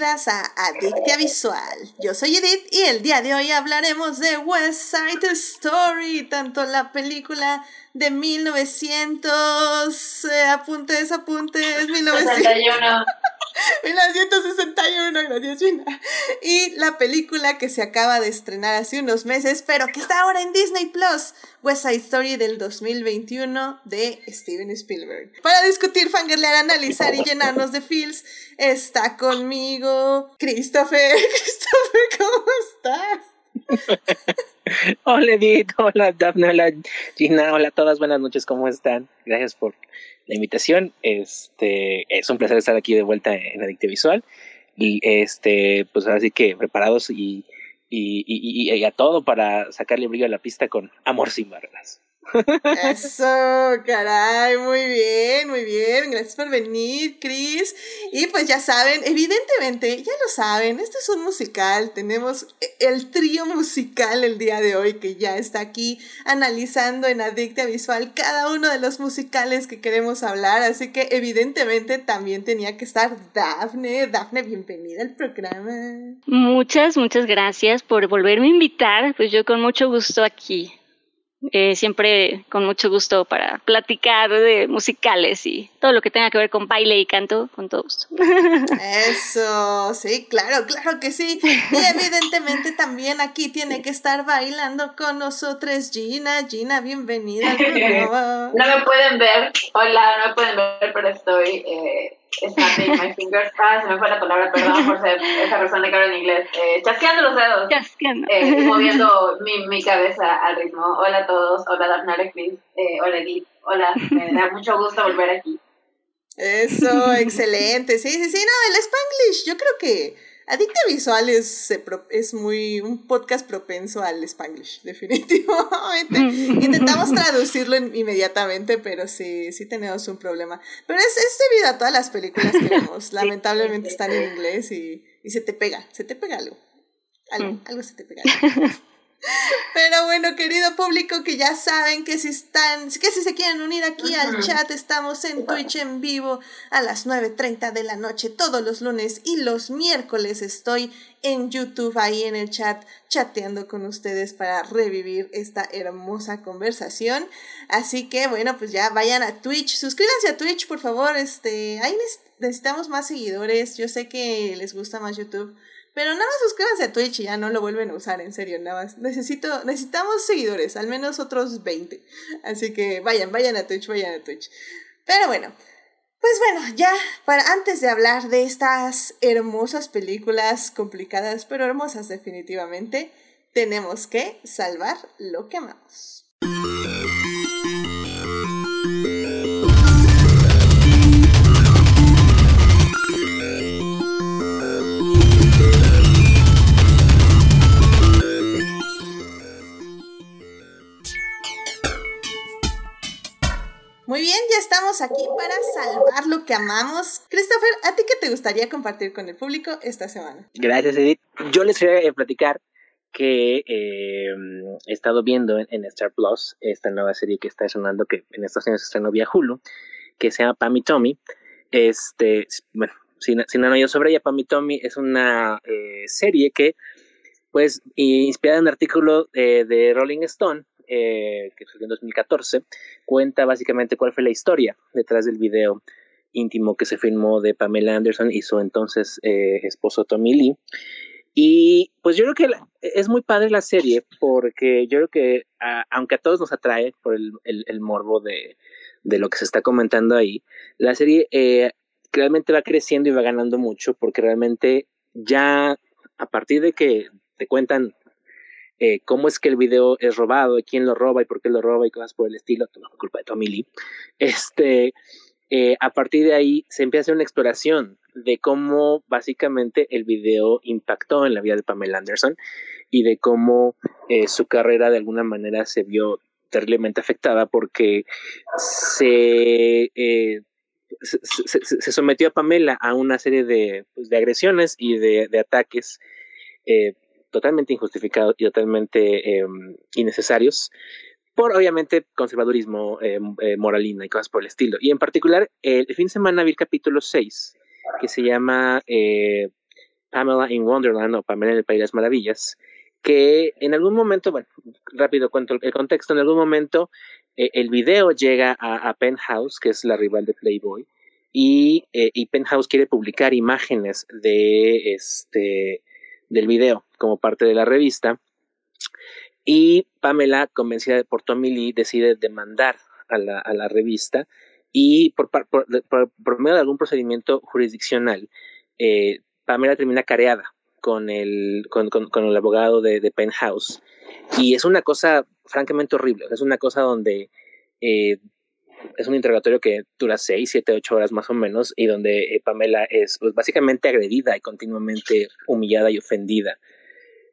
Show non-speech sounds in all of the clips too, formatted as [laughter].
bienvenidas a Adictia Visual. Yo soy Edith y el día de hoy hablaremos de West Side Story, tanto la película de 1900, eh, apuntes, apuntes, 1961. 1961, gracias Gina. Y la película que se acaba de estrenar hace unos meses, pero que está ahora en Disney Plus, West Side Story del 2021 de Steven Spielberg. Para discutir, fangirlear, analizar y llenarnos de feels, está conmigo Christopher. [laughs] Christopher, ¿cómo estás? hola Edith, hola Daphne, hola Gina, hola a todas, buenas noches, ¿cómo están? Gracias por la invitación. Este, es un placer estar aquí de vuelta en Adicte Visual. Y este, pues así que preparados y, y, y, y, a todo para sacarle brillo a la pista con Amor sin barreras. Eso, caray, muy bien, muy bien. Gracias por venir, Chris. Y pues ya saben, evidentemente, ya lo saben, este es un musical. Tenemos el trío musical el día de hoy que ya está aquí analizando en Adicta Visual cada uno de los musicales que queremos hablar. Así que evidentemente también tenía que estar Dafne. Dafne, bienvenida al programa. Muchas, muchas gracias por volverme a invitar. Pues yo con mucho gusto aquí. Eh, siempre con mucho gusto para platicar de musicales y todo lo que tenga que ver con baile y canto, con todo gusto. [laughs] Eso, sí, claro, claro que sí. Y evidentemente también aquí tiene que estar bailando con nosotros Gina. Gina, bienvenida al. [laughs] No me pueden ver, hola, no me pueden ver, pero estoy eh, snapping my fingers. Ah, se me fue la palabra, perdón por ser esa persona que habla en inglés. Eh, chasqueando los dedos. Chasqueando. Eh, [laughs] moviendo mi, mi cabeza al ritmo. Hola a todos, hola Daphne, Chris, eh, hola Edith, hola, me da mucho gusto volver aquí. Eso, excelente. Sí, sí, sí, no, el Spanglish, yo creo que Adicta Visual es, es muy un podcast propenso al Spanglish, [laughs] definitivamente. Intentamos traducirlo inmediatamente, pero sí, sí tenemos un problema. Pero es, es debido a todas las películas que vemos. [laughs] Lamentablemente están en inglés y, y se te pega, se te pega algo. Algo, mm. algo se te pega. [laughs] Pero bueno, querido público, que ya saben que si están, que si se quieren unir aquí al chat, estamos en Twitch en vivo a las 9.30 de la noche todos los lunes y los miércoles estoy en YouTube ahí en el chat chateando con ustedes para revivir esta hermosa conversación. Así que bueno, pues ya vayan a Twitch, suscríbanse a Twitch, por favor, este, ahí necesitamos más seguidores. Yo sé que les gusta más YouTube pero nada más suscríbanse a Twitch y ya no lo vuelven a usar, en serio, nada más. Necesito, necesitamos seguidores, al menos otros 20. Así que vayan, vayan a Twitch, vayan a Twitch. Pero bueno, pues bueno, ya para antes de hablar de estas hermosas películas complicadas, pero hermosas definitivamente, tenemos que salvar lo que amamos. Aquí para salvar lo que amamos. Christopher, ¿a ti qué te gustaría compartir con el público esta semana? Gracias, Edith. Yo les voy a platicar que eh, he estado viendo en, Star Plus esta nueva serie que está sonando, que en años se estrenó vía Hulu, que se llama Pam y Tommy. Este, bueno, si, si no yo sobre ella, Pam y Tommy es una eh, serie que, pues, inspirada en un artículo eh, de Rolling Stone, eh, que salió en 2014, cuenta básicamente cuál fue la historia detrás del video íntimo que se filmó de Pamela Anderson y su entonces eh, esposo Tommy Lee. Y pues yo creo que es muy padre la serie porque yo creo que aunque a todos nos atrae por el, el, morbo de, de, lo que se está comentando ahí, la serie eh, realmente va creciendo y va ganando mucho porque realmente ya a partir de que te cuentan eh, cómo es que el video es robado, quién lo roba y por qué lo roba y cosas por el estilo, por culpa de Tommy Lee. Este, eh, a partir de ahí se empieza a hacer una exploración de cómo básicamente el video impactó en la vida de Pamela Anderson y de cómo eh, su carrera de alguna manera se vio terriblemente afectada porque se, se, sometió a Pamela a una serie de, pues, de agresiones y de ataques totalmente injustificados y totalmente em, innecesarios por obviamente conservadurismo, eh, eh, moralina y cosas por el estilo. Y en particular, el fin de semana vi el capítulo 6, que se llama eh, Pamela in Wonderland o Pamela en el País de las Maravillas, que en algún momento, bueno, rápido cuento el contexto, en algún momento eh, el video llega a, Penthouse, que es la rival de Playboy, y, y, Penthouse quiere publicar imágenes de este del video como parte de la revista. Y Pamela, convencida por Tommy Lee, decide demandar a la, a la revista y por, medio de algún procedimiento jurisdiccional, eh, Pamela termina careada con el, con, con, el abogado de, de, Penthouse. Y es una cosa francamente horrible. Es una cosa donde eh, es un interrogatorio que dura seis, siete, ocho horas más o menos, y donde eh, Pamela es pues, básicamente agredida y continuamente humillada y ofendida.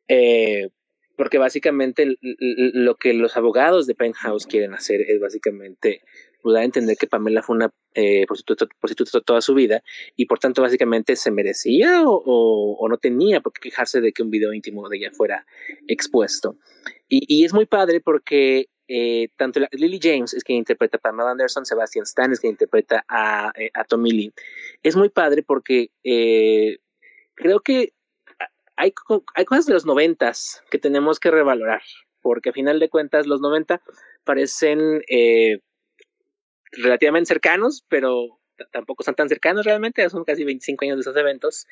Eh, porque básicamente lo que los abogados de Penthouse quieren hacer es básicamente dar a entender que Pamela fue una eh, prostituta, toda su vida y por tanto básicamente se merecía o, no tenía por qué quejarse de que un video íntimo de ella fuera expuesto. Y, es muy padre porque eh, tanto Lily James es quien interpreta a Pamela Anderson, Sebastian Stan es quien interpreta a, eh, a Tommy Lee. Es muy padre porque eh, creo que hay, hay cosas de los noventas que tenemos que revalorar, porque a final de cuentas los noventa parecen eh, relativamente cercanos, pero tampoco son tan cercanos realmente, son casi 25 años de esos eventos.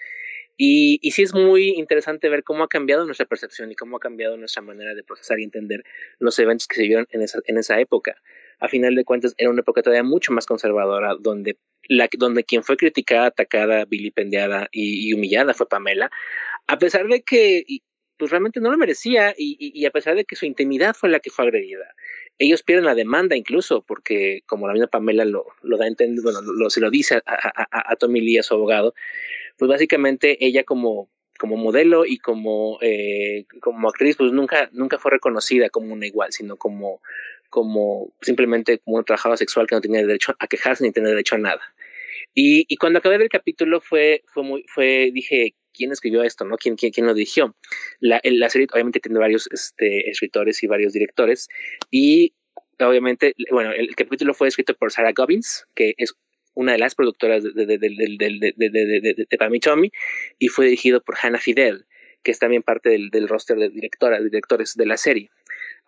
Y, y sí es muy interesante ver cómo ha cambiado nuestra percepción y cómo ha cambiado nuestra manera de procesar y entender los eventos que se vieron en esa, en esa época. A final de cuentas, era una época todavía mucho más conservadora, donde, la, donde quien fue criticada, atacada, vilipendiada y, y humillada fue Pamela, a pesar de que pues realmente no lo merecía y, y, a pesar de que su intimidad fue la que fue agredida. Ellos pierden la demanda incluso porque, como la misma Pamela lo, lo da a entender, bueno, lo, se lo dice a, a, a Tommy Lee, a su abogado, pues básicamente ella como, como modelo y como, eh, como actriz, pues nunca, nunca fue reconocida como una igual, sino como, como simplemente como una trabajadora sexual que no tenía derecho a quejarse ni tener derecho a nada. Y, y cuando acabé el capítulo fue, fue muy, fue, dije, ¿quién escribió esto? ¿no? ¿Quién, quién, quién lo dirigió? La, la serie obviamente tiene varios este, escritores y varios directores y obviamente, bueno, el capítulo fue escrito por Sarah Gobbins, que es una de las productoras de, de, de, de, y fue dirigido por Hannah Fidel, que es también parte del, del roster de directoras, directores de la serie.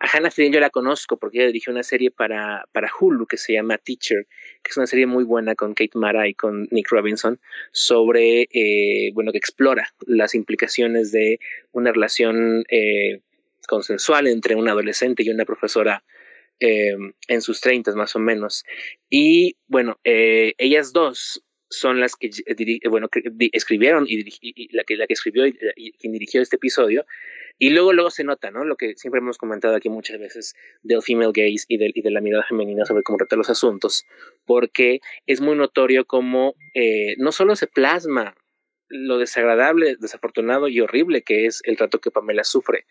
A Hannah Fidel yo la conozco porque ella dirigió una serie para, para Hulu que se llama Teacher, que es una serie muy buena con Kate Mara y con Nick Robinson sobre, eh, bueno, que explora las implicaciones de una relación eh, consensual entre un adolescente y una profesora eh, en sus treintas más o menos. Y bueno, ellas dos son las que, eh, bueno, que escribieron y, la, que, la que escribió y, quien dirigió este episodio. Y luego, luego se nota, ¿no? Lo que siempre hemos comentado aquí muchas veces del female gaze y, del, y de la mirada femenina sobre cómo trata los asuntos, porque es muy notorio cómo no solo se plasma lo desagradable, desafortunado y horrible que es el trato que Pamela sufre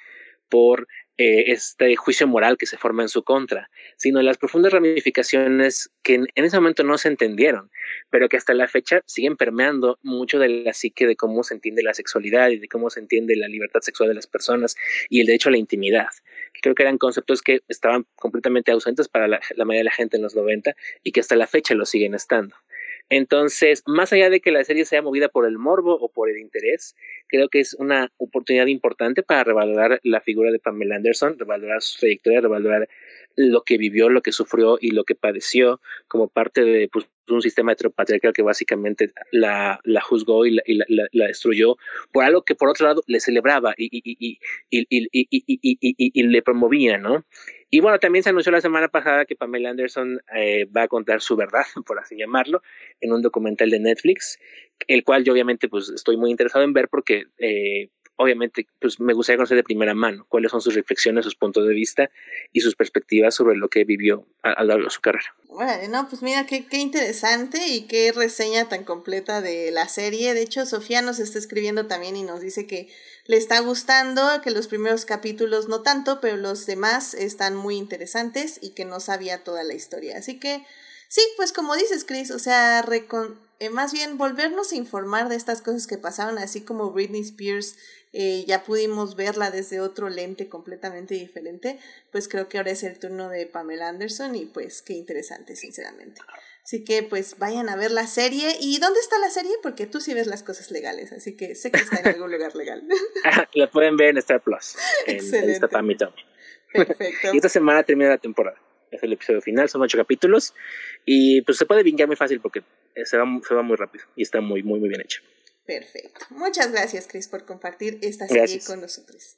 por eh, este juicio moral que se forma en su contra, sino las profundas ramificaciones que en, ese momento no se entendieron, pero que hasta la fecha siguen permeando mucho de la psique de cómo se entiende la sexualidad y de cómo se entiende la libertad sexual de las personas y el derecho a la intimidad. Creo que eran conceptos que estaban completamente ausentes para la, la mayoría de la gente en los 90 y que hasta la fecha lo siguen estando. Entonces, más allá de que la serie sea movida por el morbo o por el interés, creo que es una oportunidad importante para revalorar la figura de Pamela Anderson, revalorar su trayectoria, revalorar lo que vivió, lo que sufrió y lo que padeció como parte de pues, un sistema heteropatriarcal que básicamente la, juzgó y, la, y la, destruyó por algo que por otro lado le celebraba y, y le promovía, ¿no? Y bueno, también se anunció la semana pasada que Pamela Anderson eh, va a contar su verdad, [laughs] por así llamarlo, en un documental de Netflix, el cual yo obviamente pues estoy muy interesado en ver porque eh, obviamente, pues me gustaría conocer de primera mano cuáles son sus reflexiones, sus puntos de vista y sus perspectivas sobre lo que vivió a, lo largo de su carrera. Bueno, no, pues mira, qué, qué interesante y qué reseña tan completa de la serie. De hecho, Sofía nos está escribiendo también y nos dice que le está gustando, que los primeros capítulos no tanto, pero los demás están muy interesantes y que no sabía toda la historia. Así que, sí, pues como dices, Chris, o sea, recon eh, más bien volvernos a informar de estas cosas que pasaron, así como Britney Spears eh, ya pudimos verla desde otro lente completamente diferente, pues creo que ahora es el turno de Pamela Anderson y pues qué interesante, sinceramente. Así que pues vayan a ver la serie. ¿Y dónde está la serie? Porque tú sí ves las cosas legales, así que sé que está en algún lugar legal. [laughs] la pueden ver en Star Plus. Excelente. En Perfecto. [laughs] y esta semana termina la temporada. Es el episodio final, son ocho capítulos. Y pues se puede vincar muy fácil porque se va, se va muy rápido y está muy, muy, muy bien hecho. Perfecto. Muchas gracias, Chris, por compartir esta serie con nosotros.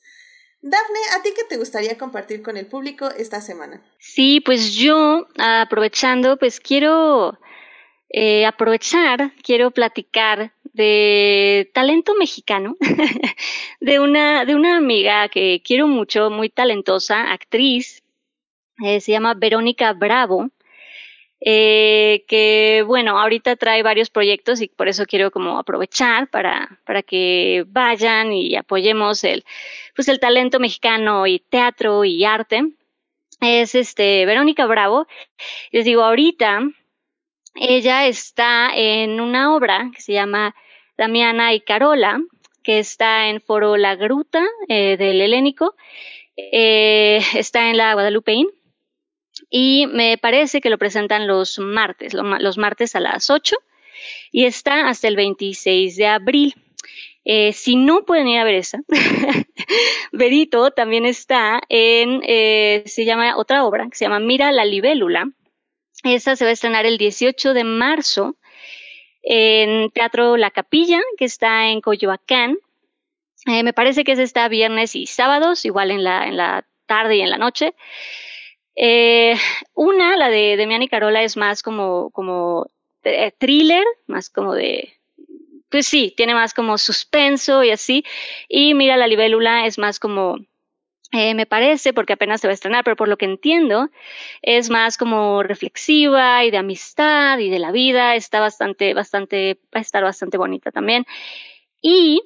Dafne, ¿a ti qué te gustaría compartir con el público esta semana? Sí, pues yo, aprovechando, pues quiero eh, aprovechar, quiero platicar de talento mexicano, [laughs] de, una, de una amiga que quiero mucho, muy talentosa, actriz, eh, se llama Verónica Bravo. Eh, que bueno, ahorita trae varios proyectos y por eso quiero como aprovechar para, para que vayan y apoyemos el, pues el talento mexicano y teatro y arte. Es este Verónica Bravo. Les digo, ahorita ella está en una obra que se llama Damiana y Carola, que está en Foro La Gruta eh, del Helénico. Eh, está en la Guadalupeín y me parece que lo presentan los martes, los martes a las 8 y está hasta el 26 de abril. Eh, si no pueden ir a ver esa, [laughs] Verito también está en, eh, se llama otra obra, que se llama Mira la libélula. Esa se va a estrenar el 18 de marzo en Teatro La Capilla, que está en Coyoacán. Eh, me parece que es está viernes y sábados, igual en la tarde y en la noche. Eh, una, la de Demian y Carola, es más como, como eh, thriller, más como de, pues sí, tiene más como suspenso y así. Y mira, la libélula es más como, eh, me parece, porque apenas se va a estrenar, pero por lo que entiendo, es más como reflexiva y de amistad y de la vida. Está bastante, bastante, va a estar bastante bonita también. Y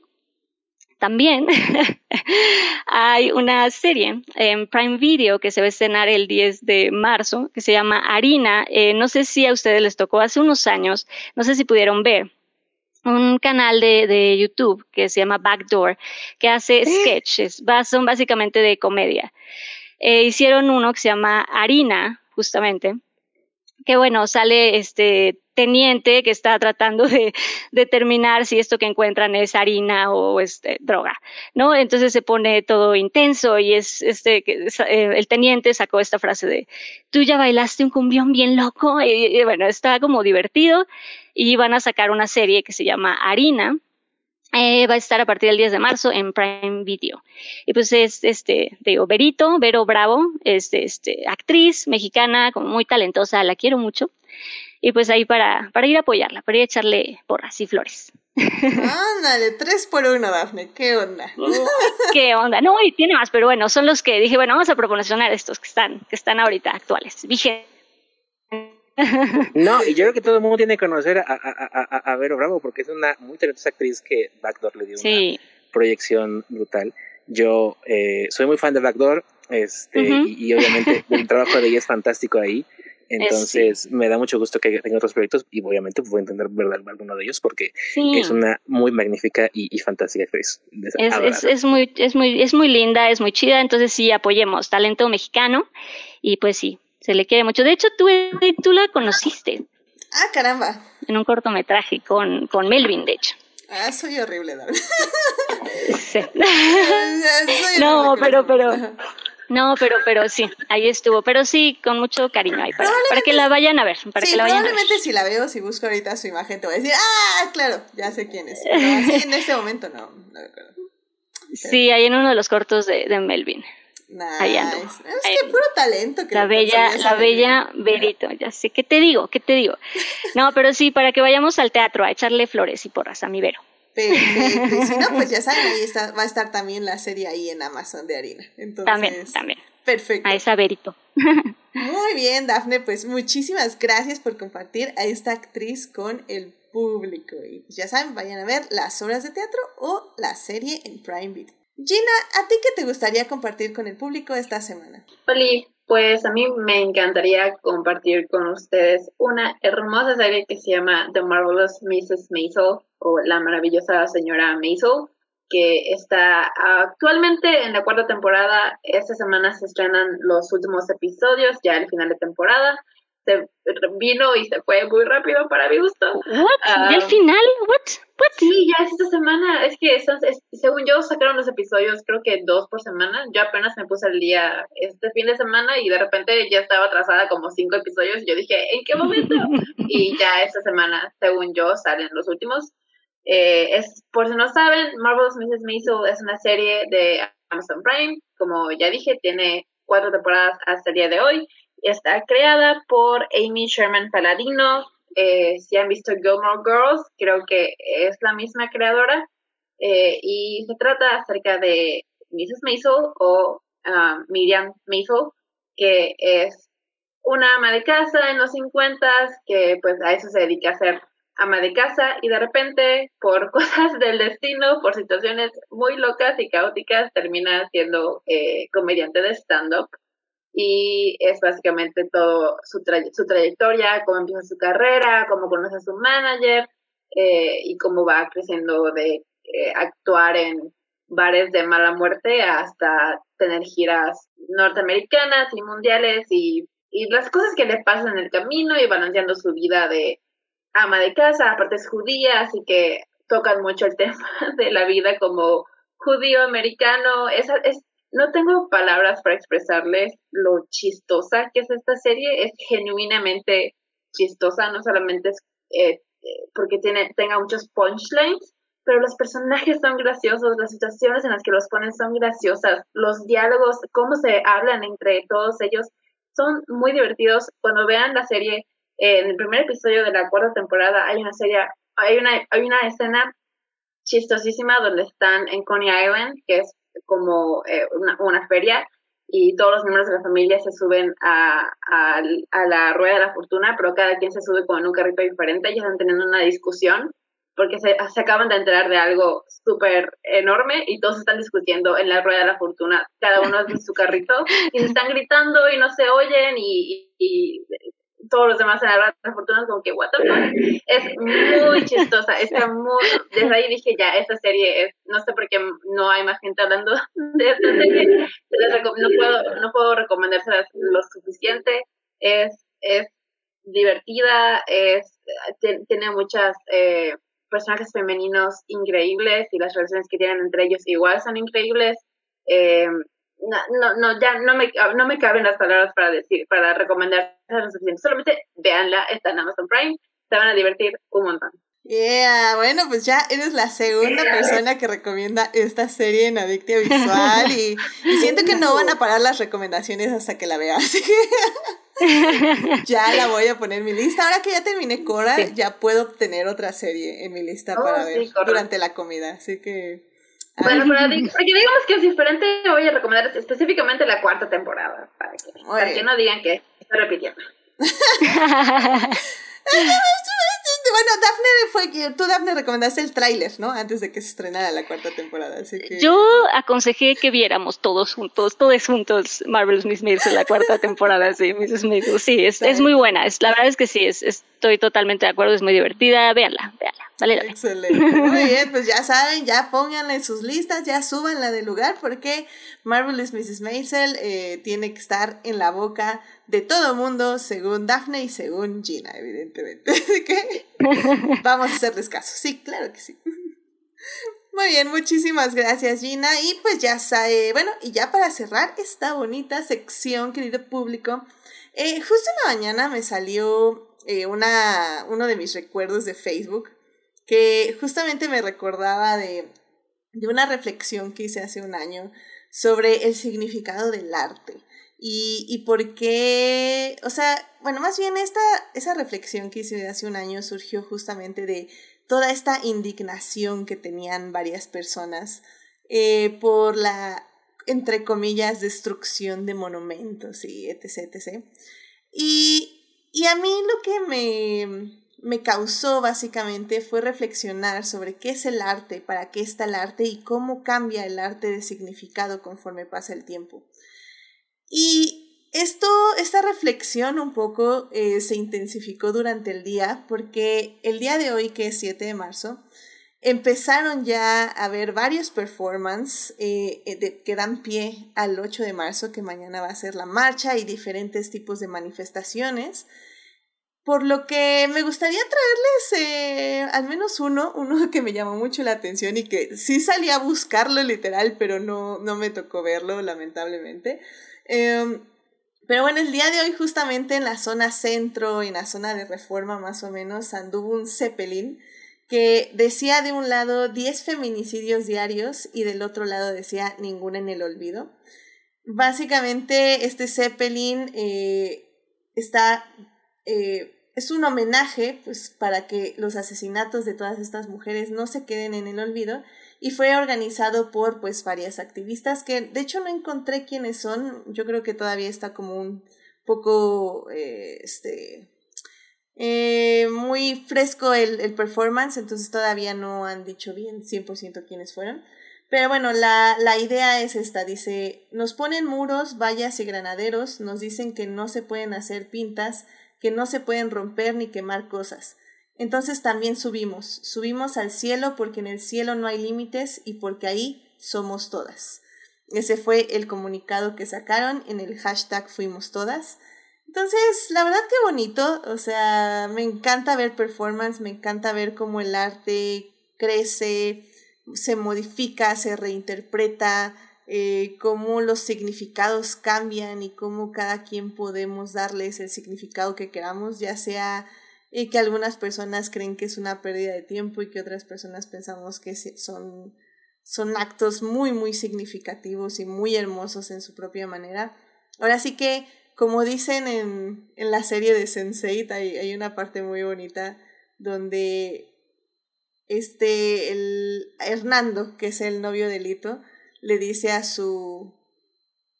también [laughs] hay una serie en Prime Video que se va a estrenar el 10 de marzo, que se llama Harina. Eh, no sé si a ustedes les tocó hace unos años, no sé si pudieron ver un canal de, YouTube que se llama Backdoor, que hace sketches, son básicamente de comedia. Eh, hicieron uno que se llama Harina, justamente, que bueno, sale este teniente que está tratando de determinar si esto que encuentran es harina o este, droga, ¿no? Entonces se pone todo intenso y es este, eh, el teniente sacó esta frase de, tú ya bailaste un cumbión bien loco, y bueno, está como divertido y van a sacar una serie que se llama Harina, eh, va a estar a partir del 10 de marzo en Prime Video. Y pues es, este, digo, Verito, Vero Bravo, este, este, actriz mexicana, como muy talentosa, la quiero mucho. Y pues ahí para, para ir a apoyarla, para ir a echarle porras y flores. [laughs] Ándale, tres por uno, Dafne, qué onda. [laughs] qué onda. No, y tiene más, pero bueno, son los que dije, bueno, vamos a proporcionar estos que están, que están ahorita actuales, vigentes [laughs] no, y yo creo que todo el mundo tiene que conocer a, a, a, Vero Bravo porque es una muy talentosa actriz que Backdoor le dio una proyección brutal. Yo eh, soy muy fan de Backdoor este, y, obviamente el trabajo de ella es fantástico ahí. Entonces me da mucho gusto que tenga otros proyectos y obviamente voy a entender verdad alguno de ellos porque es una muy magnífica y, fantástica actriz. Es, es, es, muy, es, muy, es muy linda, es muy chida, entonces sí apoyemos talento mexicano y pues sí, se le quiere mucho. De hecho, tú, tú la conociste. Ah, caramba. En un cortometraje con, con Melvin, de hecho. Ah, soy horrible, David. [laughs] Sí. [laughs] no, pero, pero. No, pero, pero sí, ahí estuvo. Pero sí, con mucho cariño ahí, para, para que la vayan a ver. Para que la vayan probablemente si la veo, si busco ahorita su imagen, te voy a decir, ah, claro, ya sé quién es. Pero así en este momento no, no recuerdo. Sí, ahí en uno de los cortos de, de Melvin. Nice. Es que puro talento. Que la bella, la bella Berito, ya sé. ¿Qué te digo? ¿Qué te digo? No, pero sí, para que vayamos al teatro a echarle flores y porras a mi Vero. Perfecto. Y si no, pues ya [laughs] saben, ahí está, va a estar también la serie ahí en Amazon de Harina. Entonces, también, también. Perfecto. A esa Berito. Muy bien, Dafne, pues muchísimas gracias por compartir a esta actriz con el público. Y pues ya saben, vayan a ver las obras de teatro o la serie en Prime Video. Gina, ¿a ti qué te gustaría compartir con el público esta semana? Oli, pues a mí me encantaría compartir con ustedes una hermosa serie que se llama The Marvelous Mrs. Maisel o La maravillosa señora Maisel, que está actualmente en la cuarta temporada. Esta semana se estrenan los últimos episodios, ya el final de temporada. Se vino y se fue muy rápido para mi gusto. What? ¿Y el final? What? What? Sí, ya es esta semana. Es que según yo sacaron los episodios, creo que dos por semana. Yo apenas me puse el día este fin de semana y de repente ya estaba atrasada como cinco episodios. Y yo dije, ¿en qué momento? [laughs] y ya esta semana, según yo, salen los últimos. Eh, es, por si no saben, Marvel's Mrs. Maisel es una serie de Amazon Prime. Como ya dije, tiene cuatro temporadas hasta el día de hoy. Está creada por Amy Sherman Paladino. Eh, si han visto Gilmore Girls, creo que es la misma creadora. Eh, y se trata acerca de Mrs. Maisel o uh, Miriam Maisel, que es una ama de casa en los 50 que pues a eso se dedica a ser ama de casa y de repente por [laughs] cosas del destino, por situaciones muy locas y caóticas, termina siendo eh, comediante de stand-up y es básicamente todo su, su trayectoria, cómo empieza su carrera, cómo conoce a su manager eh, y cómo va creciendo de eh, actuar en bares de mala muerte hasta tener giras norteamericanas y mundiales y, y las cosas que le pasan en el camino y balanceando su vida de ama de casa, aparte es judía, así que tocan mucho el [laughs] tema de la vida como judío americano. Es, es, no tengo palabras para expresarles lo chistosa que es esta serie. Es genuinamente chistosa, no solamente es eh, porque tiene, tenga muchos punchlines, pero los personajes son graciosos, las situaciones en las que los ponen son graciosas, los diálogos, cómo se hablan entre todos ellos son muy divertidos. Cuando vean la serie, en el primer episodio de la cuarta temporada hay una serie, hay una, hay una escena chistosísima donde están en Coney Island, que es como eh, una, feria y todos los miembros de la familia se suben a, a, la rueda de la fortuna, pero cada quien se sube con un carrito diferente y están teniendo una discusión porque se, se acaban de enterar de algo súper enorme y todos están discutiendo en la rueda de la fortuna, cada uno en su carrito y se están gritando y no se oyen y todos los demás en la fortuna como que, what the fuck, es muy [laughs] chistosa, está muy, desde ahí dije ya, esta serie es, no sé por qué no hay más gente hablando [laughs] de esta serie, no puedo, no puedo recomendárselas lo suficiente, es, es divertida, es, tiene muchas eh, personajes femeninos increíbles y las relaciones que tienen entre ellos igual son increíbles, eh, no, no, ya no me, no me caben las palabras para decir, para recomendar. Solamente véanla, está en Amazon Prime, se van a divertir un montón. Yeah, bueno, pues ya eres la segunda persona que recomienda esta serie en Adictia Visual y, [laughs] siento que no van a parar las recomendaciones hasta que la veas. [laughs] ya [laughs] la voy a poner en mi lista. Ahora que ya terminé Cora, ya puedo tener otra serie en mi lista oh, para ver durante la comida. Así que bueno, para, [laughs] porque digamos que es diferente, voy a recomendar específicamente la cuarta temporada, para que, para que no digan que estoy repitiendo. [laughs] [laughs] bueno, Daphne fue tú Daphne recomendaste el tráiler, ¿no? Antes de que se estrenara la cuarta temporada, así que yo aconsejé que viéramos todos juntos, todos juntos Marvel's Miss Maisel la cuarta temporada, sí, Mrs. Maisel, sí, es, es muy buena, es la verdad es que sí, es, estoy totalmente de acuerdo, es muy divertida, véanla, véanla. Vale, Excelente. Muy bien, pues ya saben, ya pónganla en sus listas, ya súbanla de lugar porque Marvelous Mrs. Maisel eh, tiene que estar en la boca de todo mundo, según Daphne y según Gina, evidentemente. [laughs] [laughs] Vamos a hacerles caso. Sí, claro que sí. [laughs] Muy bien, muchísimas gracias Gina. Y pues ya sabe, bueno, y ya para cerrar esta bonita sección, querido público, eh, justo en la mañana me salió eh, una, uno de mis recuerdos de Facebook que justamente me recordaba de, de una reflexión que hice hace un año sobre el significado del arte. Y, y por qué, o sea, bueno, más bien esta, esa reflexión que hice hace un año surgió justamente de toda esta indignación que tenían varias personas eh, por la, entre comillas, destrucción de monumentos y etc. etc. Y, y a mí lo que me, me causó básicamente fue reflexionar sobre qué es el arte, para qué está el arte y cómo cambia el arte de significado conforme pasa el tiempo. Y esto, esta reflexión un poco eh, se intensificó durante el día porque el día de hoy, que es 7 de marzo, empezaron ya a haber varios performances eh, eh, que dan pie al 8 de marzo, que mañana va a ser la marcha y diferentes tipos de manifestaciones por lo que me gustaría traerles al menos uno, uno que me llamó mucho la atención y que sí salí a buscarlo literal, pero no, no me tocó verlo, lamentablemente. Em, pero bueno, el día de hoy justamente en la zona centro, en la zona de reforma más o menos, anduvo un Zeppelin que decía de un lado 10 feminicidios diarios y del otro lado decía ninguna en el olvido. Básicamente este Zeppelin eh, está eh, es un homenaje pues, para que los asesinatos de todas estas mujeres no se queden en el olvido y fue organizado por pues varias activistas que de hecho no encontré quiénes son, yo creo que todavía está como un poco eh, este eh, muy fresco el, el, performance, entonces todavía no han dicho bien 100% quiénes fueron. Pero bueno, la, la idea es esta, dice, nos ponen muros, vallas y granaderos, nos dicen que no se pueden hacer pintas, que no se pueden romper ni quemar cosas. Entonces también subimos, subimos al cielo porque en el cielo no hay límites y porque ahí somos todas. Ese fue el comunicado que sacaron en el hashtag Fuimos Todas. Entonces, la verdad que bonito, o sea, me encanta ver performance, me encanta ver cómo el arte crece, se modifica, se reinterpreta, eh, cómo los significados cambian y cómo cada quien podemos darles el significado que queramos, ya sea eh, que algunas personas creen que es una pérdida de tiempo y que otras personas pensamos que son, son actos muy, muy significativos y muy hermosos en su propia manera. Ahora sí que, como dicen en, en la serie de Sense8, hay, hay una parte muy bonita donde este, el Hernando, que es el novio de Lito, le dice a su,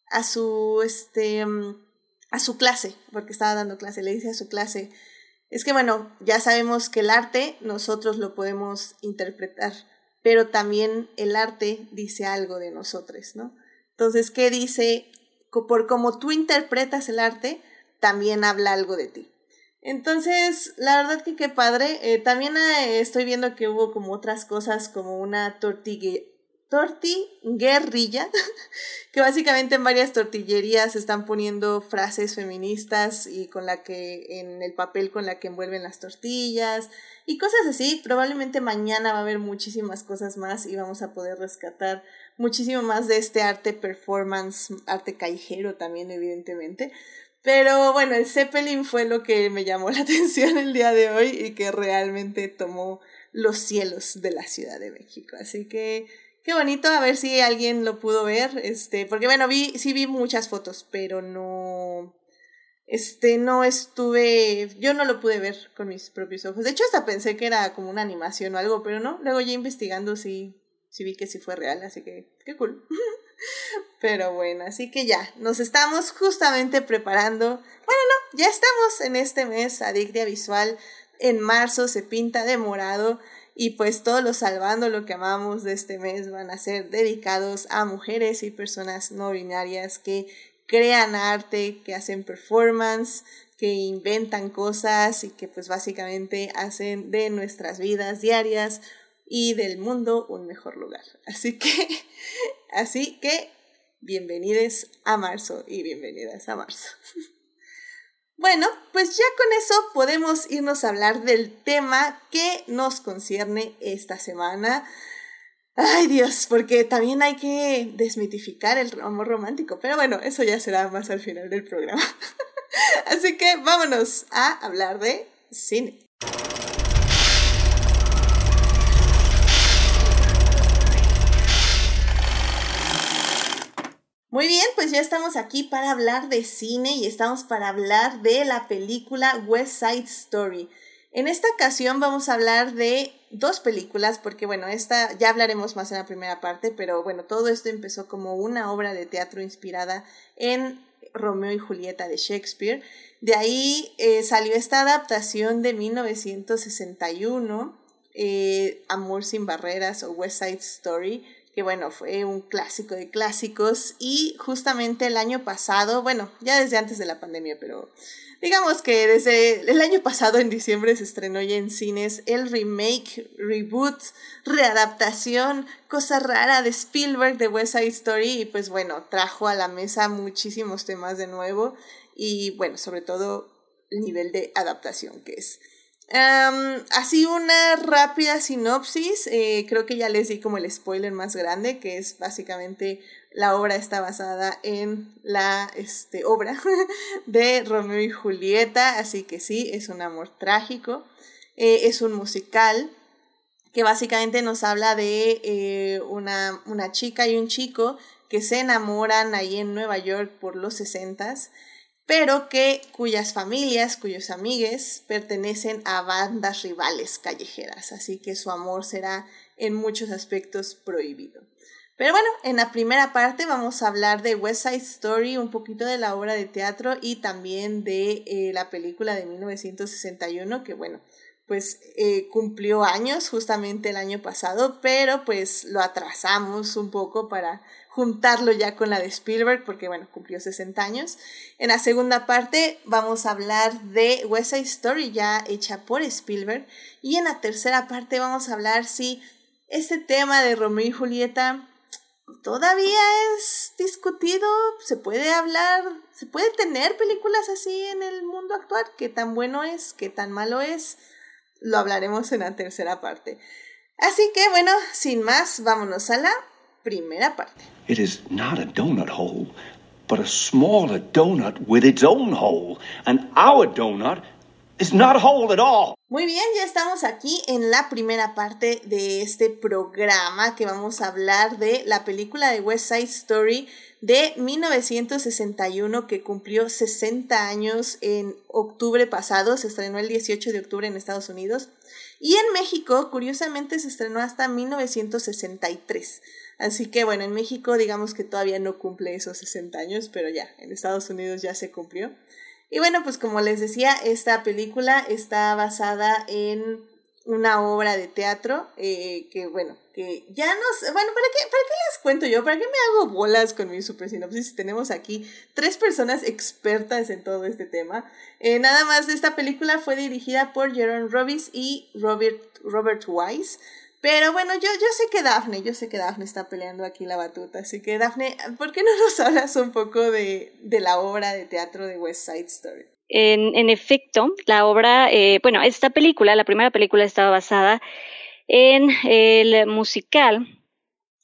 a su, este, mm, a su clase, porque estaba dando clase, le dice a su clase, es que bueno, ya sabemos que el arte nosotros lo podemos interpretar, pero también el arte dice algo de nosotros, ¿no? Entonces, ¿qué dice? Por como tú interpretas el arte, también habla algo de ti. Entonces, la verdad que qué padre. Eh, también eh, estoy viendo que hubo como otras cosas, como una tortilla, guerrilla [laughs] que básicamente en varias tortillerías están poniendo frases feministas y con la que en el papel con la que envuelven las tortillas y cosas así. Probablemente mañana va a haber muchísimas cosas más y vamos a poder rescatar muchísimo más de este arte performance, arte callejero también evidentemente. Pero bueno, el Zeppelin fue lo que me llamó la [laughs] atención el día de hoy y que realmente tomó los cielos de la Ciudad de México. Así que Qué bonito, a ver si alguien lo pudo ver, este, porque bueno, vi, sí vi muchas fotos, pero no, este, no estuve, yo no lo pude ver con mis propios ojos. De hecho, hasta pensé que era como una animación o algo, pero no, luego ya investigando sí, sí vi que sí fue real, así que, qué cool. [laughs] pero bueno, así que ya, nos estamos justamente preparando, bueno, no, ya estamos en este mes Adictia Visual, en marzo se pinta de morado, y pues todos los salvando lo que amamos de este mes van a ser dedicados a mujeres y personas no binarias que crean arte, que hacen performance, que inventan cosas y que pues básicamente hacen de nuestras vidas diarias y del mundo un mejor lugar. Así que, [laughs] así que, bienvenidos a marzo y bienvenidas a marzo. [laughs] Bueno, pues ya con eso podemos irnos a hablar del tema que nos concierne esta semana. Ay Dios, porque también hay que desmitificar el amor romántico, pero bueno, eso ya será más al final del programa. [laughs] Así que vámonos a hablar de cine. Muy bien, pues ya estamos aquí para hablar de cine y estamos para hablar de la película West Side Story. En esta ocasión vamos a hablar de dos películas, porque bueno, esta ya hablaremos más en la primera parte, pero bueno, todo esto empezó como una obra de teatro inspirada en Romeo y Julieta de Shakespeare. De ahí eh, salió esta adaptación de 1961, eh, Amor sin Barreras o West Side Story, que bueno, fue un clásico de clásicos y justamente el año pasado, bueno, ya desde antes de la pandemia, pero digamos que desde el año pasado en diciembre se estrenó ya en cines el remake, reboot, readaptación, cosa rara de Spielberg de West Side Story y pues bueno, trajo a la mesa muchísimos temas de nuevo y bueno, sobre todo nivel de adaptación que es. Así una rápida sinopsis, eh, creo que ya les di como el spoiler más grande, que es básicamente la obra está basada en la este, obra [laughs] de Romeo y Julieta, así que sí, es un amor trágico, eh, es un musical que básicamente nos habla de eh, una, una chica y un chico que se enamoran ahí en Nueva York por los sesentas pero que cuyas familias, cuyos amigues pertenecen a bandas rivales callejeras, así que su amor será en muchos aspectos prohibido. Pero bueno, en la primera parte vamos a hablar de West Side Story, un poquito de la obra de teatro y también de eh, la película de 1961, que bueno, pues eh, cumplió años justamente el año pasado, pero pues lo atrasamos un poco para juntarlo ya con la de Spielberg, porque bueno, cumplió 60 años. En la segunda parte vamos a hablar de West Side Story, ya hecha por Spielberg. Y en la tercera parte vamos a hablar si este tema de Romeo y Julieta todavía es discutido, se puede hablar, se puede tener películas así en el mundo actual, qué tan bueno es, qué tan malo es, lo hablaremos en la tercera parte. Así que bueno, sin más, vámonos a la primera parte. It is not a donut hole, but a smaller donut with its own hole. And our donut is not a hole at all. Muy bien, ya estamos aquí en la primera parte de este programa que vamos a hablar de la película de West Side Story de 1961 que cumplió 60 años en octubre pasado, se estrenó el 18 de octubre en Estados Unidos y en México curiosamente se estrenó hasta 1963. Así que bueno, en México digamos que todavía no cumple esos 60 años, pero ya, en Estados Unidos ya se cumplió. Y bueno, pues como les decía, esta película está basada en una obra de teatro eh, que bueno, que ya no bueno, ¿para qué, ¿para qué les cuento yo? ¿Para qué me hago bolas con mi super sinopsis? Tenemos aquí tres personas expertas en todo este tema. Eh, nada más, esta película fue dirigida por Jerome Robbins y Robert, Robert Wise. Pero bueno, yo, yo sé que Daphne, yo sé que Daphne está peleando aquí la batuta, así que Daphne, ¿por qué no nos [laughs] hablas un poco de, la obra de teatro de West Side Story? En, efecto, la obra, eh, bueno, esta película, la primera película estaba basada en el musical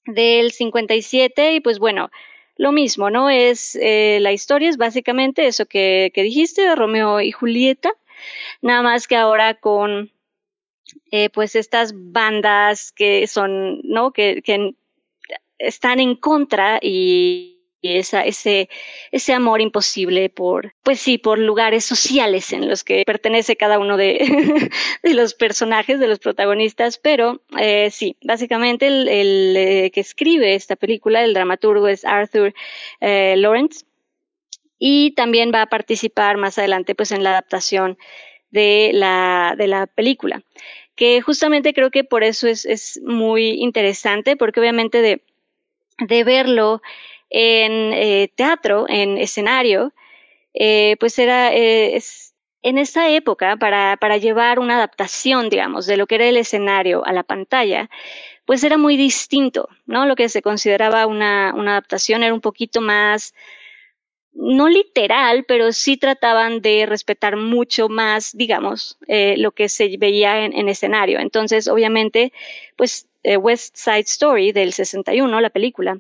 del 57 y pues bueno, lo mismo, ¿no? Es, eh, la historia es básicamente eso que, que dijiste, Romeo y Julieta, nada más que ahora con eh, pues estas bandas que son, ¿no? Que, que están en contra y, esa, ese, ese amor imposible por, pues sí, por lugares sociales en los que pertenece cada uno de, [laughs] de los personajes, de los protagonistas, pero eh, sí, básicamente el, eh, que escribe esta película, el dramaturgo es Arthur Lawrence, y también va a participar más adelante pues en la adaptación de la, de la película que justamente creo que por eso es, es muy interesante, porque obviamente de, de verlo en eh, teatro, en escenario, eh, pues era eh, es, en esa época para, para llevar una adaptación, digamos, de lo que era el escenario a la pantalla, pues era muy distinto, ¿no? Lo que se consideraba una, una adaptación era un poquito más no literal, pero sí trataban de respetar mucho más, digamos, eh, lo que se veía en, escenario. Entonces, obviamente, pues eh, West Side Story del 61, la película,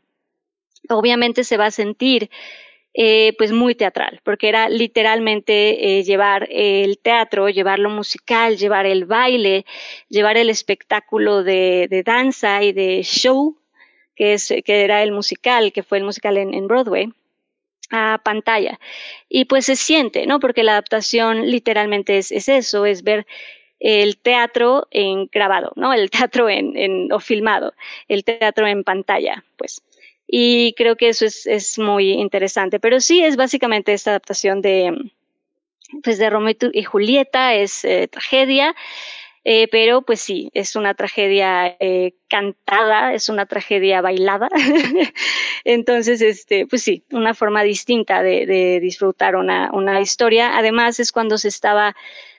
obviamente se va a sentir eh, pues muy teatral, porque era literalmente llevar el teatro, llevar lo musical, llevar el baile, llevar el espectáculo de, danza y de show, que era el musical, que fue el musical en Broadway a pantalla. Y pues se siente, ¿no? Porque la adaptación literalmente es, eso, es ver el teatro en grabado, ¿no? El teatro en, en, o filmado, el teatro en pantalla, pues. Y creo que eso es, es muy interesante. Pero sí es básicamente esta adaptación de, pues de Romeo y Julieta, es eh, tragedia. Eh, pero pues sí, es una tragedia eh, cantada, es una tragedia bailada. [laughs] Entonces, este, pues sí, una forma distinta de, disfrutar una, una, historia. Además, es cuando se estaba,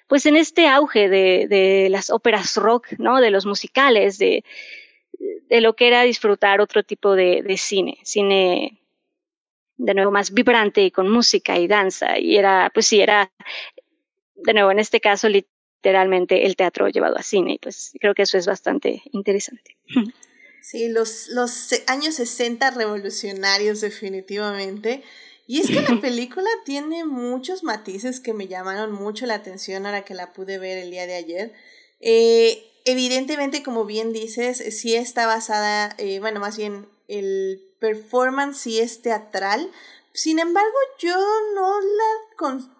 pues en este auge de, de las óperas rock, ¿no? De los musicales, de, de lo que era disfrutar otro tipo de, de cine, cine de nuevo más vibrante y con música y danza. Y era, pues sí, era de nuevo, en este caso, literalmente el teatro llevado a cine. Pues creo que eso es bastante interesante. Sí, los, los años 60 revolucionarios definitivamente. Y es que la [laughs] película tiene muchos matices que me llamaron mucho la atención ahora que la pude ver el día de ayer. Eh, evidentemente, como bien dices, sí está basada, eh, bueno, más bien el performance sí es teatral, sin embargo, yo no la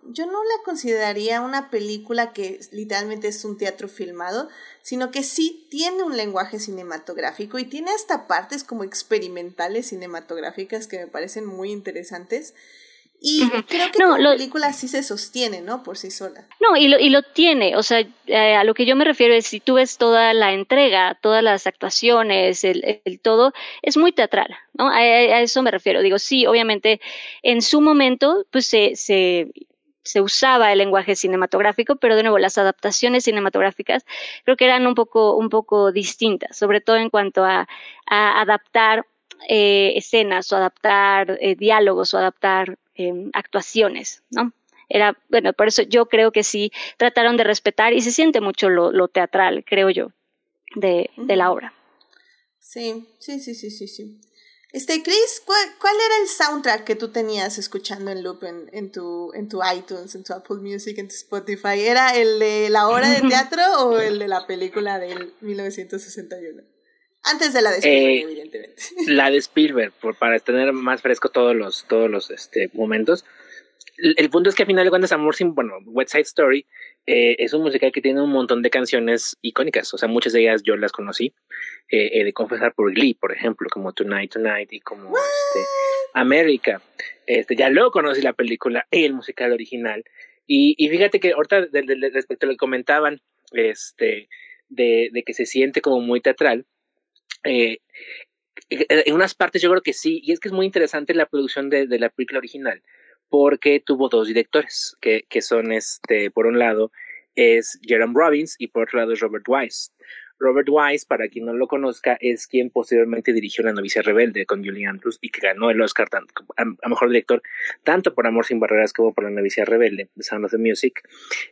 yo no la consideraría una película que literalmente es un teatro filmado, sino que sí tiene un lenguaje cinematográfico y tiene hasta partes como experimentales cinematográficas que me parecen muy interesantes. Y creo que la película sí se sostiene, ¿no? Por sí sola. No, y lo, y lo tiene. O sea, eh, a lo que yo me refiero es si tú ves toda la entrega, todas las actuaciones, el, el todo, es muy teatral, ¿no? A, a, eso me refiero. Digo, sí, obviamente, en su momento, pues se, se, se usaba el lenguaje cinematográfico, pero de nuevo, las adaptaciones cinematográficas creo que eran un poco, un poco distintas, sobre todo en cuanto a, a adaptar eh, escenas o adaptar eh, diálogos o adaptar Em, actuaciones, ¿no? Era, bueno, por eso yo creo que sí trataron de respetar y se siente mucho lo, teatral, creo yo, de, la obra. Sí, sí, sí, sí, sí, sí. Este, Chris, ¿cuál, era el soundtrack que tú tenías escuchando en loop en, en, tu, en tu iTunes, en tu Apple Music, en tu Spotify? ¿Era el de la obra de [laughs] teatro o el de la película del 1961? Antes de la de Spielberg, eh, evidentemente. [laughs] La de Spielberg, por, para tener más fresco todos los, todos los este, momentos. El, punto es que al final de cuentas, Amor sin, bueno, West Side Story eh, es un musical que tiene un montón de canciones icónicas. O sea, muchas de ellas yo las conocí. Eh, he de confesar por Glee, por ejemplo, como Tonight, Tonight y como este, America. Este, ya luego conocí la película y el musical original. Y, y fíjate que ahorita respecto a lo que comentaban, este, de, de que se siente como muy teatral, eh, eh, en unas partes yo creo que sí, y es que es muy interesante la producción de, la película original, porque tuvo dos directores, que, que son, este, por un lado, es Jerome Robbins y por otro lado es Robert Wise. Robert Wise, para quien no lo conozca, es quien posteriormente dirigió La novicia rebelde con Julie Andrews y que ganó el Oscar a, mejor director tanto por Amor sin barreras como por La novicia rebelde, Sound of the Music.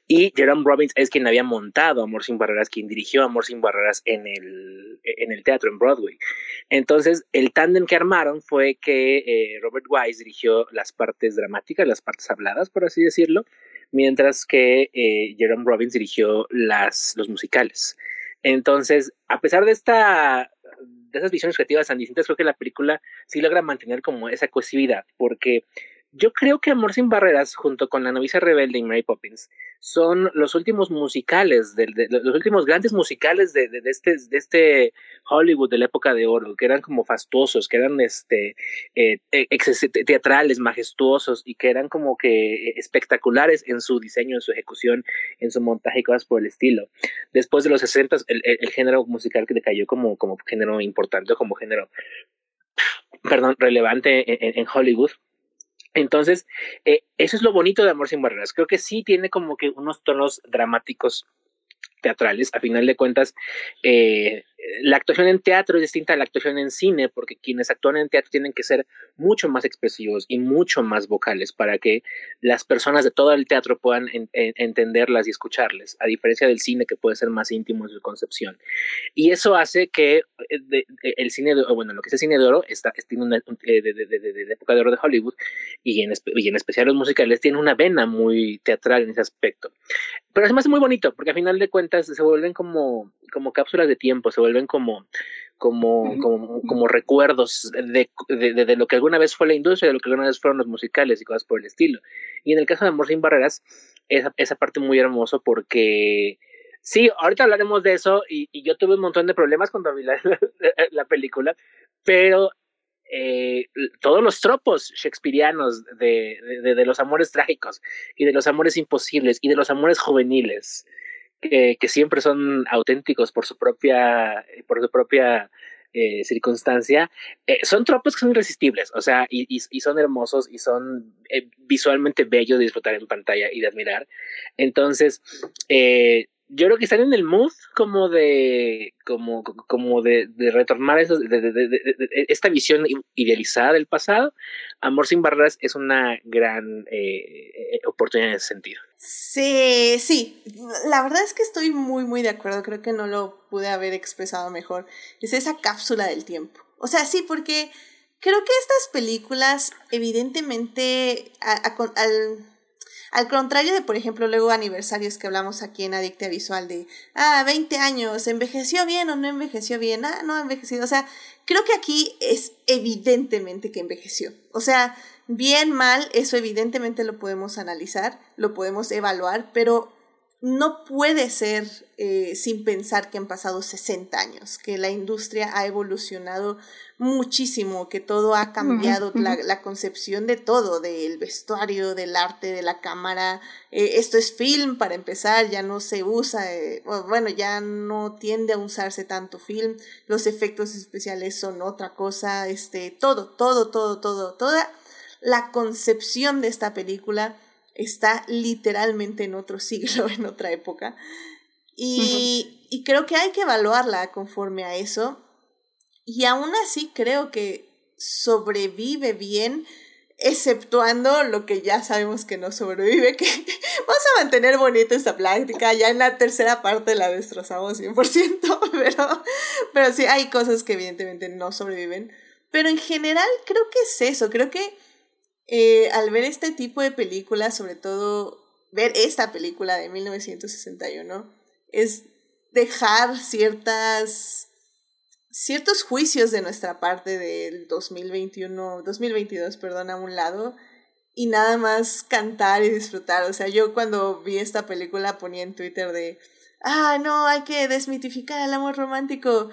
Y Jerome Robbins es quien había montado Amor sin barreras, quien dirigió Amor sin barreras en el, teatro, en Broadway. Entonces, el tándem que armaron fue que eh, Robert Wise dirigió las partes dramáticas, las partes habladas, por así decirlo, mientras que eh, Jerome Robbins dirigió los musicales. Entonces, a pesar de esta de esas visiones creativas tan distintas, creo que la película sí logra mantener como esa cohesividad, porque yo creo que Amor sin Barreras, junto con La novicia rebelde y Mary Poppins, son los últimos musicales, de, los últimos grandes musicales de, este, de este Hollywood de la época de oro, que eran como fastuosos, que eran este, eh, teatrales, majestuosos y que eran como que espectaculares en su diseño, en su ejecución, en su montaje y cosas por el estilo. Después de los 60, el, género musical que decayó como, como género importante, como género, perdón, relevante en Hollywood entonces, eh, eso es lo bonito de Amor sin Barreras. Creo que sí tiene como que unos tonos dramáticos teatrales. A final de cuentas, eh, la actuación en teatro es distinta a la actuación en cine, porque quienes actúan en teatro tienen que ser mucho más expresivos y mucho más vocales para que las personas de todo el teatro puedan entenderlas y escucharles, a diferencia del cine que puede ser más íntimo en su concepción. Y eso hace que eh, el cine, de, bueno, lo que es el cine de oro, está, tiene una, de, de, época de oro de Hollywood, y en, y en especial los musicales, tiene una vena muy teatral en ese aspecto. Pero además es muy bonito, porque a final de cuentas se vuelven como, como cápsulas de tiempo, se vuelven como, como, como, como recuerdos de, de, de, lo que alguna vez fue la industria, de lo que alguna vez fueron los musicales y cosas por el estilo. Y en el caso de Amor sin Barreras, esa, esa parte muy hermoso porque sí, ahorita hablaremos de eso y, y, yo tuve un montón de problemas cuando vi la, [laughs] la, película, pero eh, todos los tropos shakespearianos de, de, de, los amores trágicos y de los amores imposibles y de los amores juveniles que, que siempre son auténticos por su propia, por su propia eh, circunstancia, eh, son tropos que son irresistibles, o sea, y, y, y son hermosos y son eh, visualmente bellos de disfrutar en pantalla y de admirar. Entonces, eh, yo creo que están en el mood como de como como de, de retornar eso, de, esta visión idealizada del pasado. Amor sin barreras es una gran eh, oportunidad en ese sentido. Sí sí. La verdad es que estoy muy muy de acuerdo. Creo que no lo pude haber expresado mejor. Es esa cápsula del tiempo. O sea sí porque creo que estas películas evidentemente al al contrario de, por ejemplo, luego aniversarios que hablamos aquí en Adicta Visual de, ah, 20 años, ¿envejeció bien o no envejeció bien? Ah, no ha envejecido. O sea, creo que aquí es evidentemente que envejeció. O sea, bien, mal, eso evidentemente lo podemos analizar, lo podemos evaluar, pero no puede ser eh, sin pensar que han pasado 60 años, que la industria ha evolucionado muchísimo, que todo ha cambiado, la, concepción de todo, del vestuario, del arte, de la cámara. Eh, esto es film para empezar, ya no se usa, eh, bueno, ya no tiende a usarse tanto film, los efectos especiales son otra cosa, este, todo, todo, todo, todo, toda la concepción de esta película está literalmente en otro [laughs] siglo, en otra época. Y, y creo que hay que evaluarla conforme a eso. Y aún así creo que sobrevive bien, exceptuando lo que ya sabemos que no sobrevive, que [laughs] vamos a mantener bonita esta plática, ya en la tercera parte la destrozamos 100%, [laughs] pero, pero sí hay cosas que evidentemente no sobreviven. Pero en general creo que es eso, creo que eh, al ver este tipo de películas, sobre todo ver esta película de 1961, es dejar ciertas ciertos juicios de nuestra parte del 2021, 2022, perdón, a un lado y nada más cantar y disfrutar. O sea, yo cuando vi esta película ponía en Twitter de, ah, no, hay que desmitificar el amor romántico.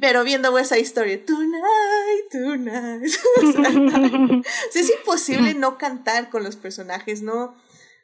Pero viendo esa historia, tonight, tonight. [laughs] [laughs] es imposible no cantar con los personajes, no,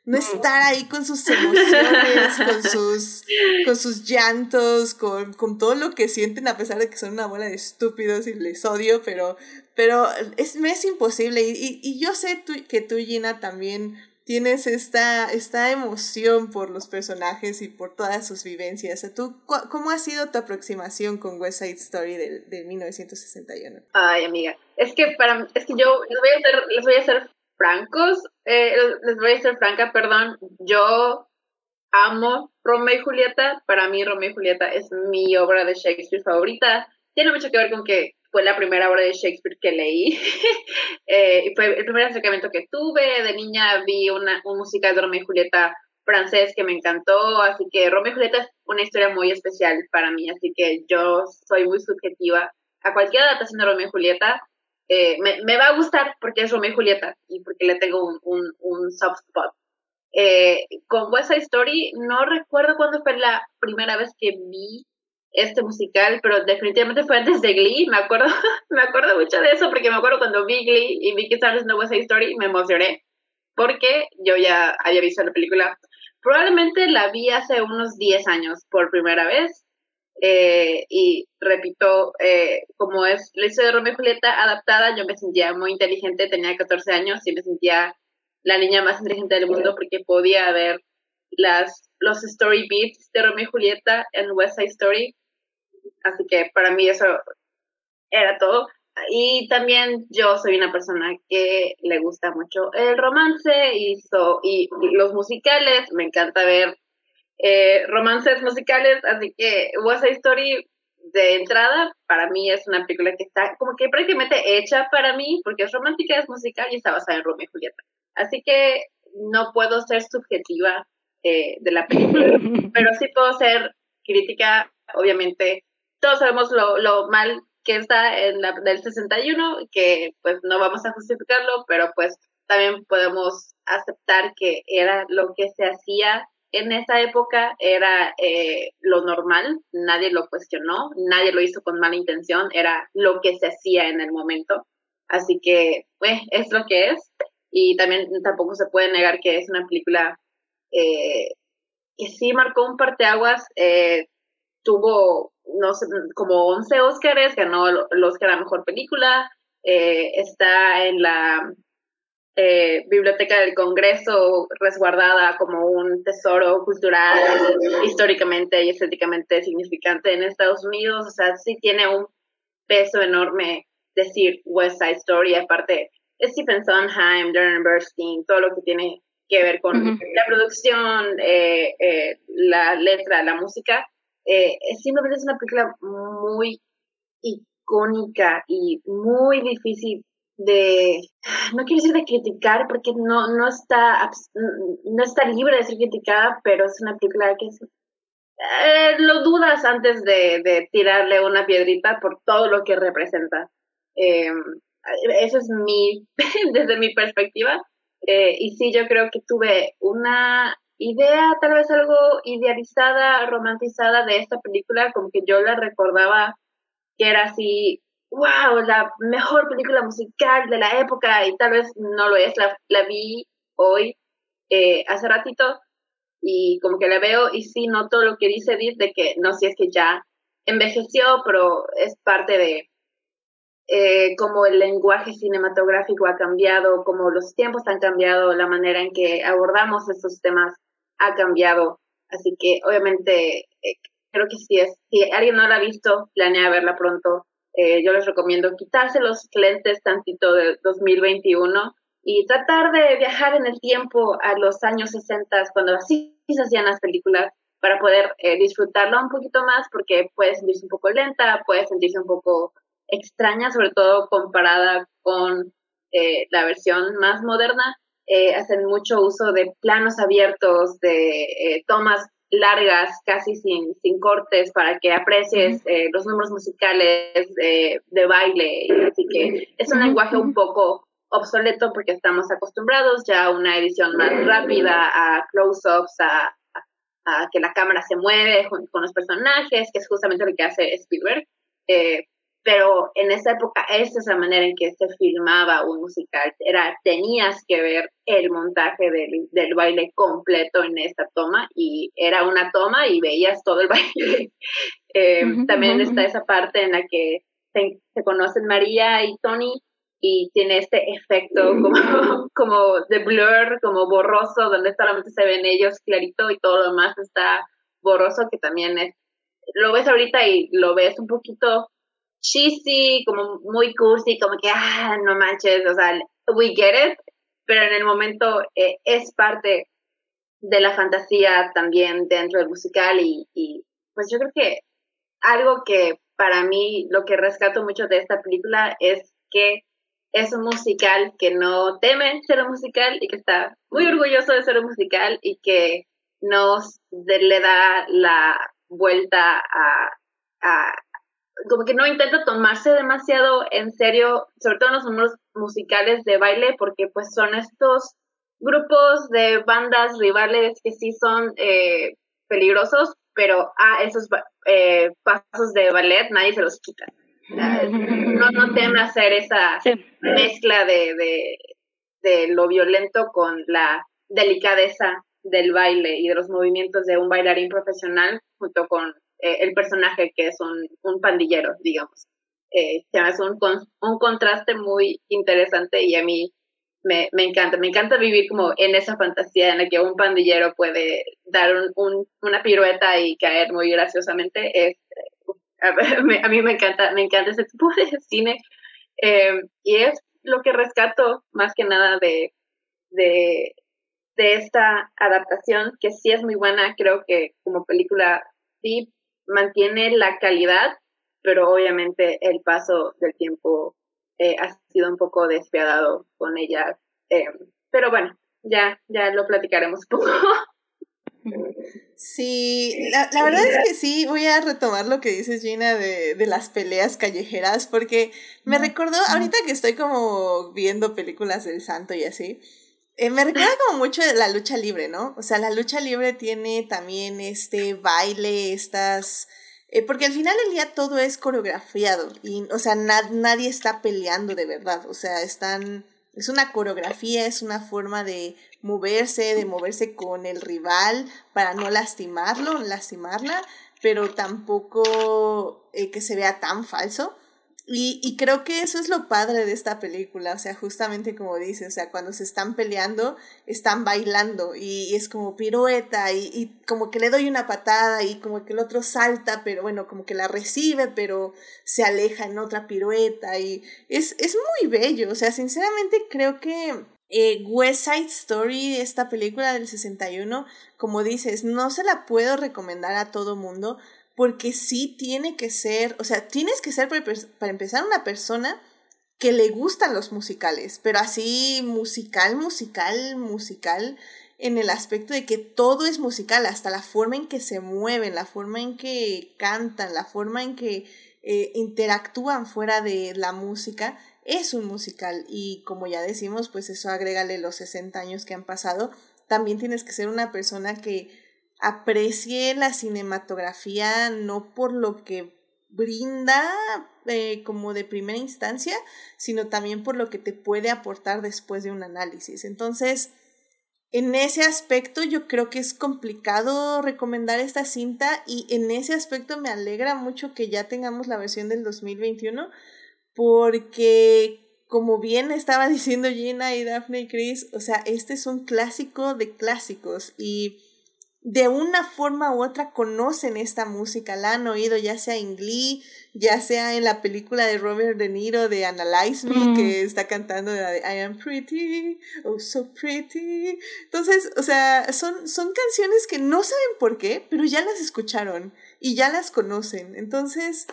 no estar ahí con sus emociones, con sus, con sus llantos, con, con todo lo que sienten, a pesar de que son una bola de estúpidos y les odio, pero, pero es, me es imposible. Y, y, yo sé que tú, Gina, también tienes esta, esta emoción por los personajes y por todas sus vivencias. ¿Tú, ¿Cómo ha sido tu aproximación con West Side Story de, de 1961? Ay, amiga, es que para es que yo les voy a ser, les voy a ser francos, eh, les voy a ser franca, perdón, yo amo Romeo y Julieta, para mí Romeo y Julieta es mi obra de Shakespeare favorita, tiene mucho que ver con que fue la primera obra de Shakespeare que leí. [laughs] eh, y fue el primer acercamiento que tuve. De niña vi una, un musical de Romeo y Julieta francés que me encantó, así que Romeo y Julieta es una historia muy especial para mí, así que yo soy muy subjetiva a cualquier adaptación de Romeo y Julieta. Eh, me, va a gustar porque es Romeo y Julieta y porque le tengo un, un, un soft spot. Eh, con West Side Story, no recuerdo cuándo fue la primera vez que vi este musical, pero definitivamente fue antes de Glee, me acuerdo, [laughs] me acuerdo mucho de eso, porque me acuerdo cuando vi Glee y vi que estaba haciendo West Side Story, me emocioné, porque yo ya había visto la película, probablemente la vi hace unos 10 años por primera vez, eh, y repito, eh, como es la historia de Romeo y Julieta adaptada, yo me sentía muy inteligente, tenía 14 años y me sentía la niña más inteligente del mundo porque podía ver las, los story beats de Romeo y Julieta en West Side Story Así que para mí eso era todo. Y también yo soy una persona que le gusta mucho el romance y, y los musicales. Me encanta ver eh, romances musicales. Así que West Side Story de entrada para mí es una película que está como que prácticamente hecha para mí porque es romántica, es musical y está basada en Romeo y Julieta. Así que no puedo ser subjetiva eh, de la película, [laughs] pero sí puedo ser crítica, obviamente todos sabemos lo, lo mal que está en la del 61, que pues no vamos a justificarlo, pero pues también podemos aceptar que era lo que se hacía en esa época, era eh, lo normal, nadie lo cuestionó, nadie lo hizo con mala intención, era lo que se hacía en el momento. Así que, pues, es lo que es. Y también tampoco se puede negar que es una película eh, que sí marcó un parteaguas, eh, tuvo no sé, como 11 Óscares, ganó el Oscar a Mejor Película, eh, está en la eh, biblioteca del Congreso resguardada como un tesoro cultural históricamente y estéticamente significante en Estados Unidos. O sea, sí tiene un peso enorme decir West Side Story, aparte Stephen Sondheim, Darren Bernstein, todo lo que tiene que ver con la producción, eh, eh, la letra, la música, eh, simplemente es una película muy icónica y muy difícil de, no quiero decir de criticar porque no, no, está, no está libre de ser criticada, pero es una película que es, lo dudas antes de, de, tirarle una piedrita por todo lo que representa. Eh, eso es mi, [laughs] desde mi perspectiva. Eh, y sí, yo creo que tuve una idea, tal vez algo idealizada, romantizada de esta película, como que yo la recordaba que era así, wow, la mejor película musical de la época, y tal vez no lo es, la, la vi hoy, eh, hace ratito, y como que la veo y sí noto lo que dice Edith de que no, si es que ya envejeció, pero es parte de, eh, cómo el lenguaje cinematográfico ha cambiado, cómo los tiempos han cambiado, la manera en que abordamos estos temas ha cambiado. Así que obviamente eh, creo que si es, si alguien no la ha visto, planea verla pronto. Eh, yo les recomiendo quitarse los lentes tantito de 2021 y tratar de viajar en el tiempo a los años 60 cuando así se hacían las películas para poder eh, disfrutarla un poquito más porque puede sentirse un poco lenta, puede sentirse un poco extraña, sobre todo comparada con eh, la versión más moderna. Eh, hacen mucho uso de planos abiertos, de eh, tomas largas, casi sin, sin cortes, para que aprecies los números musicales de baile. Así que es un lenguaje un poco obsoleto porque estamos acostumbrados ya a una edición más rápida, a close-ups, a, a, que la cámara se mueve con, los personajes, que es justamente lo que hace Spielberg pero en esa época esa es la manera en que se filmaba un musical, era tenías que ver el montaje del, del baile completo en esta toma y era una toma y veías todo el [laughs] baile. Eh, también está esa parte en la que se, conocen María y Tony y tiene este efecto como, [laughs] como de blur, como borroso, donde solamente se ven ellos clarito y todo lo demás está borroso, que también es, lo ves ahorita y lo ves un poquito cheesy, como muy cursi, como que, ah, no manches, o sea, we get it, pero en el momento eh, es parte de la fantasía también dentro del musical y, y pues yo creo que algo que para mí lo que rescato mucho de esta película es que es un musical que no teme ser un musical y que está muy orgulloso de ser un musical y que nos le da la vuelta a, a, como que no intenta tomarse demasiado en serio, sobre todo en los números musicales de baile, porque pues son estos grupos de bandas rivales que sí son eh, peligrosos, pero a esos eh, pasos de ballet nadie se los quita. No, no teme hacer esa mezcla de, de, de lo violento con la delicadeza del baile y de los movimientos de un bailarín profesional junto con eh, el personaje que es un, un pandillero, digamos. Eh, es un, un contraste muy interesante y a mí me, me, encanta, me encanta vivir como en esa fantasía en la que un pandillero puede dar un, una pirueta y caer muy graciosamente. Es, [laughs] a, mí me encanta, me encanta ese tipo de cine eh, y es lo que rescato más que nada de, de, de esta adaptación, que sí es muy buena, creo que como película sí mantiene la calidad, pero obviamente el paso del tiempo eh, ha sido un poco despiadado con ella. Eh, pero bueno, ya, ya lo platicaremos un poco. Sí, la, la, verdad es que sí, voy a retomar lo que dices Gina de, de las peleas callejeras, porque me recordó, ahorita que estoy como viendo películas del santo y así, eh, me recuerda como mucho la lucha libre, ¿no? O sea, la lucha libre tiene también este baile, estas... Eh, porque al final del día todo es coreografiado y, o sea, nadie está peleando de verdad. O sea, están... Es una coreografía, es una forma de moverse, de moverse con el rival para no lastimarlo, lastimarla, pero tampoco eh, que se vea tan falso. Y, y, creo que eso es lo padre de esta película, o sea, justamente como dice, o sea, cuando se están peleando, están bailando y, es como pirueta y, y, como que le doy una patada y como que el otro salta, pero bueno, como que la recibe, pero se aleja en otra pirueta y es, es muy bello, o sea, sinceramente creo que eh, West Side Story, esta película del 61, como dices, no se la puedo recomendar a todo mundo, porque sí tiene que ser, o sea, tienes que ser para empezar una persona que le gustan los musicales, pero así musical, musical, musical, en el aspecto de que todo es musical, hasta la forma en que se mueven, la forma en que cantan, la forma en que eh, interactúan fuera de la música, es un musical. Y como ya decimos, pues eso agrégale los 60 años que han pasado, también tienes que ser una persona que aprecie la cinematografía no por lo que brinda eh, como de primera instancia, sino también por lo que te puede aportar después de un análisis. Entonces, en ese aspecto yo creo que es complicado recomendar esta cinta y en ese aspecto me alegra mucho que ya tengamos la versión del 2021 porque como bien estaba [laughs] diciendo Gina y Daphne y Chris, o sea, este es un clásico de clásicos y de una forma u otra conocen esta música, la han oído ya sea en Glee, ya sea en la película de Robert De Niro de Analyze Me, que está cantando de I am pretty, oh so pretty. Entonces, o sea, son, son canciones que no saben por qué, pero ya las escucharon y ya las conocen. Entonces,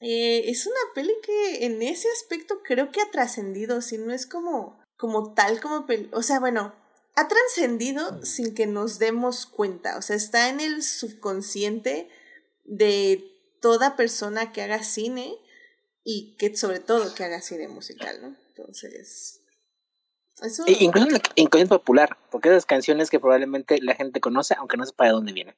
eh, es una peli que en ese aspecto creo que ha trascendido, si no es como, como tal como peli. O sea, bueno, ha trascendido sin que nos demos cuenta, o sea, está en el subconsciente de toda persona que haga cine y que sobre todo que haga cine musical, ¿no? Entonces... Eso... E incluso en popular, porque esas canciones que probablemente la gente conoce, aunque no sepa de dónde vienen.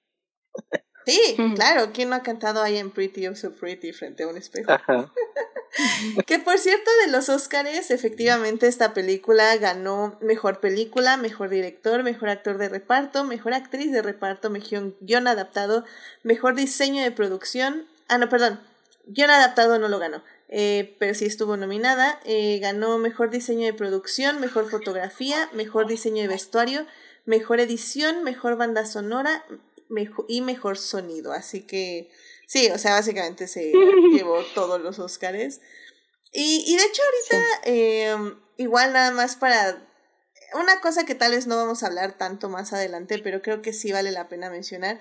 [laughs] Sí, claro, ¿quién no ha cantado I am pretty, oh so pretty frente a un espejo? [laughs] que por cierto, de los Óscares, efectivamente esta película ganó mejor película, mejor director, mejor actor de reparto, mejor actriz de reparto, mejor guion adaptado, mejor diseño de producción. Ah, no, perdón, guion adaptado no lo ganó. Eh, pero sí estuvo nominada. Eh, ganó mejor diseño de producción, mejor fotografía, mejor diseño de vestuario, mejor edición, mejor banda sonora, y mejor sonido. Así que sí, o sea, básicamente se [laughs] llevó todos los Óscares. Y, y de hecho ahorita, em, igual nada más para una cosa que tal vez no vamos a hablar tanto más adelante, pero creo que sí vale la pena mencionar,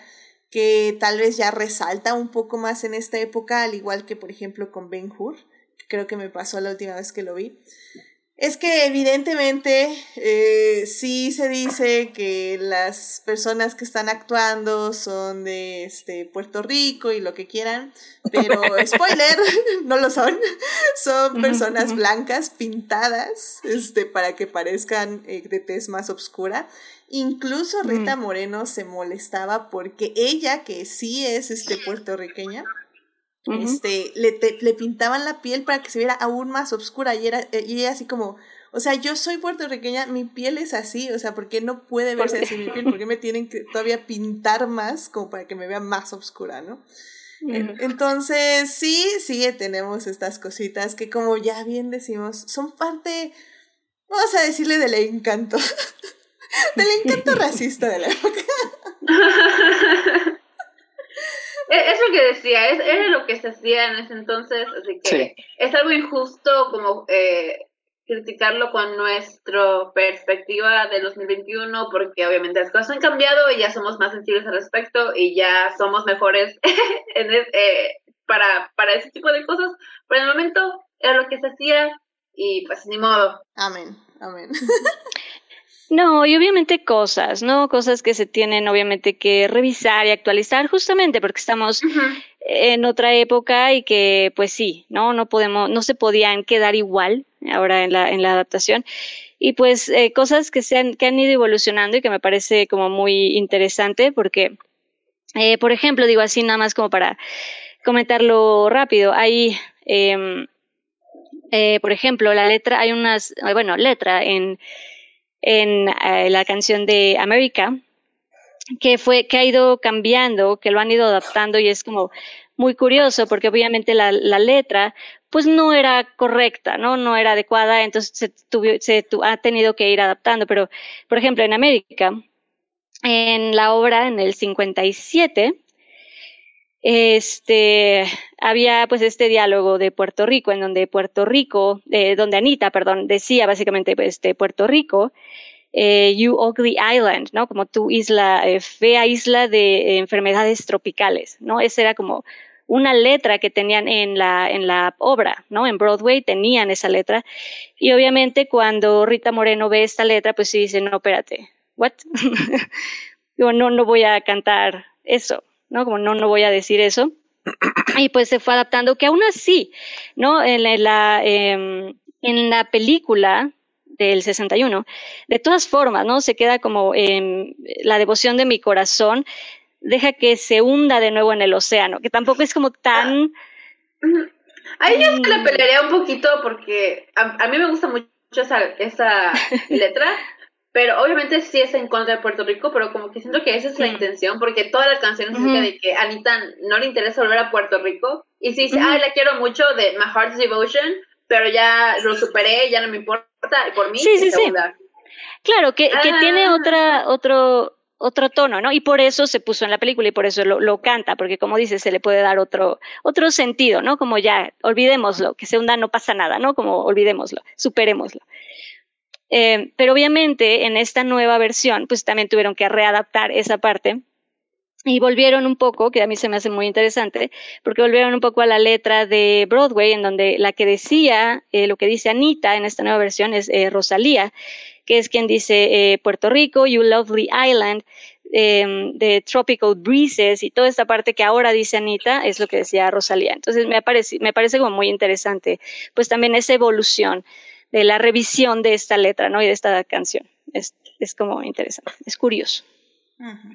que tal vez ya resalta un poco más en esta época, al igual que por ejemplo con Ben Hur, que creo que me pasó la última vez que lo vi. Es que evidentemente eh, sí se dice que las personas que están actuando son de este, Puerto Rico y lo que quieran, pero [laughs] spoiler, [laughs] no lo son. Son personas blancas pintadas este, para que parezcan eh, de tez más oscura. Incluso Rita Moreno se molestaba porque ella, que sí es este, puertorriqueña, este, le, le, pintaban la piel para que se viera aún más oscura y era eh, y así como, o sea, yo soy puertorriqueña, mi piel es así, o sea, ¿por qué no puede verse así mi piel? ¿Por qué me tienen que todavía pintar más como para que me vea más oscura, no? Entonces, sí, sí, tenemos estas cositas que como ya bien decimos, son parte, vamos a decirle del encanto, [laughs] del encanto [laughs] racista de la época. [laughs] E, es lo que decía, es, era lo que se hacía en ese entonces, así que es algo injusto como eh, criticarlo con nuestra perspectiva del 2021, porque obviamente las cosas han cambiado y ya somos más sensibles al respecto y ya somos mejores [laughs] en eh, para, para ese tipo de cosas. Pero en el momento era lo que se hacía y pues ni modo. Amén, amén. [laughs] No, y obviamente cosas, ¿no? Cosas que se tienen obviamente que revisar y actualizar justamente porque estamos en otra época y que pues sí, ¿no? No podemos, no se podían quedar igual ahora en la, en la adaptación. Y pues eh, cosas que, se han, que han ido evolucionando y que me parece como muy interesante porque, eh, por ejemplo, digo así nada más como para comentarlo rápido, hay... Em, eh, por ejemplo, la letra, hay unas, bueno, letra en en eh, la canción de América, que fue, que ha ido cambiando, que lo han ido adaptando y es como muy curioso porque obviamente la, la letra pues no era correcta, ¿no? No era adecuada, entonces se, se ha tenido que ir adaptando. Pero, por ejemplo, en América, en la obra en el 57, este, había pues este diálogo de Puerto Rico, en donde Puerto Rico, eh, donde Anita, perdón, decía básicamente este, Puerto Rico, eh, You Ugly Island, ¿no? Como tu isla, eh, fea isla de enfermedades tropicales, ¿no? Esa era como una letra que tenían en la, en la obra, ¿no? En Broadway tenían esa letra. Y obviamente cuando Rita Moreno ve esta letra, pues sí dice, no, espérate, ¿what? [laughs] Digo, no, no voy a cantar eso, ¿no? Como no, no voy a decir eso. [clears throat] Y pues se fue adaptando, que aún así, ¿no? En la, em, en la película del 61, de todas formas, ¿no? Se queda como en la devoción de mi corazón, deja que se hunda de nuevo en el océano, que tampoco es como tan... Ahí yo se la pelearía un poquito porque a, mí me gusta mucho esa, esa [laughs] letra, pero obviamente sí es en contra de Puerto Rico, pero como que siento que esa es la intención, porque toda la canción es de que a Anita no le interesa volver a Puerto Rico, y sí dice, ay, la quiero mucho de My Heart's Devotion, pero ya lo superé, ya no me importa, y por mí sí, sí, sí. Claro, que, que tiene ah. otra, otro, otro tono, ¿no? Y por eso se puso en la película y por eso lo, lo, canta, porque como dice, se le puede dar otro, otro sentido, ¿no? Como ya, olvidémoslo, que se hunda, no pasa nada, ¿no? Como olvidémoslo, superémoslo. Eh, pero obviamente en esta nueva versión, pues también tuvieron que readaptar esa parte y volvieron un poco, que a mí se me hace muy interesante, porque volvieron un poco a la letra de Broadway, en donde la que decía, eh, lo que dice Anita en esta nueva versión es eh, Rosalía, que es quien dice Puerto Rico, You Lovely Island, em, de Tropical Breezes y toda esta parte que ahora dice Anita es lo que decía Rosalía. Entonces me parece, me parece como muy interesante, pues también esa evolución de la revisión de esta letra, ¿no? Y de esta canción. Es, es como interesante, es curioso.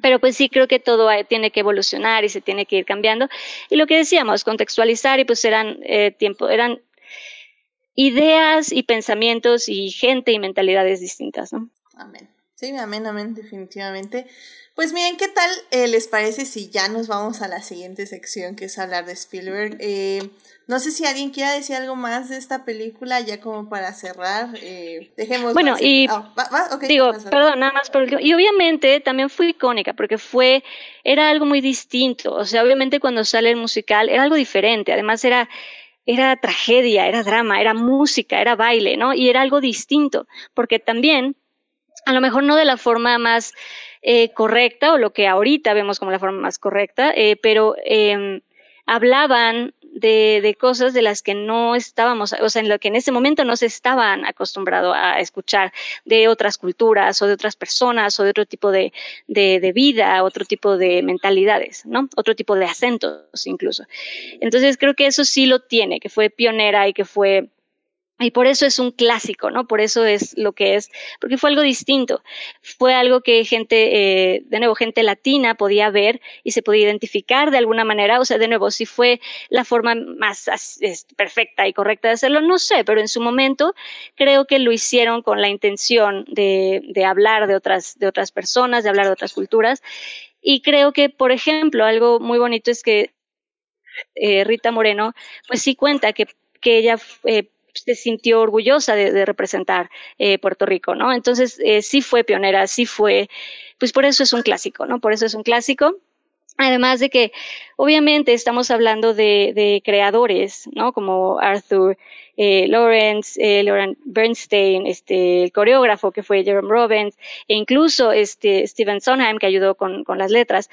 Pero pues sí creo que todo tiene que evolucionar y se tiene que ir cambiando. Y lo que decíamos, contextualizar y pues eran eh, tiempo, eran ideas y pensamientos y gente y mentalidades distintas, ¿no? Amén. Sí, amén, amén, definitivamente. Pues miren, ¿qué tal eh, les parece si ya nos vamos a la siguiente sección que es hablar de Spielberg? Eh, no sé si alguien quiera decir algo más de esta película ya como para cerrar. Eh, dejemos. Bueno, y ah, digo, perdón, nada más por Y obviamente también fue icónica porque fue, era algo muy distinto. O sea, obviamente cuando sale el musical era algo diferente. Además era era tragedia, era drama, era música, era baile, ¿no? Y era algo distinto, porque también a lo mejor no de la forma más eh, correcta o lo que ahorita vemos como la forma más correcta, eh, pero eh, hablaban de, cosas de las que no estábamos, o sea, en lo que en ese momento no se estaban acostumbrados a escuchar de otras culturas o de otras personas o de otro tipo de vida, otro tipo de mentalidades, ¿no? Otro tipo de acentos incluso. Entonces creo que eso sí lo tiene, que fue pionera y que fue y por eso es un clásico, ¿no? Por eso es lo que es, porque fue algo distinto. Fue algo que gente, eh, de nuevo, gente latina podía ver y se podía identificar de alguna manera. O sea, de nuevo, si fue la forma más perfecta y correcta de hacerlo, no sé, pero en su momento creo que lo hicieron con la intención de, hablar de otras, de otras personas, de hablar de otras culturas. Y creo que, por ejemplo, algo muy bonito es que eh, Rita Moreno, pues sí cuenta que, que ella eh, se sintió orgullosa de, representar eh, Puerto Rico, ¿no? Entonces, eh, sí fue pionera, sí fue, pues por eso es un clásico, ¿no? Por eso es un clásico. Además de que, obviamente, estamos hablando de, creadores, ¿no? Como Arthur eh, Lawrence, eh, Laurent Bernstein, este, el coreógrafo que fue Jerome Robbins, e incluso este, Steven Sondheim, que ayudó con, las letras,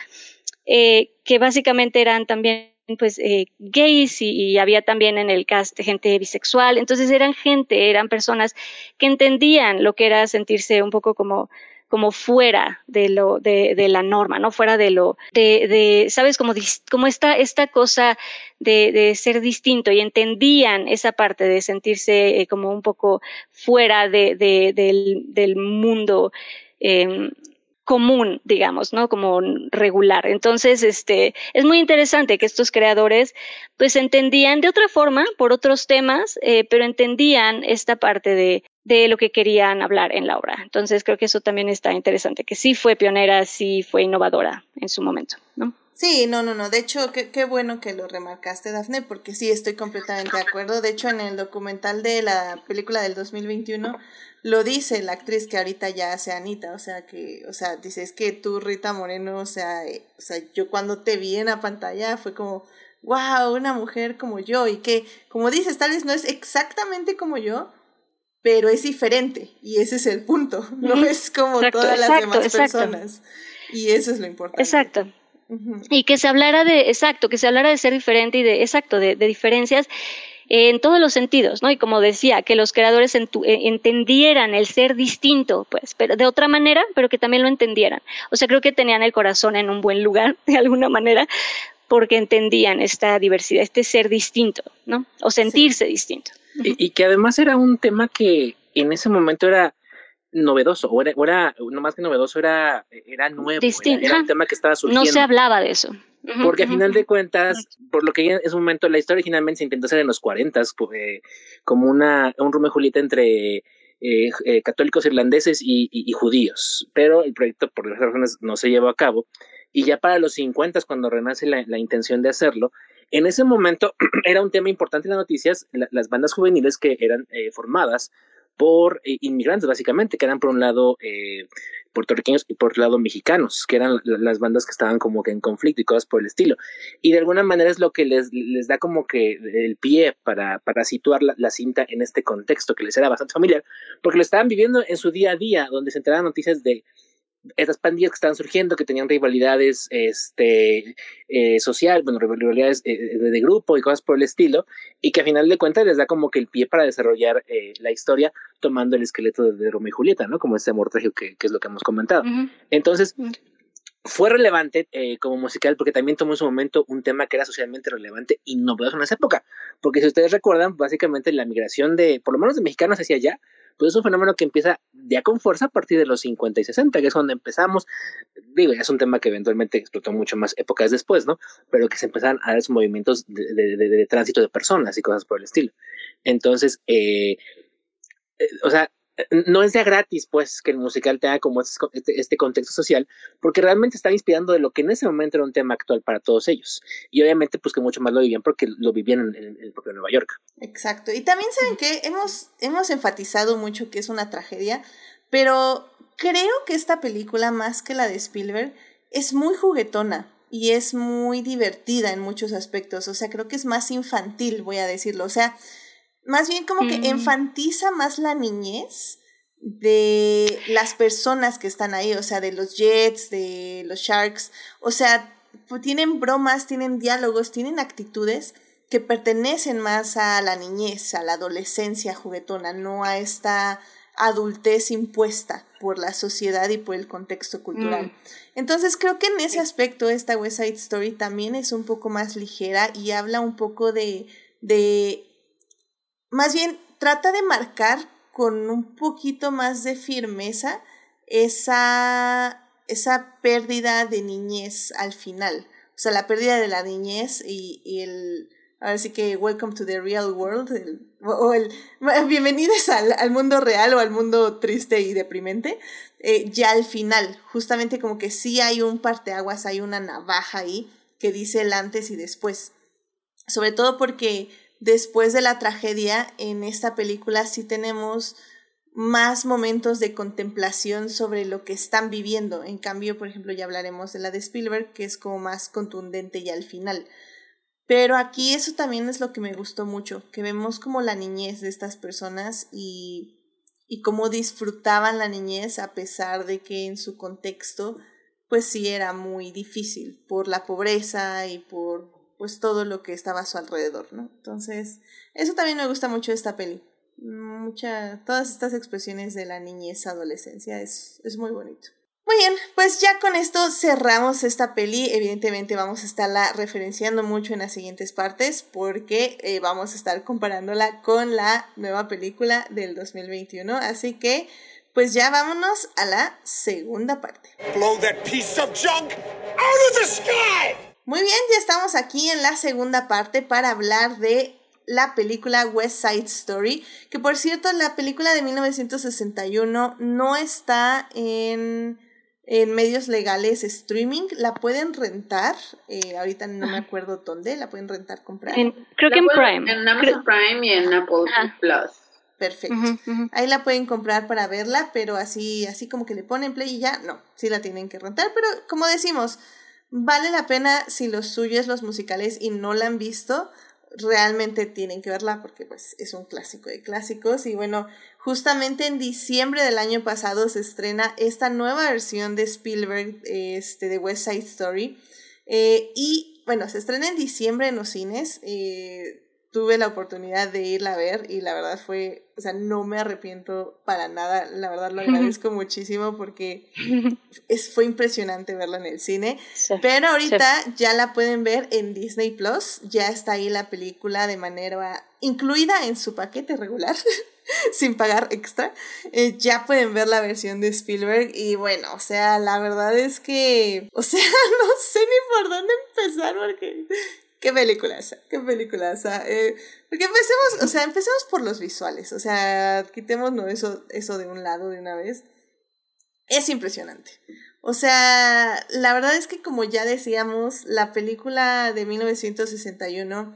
que básicamente eran también pues eh, gays y, había también en el cast gente bisexual, entonces eran gente, eran personas que entendían lo que era sentirse un poco como como fuera de lo de, de la norma, no fuera de lo de, de sabes como como esta esta cosa de, de, ser distinto y entendían esa parte de sentirse eh, como un poco fuera de, del, del mundo eh, común, digamos, ¿no? Como regular. Entonces, este, es muy interesante que estos creadores, pues, entendían de otra forma, por otros temas, eh, pero entendían esta parte de, de lo que querían hablar en la obra. Entonces, creo que eso también está interesante, que sí fue pionera, sí fue innovadora en su momento, ¿no? Sí, no, no, no. De hecho, qué, qué bueno que lo remarcaste, Dafne, porque sí, estoy completamente de acuerdo. De hecho, en el documental de la película del 2021 lo dice la actriz que ahorita ya hace Anita, o sea que, o sea, dice, es que tú, Rita Moreno, o sea, eh, o sea, yo cuando te vi en la pantalla fue como, wow, una mujer como yo, y que, como dices, tal vez no es exactamente como yo, pero es diferente, y ese es el punto, [laughs] no es como todas las demás personas. Y eso es lo importante. Exacto. Y que se hablara de, exacto, que se hablara de ser diferente y de, exacto, de, diferencias en todos los sentidos, ¿no? Y como decía, que los creadores e, entendieran el ser distinto, pues, pero de otra manera, pero que también lo entendieran. O sea, creo que tenían el corazón en un buen lugar, [laughs] de alguna manera, porque entendían esta diversidad, este ser distinto, ¿no? O sentirse distinto. y, que además era un tema que en ese momento era novedoso, o era, era, no más que novedoso, era, era nuevo, era, un tema que estaba surgiendo. No se hablaba de eso. Porque a final de cuentas, por lo que en ese momento la historia originalmente se intentó hacer en los 40, eh, como una, un Romeo y Julieta entre eh, eh, católicos irlandeses y, y, judíos, pero el proyecto por diversas razones no se llevó a cabo. Y ya para los 50, cuando renace la, la intención de hacerlo, en ese momento [clears throat] era un tema importante en las noticias, las bandas juveniles que eran formadas por eh, inmigrantes, básicamente, que eran por un lado eh, puertorriqueños y por otro lado mexicanos, que eran las bandas que estaban como que en conflicto y cosas por el estilo. Y de alguna manera es lo que les, les da como que el pie para, para situar la, la, cinta en este contexto que les era bastante familiar, porque lo estaban viviendo en su día a día, donde se enteraban noticias de estas pandillas que estaban surgiendo, que tenían rivalidades este, eh, social, bueno, rivalidades eh, de, grupo y cosas por el estilo, y que a final de cuentas les da como que el pie para desarrollar eh, la historia tomando el esqueleto de, Romeo y Julieta, ¿no? Como ese amor trágico que, que, es lo que hemos comentado. Entonces, fue relevante eh, como musical porque también tomó en su momento un tema que era socialmente relevante y novedoso en esa época. Porque si ustedes recuerdan, básicamente la migración de, por lo menos de mexicanos hacia allá, pues es un fenómeno que empieza ya con fuerza a partir de los 50 y 60, que es donde empezamos. Digo, ya es un tema que eventualmente explotó mucho más épocas después, ¿no? Pero que se empezaron a dar esos movimientos de, de tránsito de personas y cosas por el estilo. Entonces, eh, eh o sea, no es ya gratis, pues, que el musical tenga como este, este, contexto social, porque realmente están inspirando de lo que en ese momento era un tema actual para todos ellos. Y obviamente, pues, que mucho más lo vivían porque lo vivían en, el propio Nueva York. Exacto. Y también saben que hemos, hemos enfatizado mucho que es una tragedia, pero creo que esta película, más que la de Spielberg, es muy juguetona y es muy divertida en muchos aspectos. O sea, creo que es más infantil, voy a decirlo. O sea, más bien como que mm. enfatiza más la niñez de las personas que están ahí, o sea, de los Jets, de los Sharks, o sea, pues, tienen bromas, tienen diálogos, tienen actitudes que pertenecen más a la niñez, a la adolescencia juguetona, no a esta adultez impuesta por la sociedad y por el contexto cultural. Mm. Entonces creo que en ese aspecto esta West Side Story también es un poco más ligera y habla un poco de, de más bien trata de marcar con un poquito más de firmeza esa, esa pérdida de niñez al final. O sea, la pérdida de la niñez y, y el, ahora sí que welcome to the real world, o el [laughs] bienvenidos al, al, mundo real o al mundo triste y deprimente, eh, ya al final, justamente como que sí hay un parteaguas, hay una navaja ahí que dice el antes y después. Sobre todo porque después de la tragedia, en esta película sí tenemos más momentos de contemplación sobre lo que están viviendo. En cambio, por ejemplo, ya hablaremos de la de Spielberg, que es como más contundente ya al final. Pero aquí eso también es lo que me gustó mucho, que vemos como la niñez de estas personas y, y cómo disfrutaban la niñez a pesar de que en su contexto pues sí era muy difícil por la pobreza y por pues todo lo que estaba a su alrededor, ¿no? Entonces, eso también me gusta mucho de esta peli. Mucha, todas estas expresiones de la niñez, adolescencia, es, es muy bonito. Muy bien, pues ya con esto cerramos esta peli. Evidentemente vamos a estarla referenciando mucho en las siguientes partes porque eh, vamos a estar comparándola con la nueva película del 2021. Así que, pues ya vámonos a la segunda parte. Blow that piece of junk out of the sky! Muy bien, ya estamos aquí en la segunda parte para hablar de la película West Side Story, que por cierto la película de 1961 no está en, en medios legales streaming. La pueden rentar, eh, ahorita no me acuerdo dónde, la pueden rentar, comprar. creo que en Prime. En Amazon Prime y en Apple Plus. Perfecto. Ahí la pueden comprar para verla, pero así, así como que le ponen play y ya, no, sí la tienen que rentar, pero como decimos, vale la pena si lo suyo es los musicales y no la han visto, realmente tienen que verla porque pues es un clásico de clásicos y bueno, justamente en diciembre del año pasado se estrena esta nueva versión de Spielberg este, de West Side Story eh, y bueno, se estrena en diciembre en los cines. Eh, tuve la oportunidad de irla a ver y la verdad fue, o sea, no me arrepiento para nada, la verdad lo agradezco [laughs] muchísimo porque es, fue impresionante verla en el cine, pero ahorita ya la pueden ver en Disney Plus, ya está ahí la película de manera incluida en su paquete regular. [laughs] sin pagar extra, eh, ya pueden ver la versión de Spielberg y bueno, o sea, la verdad es que, o sea, [laughs] no sé ni por dónde empezar porque Qué peliculaza, qué peliculaza. Eh, porque empecemos, o sea, empecemos por los visuales. O sea, quitémonos eso, eso de un lado de una vez. Es impresionante. O sea, la verdad es que como ya decíamos, la película de 1961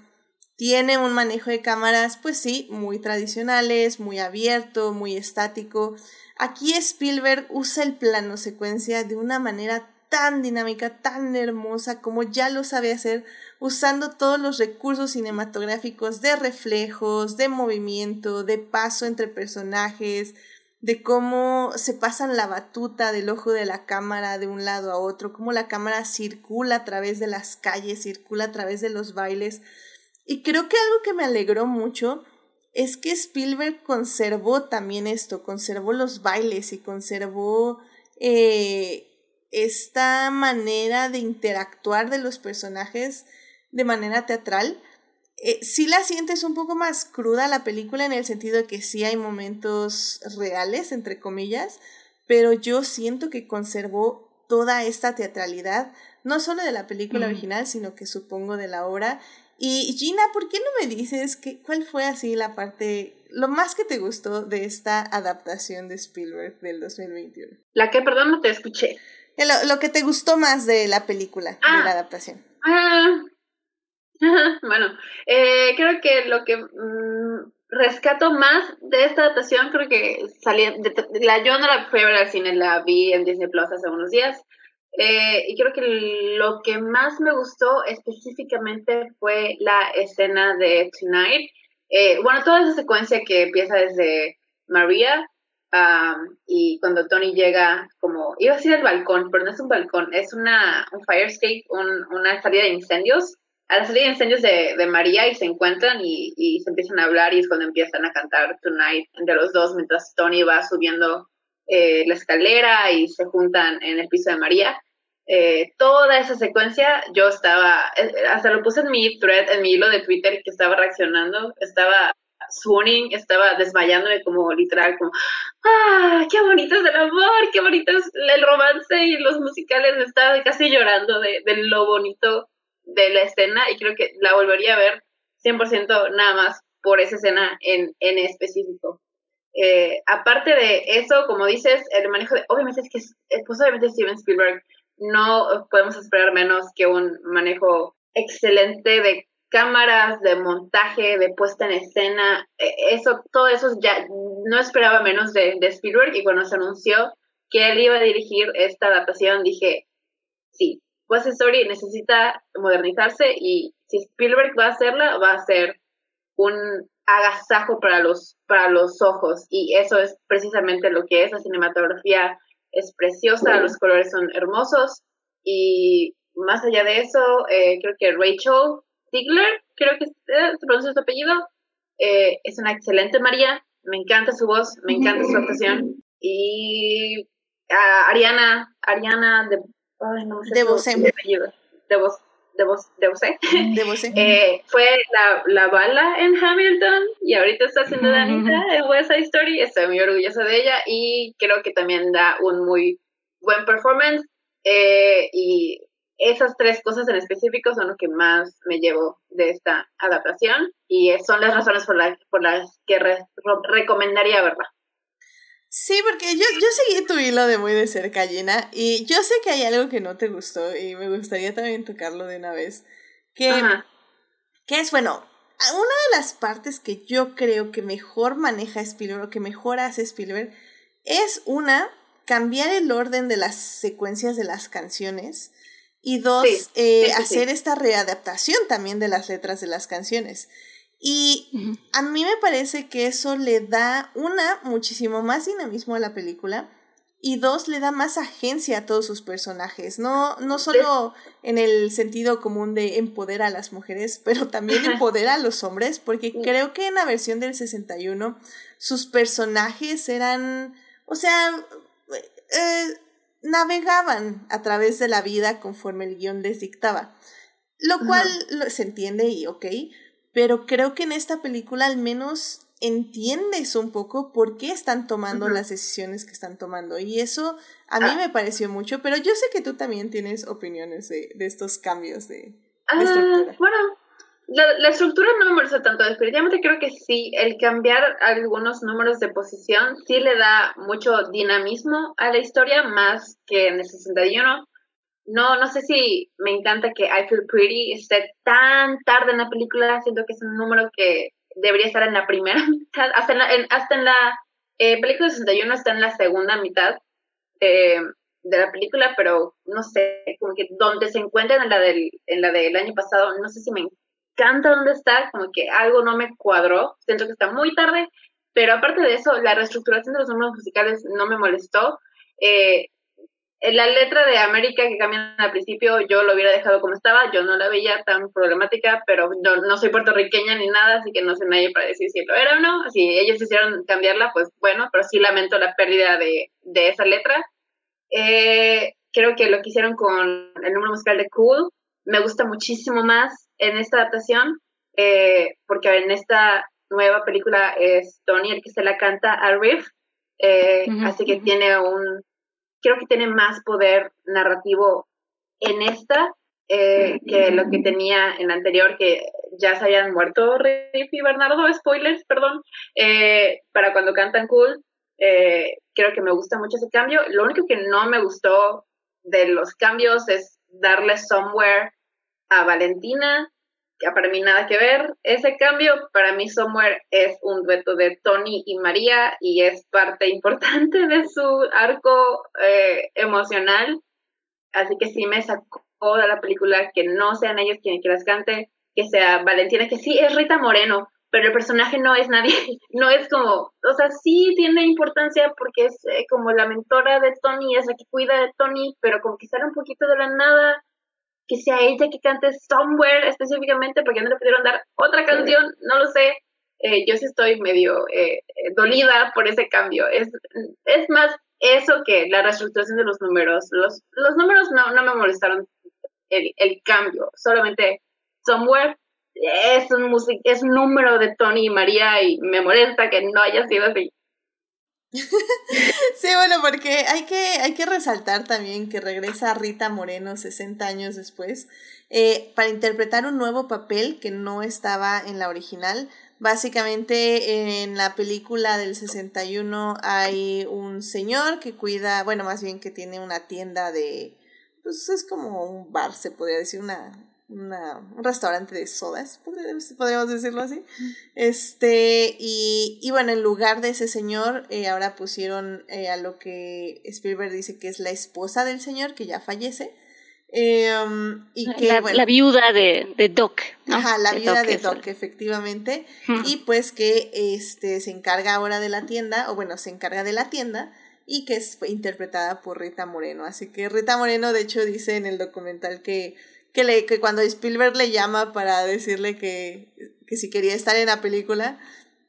tiene un manejo de cámaras, pues sí, muy tradicionales, muy abierto, muy estático. Aquí Spielberg usa el plano secuencia de una manera tan dinámica, tan hermosa, como ya lo sabe hacer, usando todos los recursos cinematográficos de reflejos, de movimiento, de paso entre personajes, de cómo se pasan la batuta del ojo de la cámara de un lado a otro, cómo la cámara circula a través de las calles, circula a través de los bailes. Y creo que algo que me alegró mucho es que Spielberg conservó también esto, conservó los bailes y conservó eh, esta manera de interactuar de los personajes de manera teatral. Eh, sí la sientes un poco más cruda la película en el sentido de que sí hay momentos reales, entre comillas, pero yo siento que conservó toda esta teatralidad, no solo de la película original, sino que supongo de la obra. Y Gina, ¿por qué no me dices que, cuál fue así la parte, lo más que te gustó de esta adaptación de Spielberg del 2021? La que, perdón, no te escuché. Lo, lo que te gustó más de la película, de la ah. adaptación. Ah, [laughs] bueno, eh, creo que lo que mm, rescato más de esta adaptación, creo que salí, la, yo no la fui a ver al cine, la vi en Disney Plus hace unos días. Eh, y creo que lo que más me gustó específicamente fue la escena de Tonight. Eh, bueno, toda esa secuencia que empieza desde María y cuando Tony llega como, iba a decir el balcón, pero no es un balcón, es una, un fire escape, una salida de incendios a la salida de incendios de, de, María y se encuentran y, y, se empiezan a hablar y es cuando empiezan a cantar Tonight entre los dos mientras Tony va subiendo eh, la escalera y se juntan en el piso de María. Eh, toda esa secuencia yo estaba, eh, hasta lo puse en mi thread, en mi hilo de Twitter que estaba reaccionando, estaba swooning, estaba desmayándome como literal, como, ¡ah, qué bonito es el amor, qué bonito es el romance y los musicales! Estaba casi llorando de, de lo bonito de la escena y creo que la volvería a ver 100% nada más por esa escena en, en específico. Eh, aparte de eso, como dices, el manejo de, obviamente es que, eh, pues obviamente Steven Spielberg, no podemos esperar menos que un manejo excelente de cámaras, de montaje, de puesta en escena, e, eso, todo eso ya no esperaba menos de, de Spielberg y cuando se anunció que él iba a dirigir esta adaptación, dije, sí, West Story necesita modernizarse y si Spielberg va a hacerla, va a ser un agasajo para los, para los ojos y eso es precisamente lo que es. La cinematografía es preciosa, los colores son hermosos y más allá de eso, eh, creo que Rachel Ziegler, creo que se pronuncia su apellido, eh, es una excelente María, me encanta su voz, me encanta su actuación y ah, Ariana, Ariana de Ay, no sé. De Bosé. De voz de voz de [laughs] De eh, fue la, la, bala en Hamilton y ahorita está haciendo Danita en West Side Story. Estoy muy orgullosa de ella y creo que también da un muy buen performance. Eh, y esas tres cosas en específico son lo que más me llevo de esta adaptación y son las razones por, la, por las que recomendaría verla. Sí, porque yo, yo seguí tu hilo de muy de cerca, Gina, y yo sé que hay algo que no te gustó y me gustaría también tocarlo de una vez. Que, que es, bueno, una de las partes que yo creo que mejor maneja Spielberg o que mejor hace Spielberg es una, cambiar el orden de las secuencias de las canciones y dos, eh, hacer esta readaptación también de las letras de las canciones. Y a mí me parece que eso le da, una, muchísimo más dinamismo a la película y dos, le da más agencia a todos sus personajes. No, no solo en el sentido común de empoderar a las mujeres, [laughs] pero también empodera a los hombres, porque creo que en la versión del 61 sus personajes eran, o sea, eh, navegaban a través de la vida conforme el guion les dictaba. Lo cual se entiende y ok, pero creo que en esta película al menos entiendes un poco por qué están tomando las decisiones que están tomando. Y eso a mí ah. me pareció mucho, pero yo sé que tú también tienes opiniones de, estos cambios de, ah, estructura. Bueno, la, estructura no me molesta tanto. Definitivamente creo que sí, el cambiar algunos números de posición sí le da mucho dinamismo a la historia, más que en el 61 no, no sé si me encanta que I Feel Pretty esté tan tarde en la película, siento que es un número que debería estar en la primera [laughs] mitad, hasta en la, hasta en la eh, película 61 está en la segunda mitad eh, de la película, pero no sé, como que donde se encuentra en la del, en la del año pasado, no sé si me encanta dónde está, como que algo no me cuadró, siento que está muy tarde, pero aparte de eso, la reestructuración de los números musicales no me molestó. Eh, la letra de América que cambian al principio, yo lo hubiera dejado como estaba, yo no la veía tan problemática, pero no, no soy puertorriqueña ni nada, así que no sé nadie para decir si lo era o no. Si ellos hicieron cambiarla, pues bueno, pero sí lamento la pérdida de, de esa letra. Eh, creo que lo que hicieron con el número musical de Cool me gusta muchísimo más en esta adaptación, eh, porque en esta nueva película es Tony el que se la canta a Riff, eh, así que tiene un creo que tiene más poder narrativo en esta eh, que lo que tenía en la anterior, que ya se habían muerto Riff y Bernardo, spoilers, perdón, para cuando cantan cool. Eh, creo que me gusta mucho ese cambio. Lo único que no me gustó de los cambios es darle somewhere a Valentina para mí nada que ver. Ese cambio, para mí Somewhere es un dueto de Tony y María y es parte importante de su arco eh, emocional. Así que sí me sacó de la película que no sean ellos quienes las cante, que sea Valentina, que sí es Rita Moreno, pero el personaje no es nadie, [laughs] no es como, o sea, sí tiene importancia porque es eh, como la mentora de Tony, es la que cuida de Tony, pero como que sale un poquito de la nada que sea ella que cante Somewhere específicamente, porque no le pudieron dar otra canción, no lo sé. Eh, yo sí estoy medio eh, dolida por ese cambio. Es, es más eso que la reestructuración de los números. Los, los números no, no me molestaron el, el cambio, solamente Somewhere es un, es un número de Tony y María y me molesta que no haya sido así. [laughs] sí, bueno, porque hay que, hay que resaltar también que regresa Rita Moreno 60 años después eh, para interpretar un nuevo papel que no estaba en la original. Básicamente en la película del 61 hay un señor que cuida, bueno, más bien que tiene una tienda de, pues es como un bar, se podría decir, una, una, un restaurante de sodas, podríamos decirlo así. Este, y, y bueno, en lugar de ese señor, eh, ahora pusieron eh, a lo que Spielberg dice que es la esposa del señor, que ya fallece. Em, y que, la, la, viuda de, de Doc. Ajá, la viuda de Doc, efectivamente. Y pues que este, se encarga ahora de la tienda, o bueno, se encarga de la tienda y que es interpretada por Rita Moreno. Así que Rita Moreno, de hecho, dice en el documental que que, le, que cuando Spielberg le llama para decirle que, que si quería estar en la película,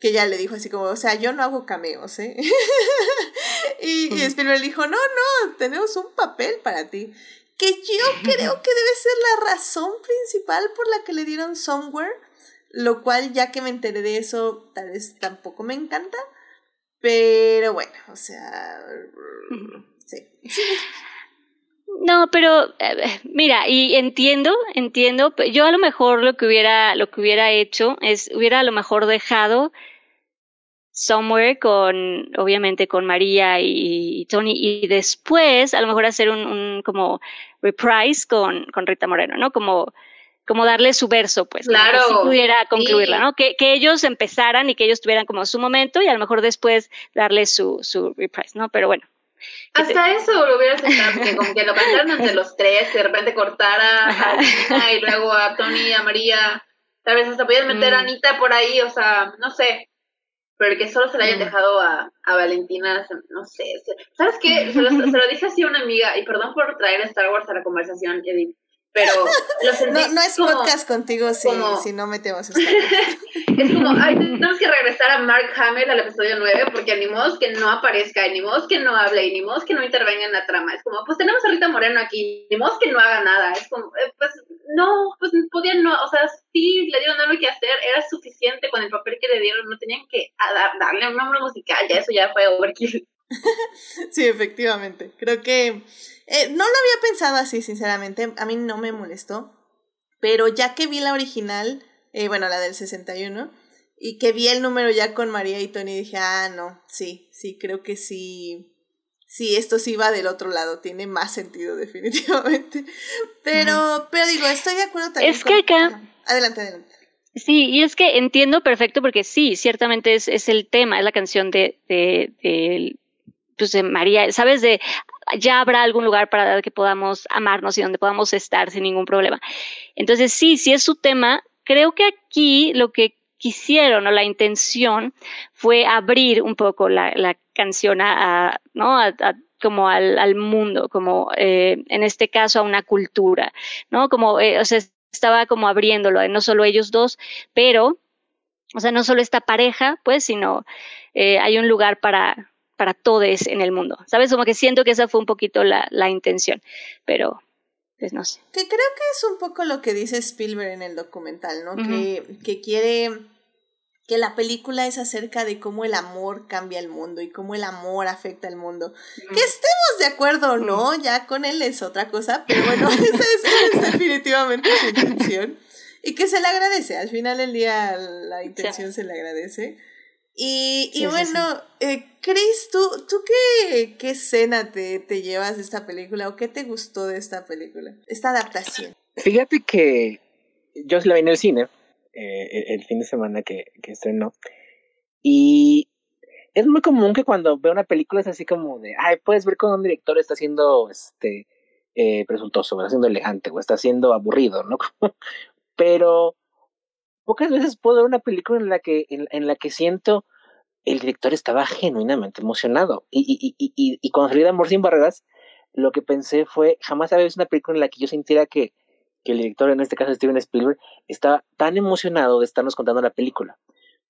que ella le dijo así como, o sea, yo no hago cameos, ¿eh? [laughs] y, y, Spielberg le dijo, no, no, tenemos un papel para ti. Que yo creo que debe ser la razón principal por la que le dieron Somewhere, lo cual ya que me enteré de eso, tal vez tampoco me encanta, pero bueno, o sea, sí. No, pero eh, mira, y entiendo, entiendo, yo a lo mejor lo que hubiera, lo que hubiera hecho es, hubiera a lo mejor dejado Somewhere con, obviamente, con María y, Tony, y después a lo mejor hacer un, como reprise con, con Rita Moreno, ¿no? Como, como darle su verso, pues, claro, que pudiera concluirla, ¿no? Que, que, ellos empezaran y que ellos tuvieran como su momento y a lo mejor después darle su, su reprise, ¿no? Pero bueno. Hasta eso lo hubiera sentado, que como que lo cantaron [laughs] entre los tres, y de repente cortara a Anita y luego a Tony y a María. Tal vez hasta pudieran meter a mm. Anita por ahí, o sea, no sé. Pero el que solo se le hayan mm. dejado a, a Valentina, no sé. ¿Sabes qué? Se lo, se lo [laughs] dije así a una amiga, y perdón por traer Star Wars a la conversación, Edith pero [laughs] lo sentí no, no es podcast contigo si, si no metemos esta [laughs] Es como, ay, tenemos que regresar a Mark Hamill al episodio 9 porque ni modo que no aparezca, ni modo que no hable, y ni modo que no intervenga en la trama. Es como, pues tenemos a Rita Moreno aquí, ni modo que no haga nada. Es como, eh, pues no, pues podían no, o sea, sí le dieron algo que hacer, era suficiente con el papel que le dieron, no tenían que darle un nombre musical, ya eso ya fue overkill. [laughs] sí, efectivamente. Creo que eh, no lo había pensado así, sinceramente. A mí no me molestó. Pero ya que vi la original, eh, bueno, la del 61, y que vi el número ya con María y Tony, dije, ah, no, sí, sí, creo que sí. Sí, esto sí va del otro lado, tiene más sentido [laughs] definitivamente. Pero, pero digo, estoy de acuerdo también. Es que acá... Adelante, adelante. Sí, y es que entiendo perfecto porque sí, ciertamente es, es el tema, es la canción de, de, de, pues María, ¿sabes? De ya habrá algún lugar para que podamos amarnos y donde podamos estar sin ningún problema. Entonces, sí, sí es su tema. Creo que aquí lo que quisieron o la intención fue abrir un poco la, la canción a, ¿no? A, como al, al, mundo, como eh, en este caso a una cultura, ¿no? Como, eh, o sea, estaba como abriéndolo, no solo ellos dos, pero, o sea, no solo esta pareja, pues, sino eh, hay un lugar para, para todos en el mundo. ¿Sabes? Como que siento que esa fue un poquito la, la intención, pero pues no sé. Que creo que es un poco lo que dice Spielberg en el documental, ¿no? que, que quiere que la película es acerca de cómo el amor cambia el mundo y cómo el amor afecta al mundo. Que estemos de acuerdo o no, ya con él es otra cosa, pero bueno, [laughs] esa es, definitivamente su intención. Y que se le agradece, al final del día la intención se le agradece. Y, y bueno, eh, Chris, ¿tú, tú qué, qué escena te, te llevas de esta película o qué te gustó de esta película, esta adaptación? Fíjate que yo la vi en el cine eh, el fin de semana que, que estrenó y es muy común que cuando veo una película es así como de, ay, puedes ver cómo un director está siendo este, eh, presuntuoso, está siendo elegante, o está siendo aburrido, ¿no? [laughs] Pero pocas veces puedo ver una película en la que, en, la que siento el director estaba genuinamente emocionado. Y, y, y, y, cuando salí de Amor sin Barreras, lo que pensé fue, jamás había visto una película en la que yo sintiera que, que el director, en este caso Steven Spielberg, estaba tan emocionado de estarnos contando la película.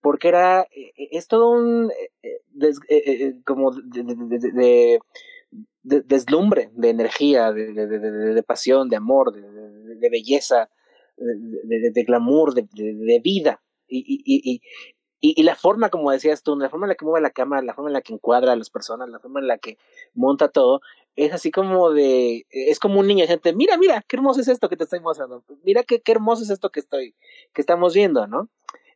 Porque era, eh, eh, es todo un, eh, como de, de, de, deslumbre, de energía, de, pasión, de amor, de, belleza, de, glamour, de, vida. Y, y, y, y, la forma, como decías tú, la forma en la que mueve la cámara, la forma en la que encuadra a las personas, la forma en la que monta todo, es así como de, es como un niño, gente, mira, mira, qué hermoso es esto que te estoy mostrando, mira qué, qué hermoso es esto que estoy, que estamos viendo, ¿no?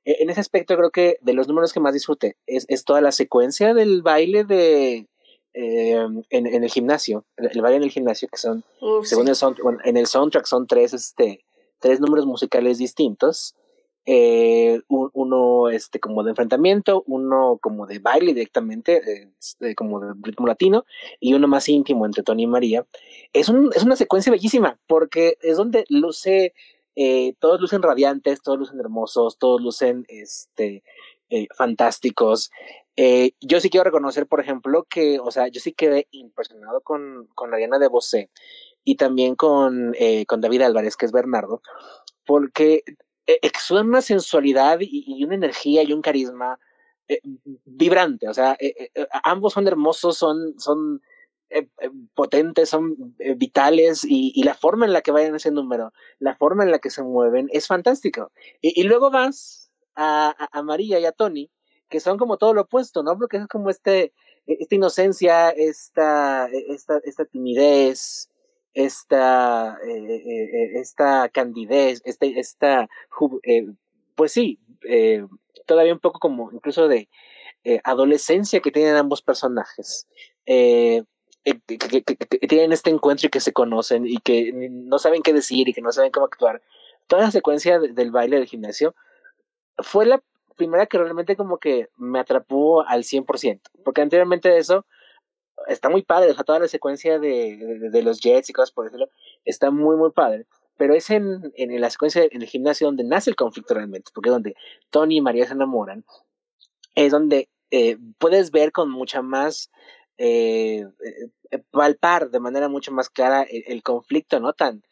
E, en ese aspecto creo que de los números que más disfruté es, es toda la secuencia del baile de, eh, en, en, el gimnasio, el, baile en el gimnasio, que son, según el soundtrack, en el soundtrack son tres, este, tres números musicales distintos, eh, uno este como de enfrentamiento, uno como de baile directamente, eh, como de ritmo latino, y uno más íntimo entre Tony y María. Es, un, es una secuencia bellísima, porque es donde luce, eh, todos lucen radiantes, todos lucen hermosos, todos lucen este, fantásticos. Yo sí quiero reconocer, por ejemplo, que, o sea, yo sí quedé impresionado con, con de Bosé y también con, eh, con David Álvarez, que es Bernardo, porque eh, exudan una sensualidad y, una energía y un carisma eh, vibrante. O sea, eh, ambos son hermosos, son, son potentes, son vitales y, la forma en la que vayan ese número, la forma en la que se mueven es fantástico. Y, luego vas a, a, María y a Tony, que son como todo lo opuesto, ¿no? Porque es como este, esta inocencia, esta, esta, esta timidez, esta, eh, eh, eh, esta candidez, este, esta, pues sí, todavía un poco como incluso de eh, adolescencia que tienen ambos personajes. Eh, eh, que, tienen este encuentro y que se conocen y que no saben qué decir y que no saben cómo actuar. Toda la secuencia del baile del gimnasio fue la primera que realmente como que me atrapó al 100%, porque anteriormente de eso está muy padre, o sea, toda la secuencia de, de, los jets y cosas por decirlo, está muy, muy padre. Pero es en, en, la secuencia en el gimnasio donde nace el conflicto realmente, porque es donde Tony y María se enamoran, es donde eh, puedes ver con mucha más eh, eh, palpar de manera mucho más clara el, conflicto, ¿no? Tan,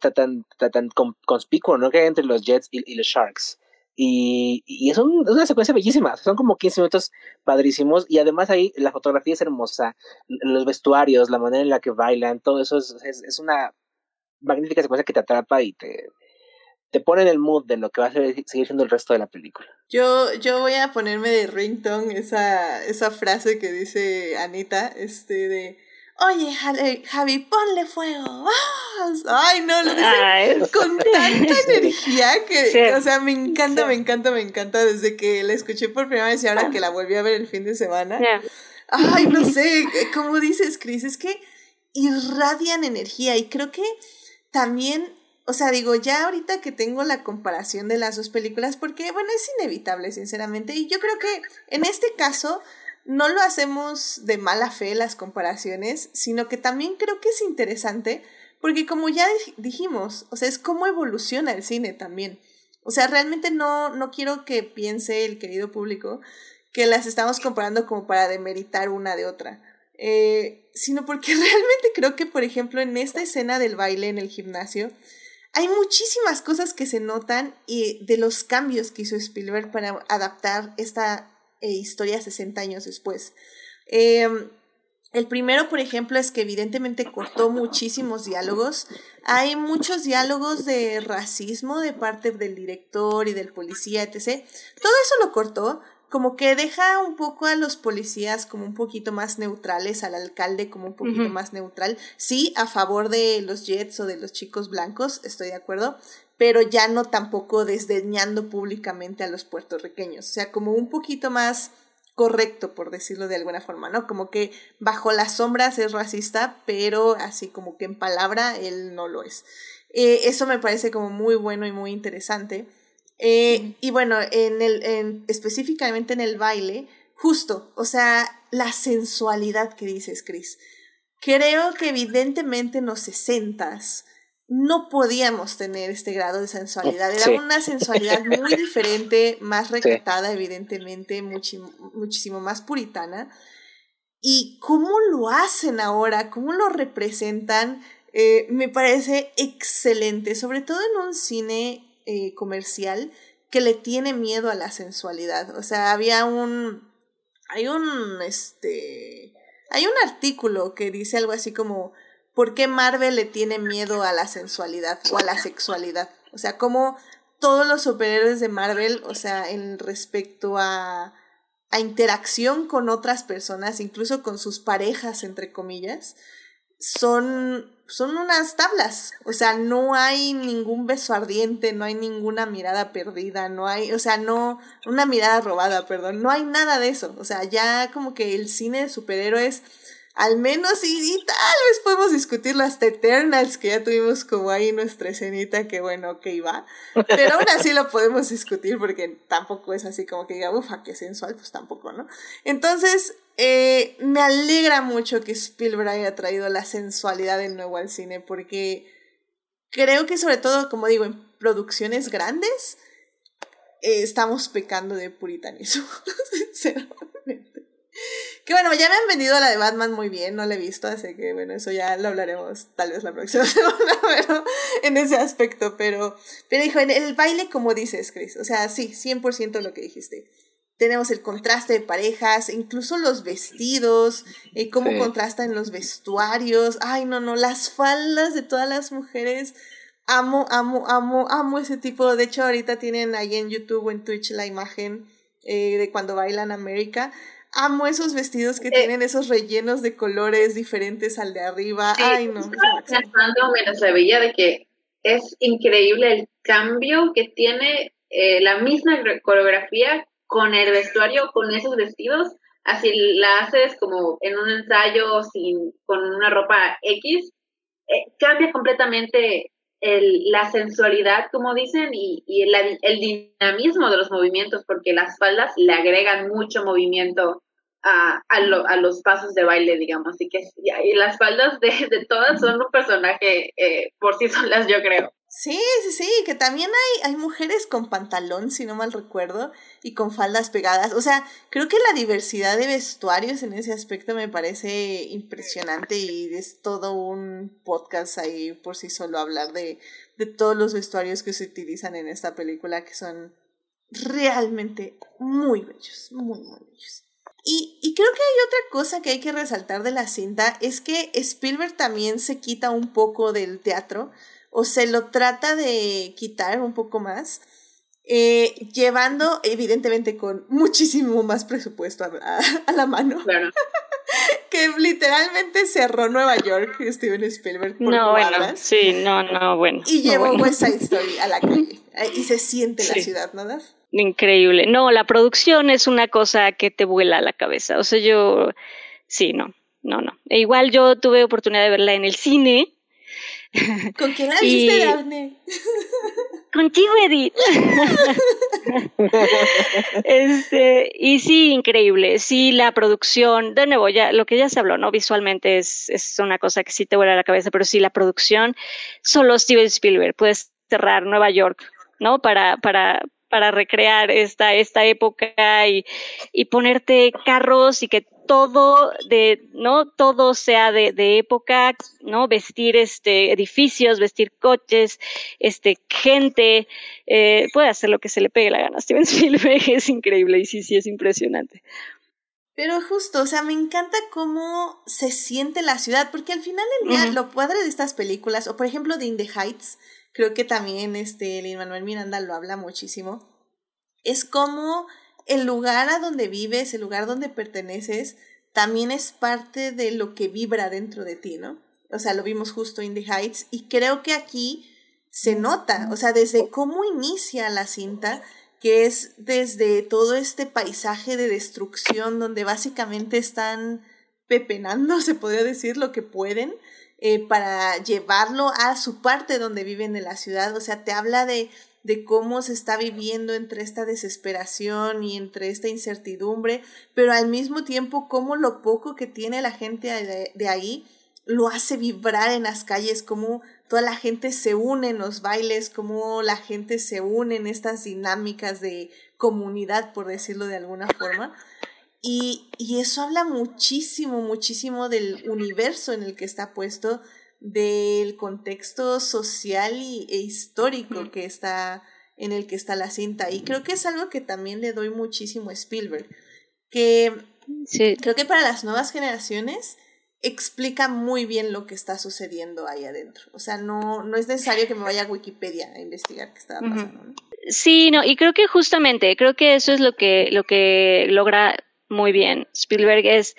tan, tan, tan conspicuo, ¿no? Que hay entre los Jets y, los Sharks. Y, es, una secuencia bellísima, son como 15 minutos padrísimos y además ahí la fotografía es hermosa, los vestuarios, la manera en la que bailan, todo eso es, es una magnífica secuencia que te atrapa y te, te pone en el mood de lo que va a seguir siendo el resto de la película. Yo, yo voy a ponerme de ringtone esa, esa frase que dice Anita, este de Oye, Javi, ponle fuego. Ay, no, lo dice con tanta [laughs] energía que, o sea, me encanta, me encanta, me encanta. Desde que la escuché por primera vez y ahora que la volví a ver el fin de semana. Ay, no sé, como dices, Chris, es que irradian energía y creo que también o sea, digo, ya ahorita que tengo la comparación de las dos películas, porque, bueno, es inevitable, sinceramente, y yo creo que en este caso no lo hacemos de mala fe las comparaciones, sino que también creo que es interesante, porque como ya dijimos, o sea, es cómo evoluciona el cine también. O sea, realmente no, no quiero que piense el querido público que las estamos comparando como para demeritar una de otra. Eh, sino porque [laughs] realmente creo que, por ejemplo, en esta escena del baile en el gimnasio, hay muchísimas cosas que se notan y de los cambios que hizo Spielberg para adaptar esta eh, historia 60 años después. Em, el primero, por ejemplo, es que evidentemente cortó muchísimos diálogos. Hay muchos diálogos de racismo de parte del director y del policía, etc. Todo eso lo cortó, como que deja un poco a los policías como un poquito más neutrales, al alcalde como un poquito más neutral. Sí, a favor de los Jets o de los chicos blancos, estoy de acuerdo, pero ya no tampoco desdeñando públicamente a los puertorriqueños. O sea, como un poquito más correcto, por decirlo de alguna forma, ¿no? Como que bajo las sombras es racista, pero así como que en palabra él no lo es. Eh, eso me parece como muy bueno y muy interesante. Eh, y bueno, en el, en, específicamente en el baile, justo, o sea, la sensualidad que dices, Chris. Creo que evidentemente en los sesentas no podíamos tener este grado de sensualidad. Era una sensualidad muy [laughs] diferente, más recatada, evidentemente, muchísimo más puritana. Y cómo lo hacen ahora, cómo lo representan, eh, me parece excelente, sobre todo en un cine eh, comercial que le tiene miedo a la sensualidad. O sea, había un. Hay un. Este. Hay un artículo que dice algo así como. ¿Por qué Marvel le tiene miedo a la sensualidad o a la sexualidad? O sea, como todos los superhéroes de Marvel, o sea, en respecto a, a interacción con otras personas, incluso con sus parejas, entre comillas, son son unas tablas, o sea, no hay ningún beso ardiente, no hay ninguna mirada perdida, no hay, o sea, no, una mirada robada, perdón, no hay nada de eso, o sea, ya como que el cine de superhéroes al menos y, tal vez podemos discutir las Eternals que ya tuvimos como ahí nuestra escenita que bueno, que iba, pero aún así lo podemos discutir porque tampoco es así como que diga, ufa, qué sensual, pues tampoco, ¿no? Entonces, eh, me alegra mucho que Spielberg haya traído la sensualidad de nuevo al cine porque creo que sobre todo, como digo, en producciones grandes, eh, estamos pecando de puritanismo, [laughs] sinceramente. Que bueno, ya me han vendido la de Batman muy bien, no la he visto, así que bueno, eso ya lo hablaremos tal vez la próxima [laughs] semana, pero en ese aspecto, pero, pero hijo, en el baile como dices, Chris, o sea, sí, 100% lo que dijiste. Tenemos el contraste de parejas, incluso los vestidos, eh, cómo contrastan los vestuarios. Ay, no, no, las faldas de todas las mujeres. Amo, amo, amo, amo ese tipo. De hecho, ahorita tienen ahí en YouTube o en Twitch la imagen eh, de cuando bailan América amo esos vestidos que tienen esos rellenos de colores diferentes al de arriba. Ay, no. Pensando mientras se veía de que es increíble el cambio que tiene eh, la misma coreografía con el vestuario, con esos vestidos, así la haces como en un ensayo sin, con una ropa X, eh, cambia completamente el, la sensualidad, como dicen, y, y el, dinamismo de los movimientos, porque las faldas le agregan mucho movimiento a, a, lo, a los pasos de baile, digamos. Así que y las faldas de, de todas son un personaje eh, por sí solas, yo creo. Sí, sí, sí, que también hay, hay mujeres con pantalón, si no mal recuerdo, y con faldas pegadas. O sea, creo que la diversidad de vestuarios en ese aspecto me parece impresionante y es todo un podcast ahí por sí solo hablar de, de todos los vestuarios que se utilizan en esta película que son realmente muy bellos, muy, muy bellos. Y, y, creo que hay otra cosa que hay que resaltar de la cinta, es que Spielberg también se quita un poco del teatro o se lo trata de quitar un poco más, eh, llevando evidentemente con muchísimo más presupuesto a, a, la mano. Claro. [laughs] que literalmente cerró Nueva York Steven Spielberg por No, bueno, sí, no, no, bueno. Y llevó no, bueno. West Side Story a la calle. Y se siente sí. la ciudad, ¿no? Daf? Increíble. No, la producción es una cosa que te vuela a la cabeza. O sea, yo, sí, no, no, no. E igual yo tuve oportunidad de verla en el cine [laughs] ¿Con quién la viste, y... Daphne? [laughs] Contigo, Edith. [laughs] este, y sí, increíble. Sí, la producción, de nuevo, ya lo que ya se habló, ¿no? Visualmente es, es una cosa que sí te vuela la cabeza, pero sí, la producción, solo Steven Spielberg. Puedes cerrar Nueva York, ¿no? Para, para, para recrear esta, esta época y, y ponerte carros y que todo de, ¿no? Todo sea de, de, época, ¿no? Vestir este edificios, vestir coches, este gente, eh, puede hacer lo que se le pegue la gana. [laughs] Steven Spielberg es increíble y sí, sí es impresionante. Pero justo, o sea, me encanta cómo se siente la ciudad, porque al final del día, uh -huh. lo padre de estas películas, o por ejemplo de In the Heights, creo que también este Lin Manuel Miranda lo habla muchísimo, es como el lugar a donde vives, el lugar donde perteneces, también es parte de lo que vibra dentro de ti, ¿no? O sea, lo vimos justo en The Heights y creo que aquí se nota, o sea, desde cómo inicia la cinta, que es desde todo este paisaje de destrucción donde básicamente están pepenando, [laughs] se podría decir, lo que pueden, eh, para llevarlo a su parte donde viven en la ciudad, o sea, te habla de de cómo se está viviendo entre esta desesperación y entre esta incertidumbre, pero al mismo tiempo cómo lo poco que tiene la gente de, de ahí lo hace vibrar en las calles, cómo toda la gente se une en los bailes, cómo la gente se une en estas dinámicas de comunidad, por decirlo de alguna forma. Y, y eso habla muchísimo, muchísimo del universo en el que está puesto, del contexto social y, e histórico que está en el que está la cinta. Y creo que es algo que también le doy muchísimo a Spielberg que sí. creo que para las nuevas generaciones explica muy bien lo que está sucediendo ahí adentro. O sea no no es necesario que me vaya a Wikipedia a investigar qué estaba pasando uh sí no y creo que justamente creo que eso es lo que lo que logra muy bien Spielberg es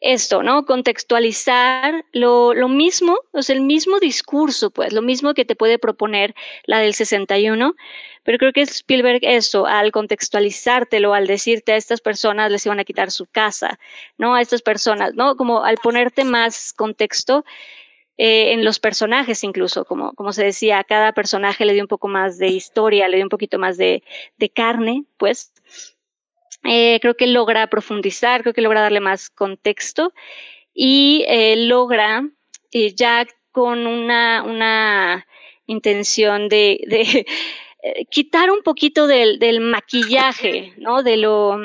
esto, ¿no? Contextualizar lo, lo mismo, o sea, el mismo discurso, pues, lo mismo que te puede proponer la del 61, pero creo que Spielberg eso, al contextualizártelo, al decirte a estas personas les iban a quitar su casa, ¿no? A estas personas, ¿no? Como al ponerte más contexto, eh, en los personajes incluso, como, como se decía, a cada personaje le dio un poco más de historia, le dio un poquito más de, de carne, pues, eh, creo que logra profundizar, creo que logra darle más contexto y eh, logra eh, ya con una, una intención de, de quitar un poquito del, maquillaje, ¿no? De lo,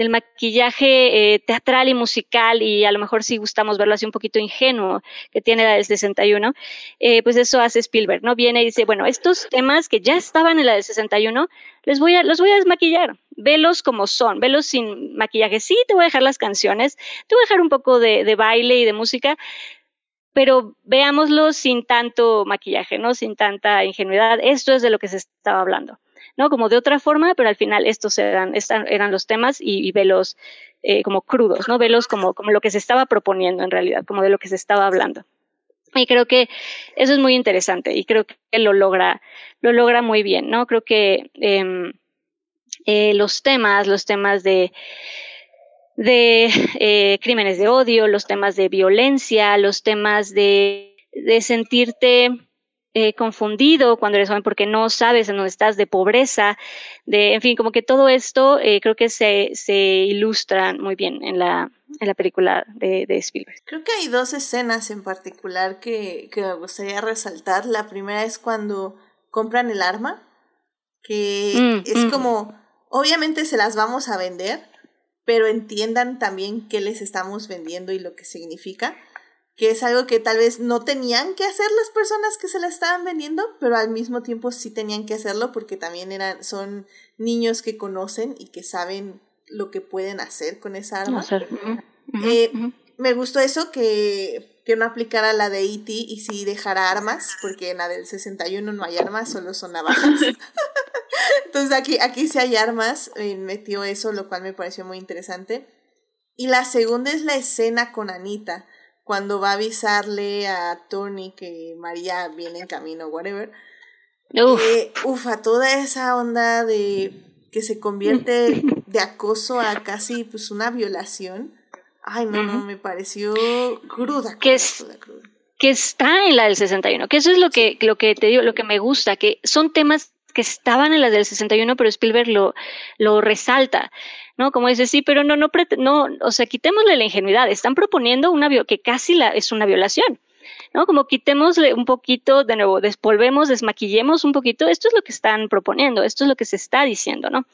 del maquillaje eh, teatral y musical y a lo mejor si gustamos verlo así un poquito ingenuo que tiene la del 61, eh, pues eso hace Spielberg, ¿no? Viene y dice, bueno, estos temas que ya estaban en la del 61, les voy a, los voy a desmaquillar, velos como son, velos sin maquillaje. Sí, te voy a dejar las canciones, te voy a dejar un poco de baile y de música, pero veámoslo sin tanto maquillaje, ¿no? Sin tanta ingenuidad. Esto es de lo que se estaba hablando. ¿no? Como de otra forma, pero al final estos eran, eran los temas y, velos eh, como crudos, ¿no? Velos como, como lo que se estaba proponiendo en realidad, como de lo que se estaba hablando. Y creo que eso es muy interesante y creo que lo logra, lo logra muy bien, ¿no? Creo que eh, eh, los temas, los temas de, de eh, crímenes de odio, los temas de violencia, los temas de, de sentirte eh, confundido cuando eres joven porque no sabes en dónde estás, de pobreza, de, en fin, como que todo esto eh, creo que se, se ilustra muy bien en la, en la película de, de, Spielberg. Creo que hay dos escenas en particular que, que me gustaría resaltar. La primera es cuando compran el arma, que mm, es mm. como, obviamente se las vamos a vender, pero entiendan también qué les estamos vendiendo y lo que significa que es algo que tal vez no tenían que hacer las personas que se la estaban vendiendo, pero al mismo tiempo sí tenían que hacerlo porque también eran, son niños que conocen y que saben lo que pueden hacer con esa arma. Eh, me gustó eso que, que no aplicara la de E.T. y sí dejara armas, porque en la del 61 no hay armas, solo son navajas. [laughs] Entonces aquí, aquí sí hay armas, eh, metió eso, lo cual me pareció muy interesante. Y la segunda es la escena con Anita cuando va a avisarle a Tony que María viene en camino, whatever. Uf. Eh, ufa, toda esa onda de que se convierte de acoso a casi pues una violación. Ay, no, no, me pareció cruda, que es, Que está en la del 61, que eso es lo que, lo que te digo, lo que me gusta, que son temas que estaban en la del 61, pero Spielberg lo, lo resalta. ¿no? Como dice, sí, pero no, no, no, o sea, quitémosle la ingenuidad, están proponiendo una que casi es una violación. ¿no? Como quitémosle un poquito, de nuevo, despolvemos, desmaquillemos un poquito, esto es lo que están proponiendo, esto es lo que se está diciendo, ¿no?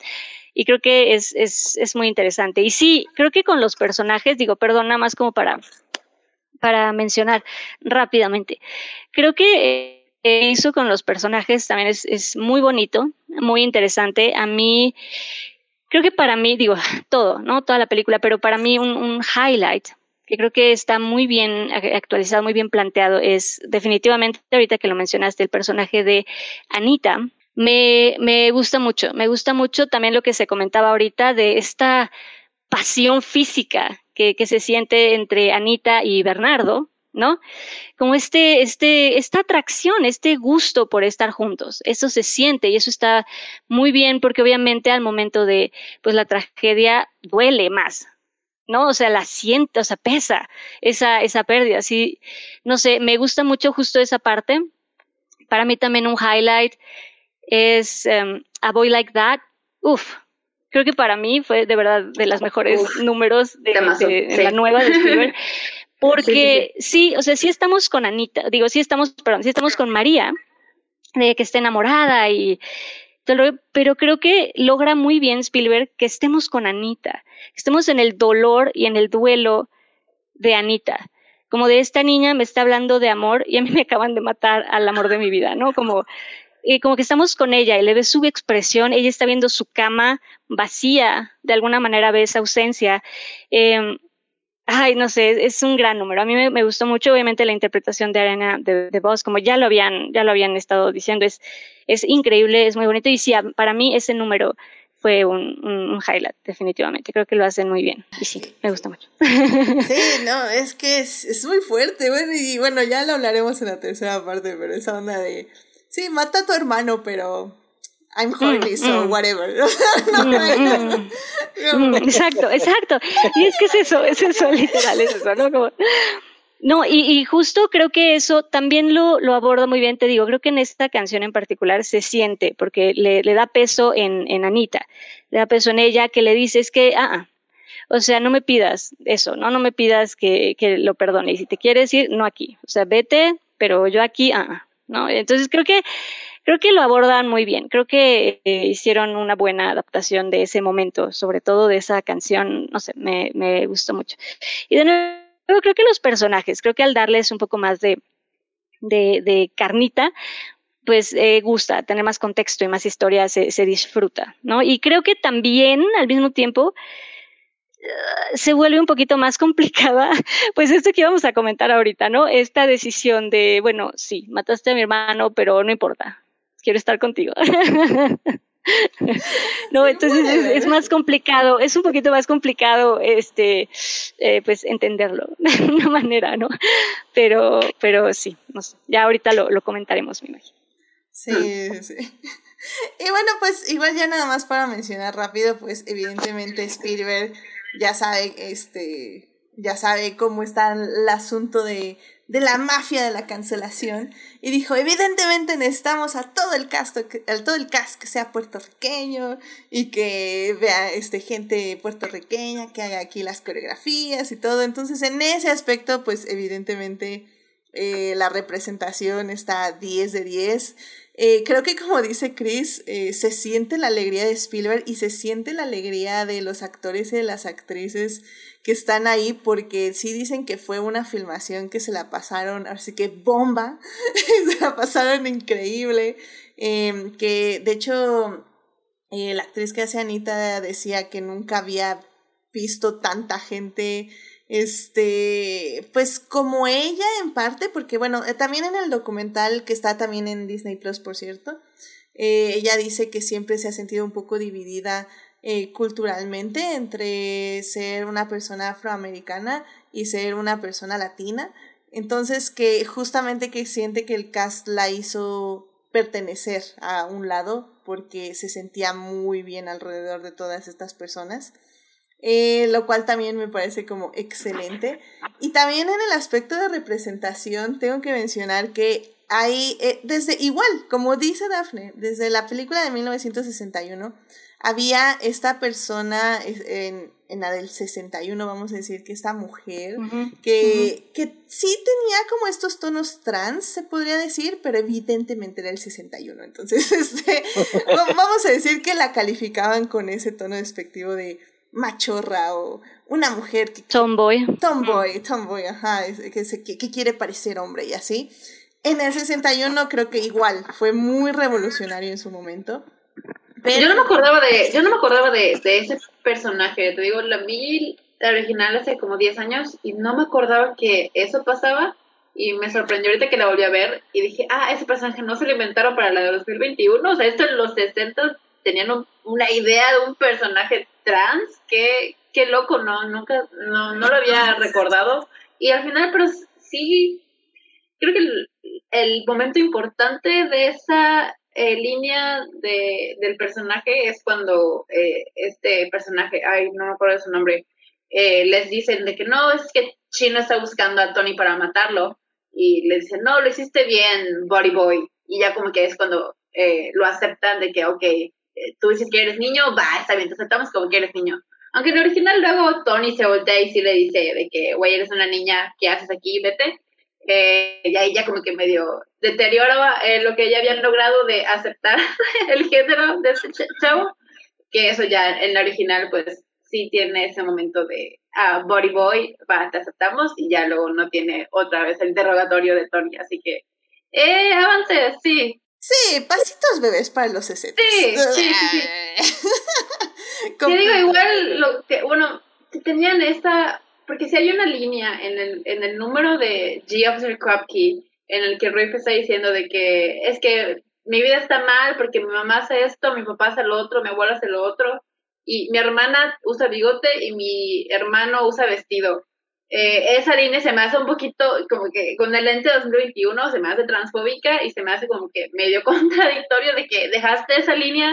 Y creo que es, es, es muy interesante. Y sí, creo que con los personajes, digo, perdón, nada más como para, para mencionar rápidamente, creo que eh, hizo con los personajes también es, muy bonito, muy interesante. A mí, creo que para mí, digo, [laughs] todo, ¿no? Toda la película, pero para mí un, highlight que creo que está muy bien actualizado, muy bien planteado, es definitivamente, ahorita que lo mencionaste, el personaje de Anita. Me, me gusta mucho, me gusta mucho también lo que se comentaba ahorita de esta pasión física que se siente entre Anita y Bernardo, ¿no? Como este, este, esta atracción, este gusto por estar juntos. Eso se siente y eso está muy bien porque obviamente al momento de, pues la tragedia duele más, ¿no? O sea, la siente, o sea, pesa esa, esa pérdida. Sí, no sé, me gusta mucho justo esa parte. Para mí también un highlight es um, A Boy Like That. Uf, creo que para mí fue de verdad de las mejores números de, la nueva de Spielberg. [laughs] Porque sí, o sea, sí estamos con Anita, digo, sí estamos, perdón, sí estamos con María, de que esté enamorada y pero creo que logra muy bien Spielberg que estemos con Anita, que estemos en el dolor y en el duelo de Anita. Como de esta niña me está hablando de amor y a mí me acaban de matar al amor de mi vida, ¿no? Como, y como que estamos con ella y le ves su expresión, ella está viendo su cama vacía, de alguna manera ve esa ausencia. Eh, Ay, no sé, es un gran número. A mí me, gustó mucho, obviamente, la interpretación de Arena de, de Voz, como ya lo habían, ya lo habían estado diciendo, es, es increíble, es muy bonito. Y sí, para mí ese número fue un, un, highlight, definitivamente. Creo que lo hacen muy bien. Y sí, me gusta mucho. Sí, [laughs] no, es que es, es muy fuerte. Bueno, y bueno, ya lo hablaremos en la tercera parte, pero esa onda de. Sí, mata a tu hermano, pero I'm horny, mm, so mm. whatever. [laughs] Mm, exacto, exacto. Y es que es eso, es eso, [laughs] literal, es eso, ¿no? Como, no, y, y, justo creo que eso también lo, lo aborda muy bien, te digo, creo que en esta canción en particular se siente, porque le, le da peso en, en Anita, le da peso en ella, que le dices que, ah, ah, o sea, no me pidas eso, ¿no? No me pidas que, que lo perdone. Y si te quieres ir, no aquí. O sea, vete, pero yo aquí, ah, ah ¿no? Entonces creo que creo que lo abordan muy bien. Creo que eh, hicieron una buena adaptación de ese momento, sobre todo de esa canción, no sé, me, me gustó mucho. Y de nuevo, creo que los personajes, creo que al darles un poco más de, de, carnita, pues eh, gusta tener más contexto y más historia, se, se disfruta, ¿no? Y creo que también, al mismo tiempo, uh, se vuelve un poquito más [laughs] complicada, pues esto que íbamos a comentar ahorita, ¿no? Esta decisión de, bueno, sí, mataste a mi hermano, pero no importa, quiero estar contigo. [laughs] no, entonces es, más complicado, es un poquito más complicado, este, eh, pues entenderlo [laughs] de una manera, ¿no? Pero, pero sí, no sé, ya ahorita lo, lo comentaremos, me imagino. Sí, sí. [laughs] Y bueno, pues igual ya nada más para mencionar rápido, pues evidentemente Spielberg ya sabe, este, ya sabe cómo está el asunto de, de la mafia de la cancelación y dijo, evidentemente necesitamos a todo el cast, a todo el cast que sea puertorriqueño y que vea este, gente puertorriqueña, que haga aquí las coreografías y todo. Entonces en ese aspecto, pues evidentemente eh, la representación está 10 de 10. Eh, creo que como dice Chris, eh, se siente la alegría de Spielberg y se siente la alegría de los actores y de las actrices que están ahí porque sí dicen que fue una filmación que se la pasaron, así que bomba, [laughs] se la pasaron increíble, em, que de hecho la actriz que hace Anita decía que nunca había visto tanta gente este, pues como ella en parte, porque bueno, eh, también en el documental que está también en Disney Plus, por cierto, eh, ella dice que siempre se ha sentido un poco dividida eh, culturalmente entre ser una persona afroamericana y ser una persona latina. Entonces que justamente que siente que el cast la hizo pertenecer a un lado porque se sentía muy bien alrededor de todas estas personas. Eh, lo cual también me parece como excelente. Y también en el aspecto de representación tengo que mencionar que hay, eh, desde igual, como dice Daphne, desde la película de 1961, había esta persona en, en la del 61, vamos a decir, que esta mujer, que, que sí tenía como estos tonos trans, se podría decir, pero evidentemente era el 61. Entonces, [laughs] este, [laughs] vamos a decir que la calificaban con ese tono despectivo de machorra o una mujer que... Tomboy. Tomboy, tomboy, ajá, que, que, quiere parecer hombre y así. En el 61 creo que igual fue muy revolucionario en su momento. Pero... Yo no me acordaba de, yo no me acordaba de, de ese personaje, te digo, la vi original hace como 10 años y no me acordaba que eso pasaba y me sorprendió ahorita que la volví a ver y dije, ah, ese personaje no se lo inventaron para la de 2021, o sea, esto en los 60 tenían una idea de un personaje trans, qué, qué loco, no, nunca, no, no lo había recordado. Y al final, pero sí, creo que el, momento importante de esa eh, línea de, del personaje es cuando eh, este personaje, ay, no me acuerdo de su nombre, eh, les dicen de que no, es que Chino está buscando a Tony para matarlo. Y le dicen, no, lo hiciste bien, Body Boy. Y ya como que es cuando lo aceptan de que, ok, tú dices que eres niño, va, está bien, te aceptamos como que eres niño. Aunque en el original luego Tony se voltea y sí le dice de que, güey, eres una niña, ¿qué haces aquí? Vete. Eh, y ahí ya como que medio deteriora eh, lo que ya habían logrado de aceptar [laughs] el género de ese show, que eso ya en la original pues sí tiene ese momento de, ah, body boy, va, te aceptamos, y ya luego no tiene otra vez el interrogatorio de Tony, así que, eh, avance, sí, Sí, pasitos bebés para los 60. Sí, sí, sí. [laughs] Te digo, igual, lo que, bueno, tenían esta, porque si hay una línea en el, en el número de G. Officer Krupke en el que Riff está diciendo de que es que mi vida está mal porque mi mamá hace esto, mi papá hace lo otro, mi abuela hace lo otro, y mi hermana usa bigote y mi hermano usa vestido. Eh, esa línea se me hace un poquito como que con el lente 2021 se me hace transfóbica y se me hace como que medio [laughs] contradictorio de que dejaste esa línea,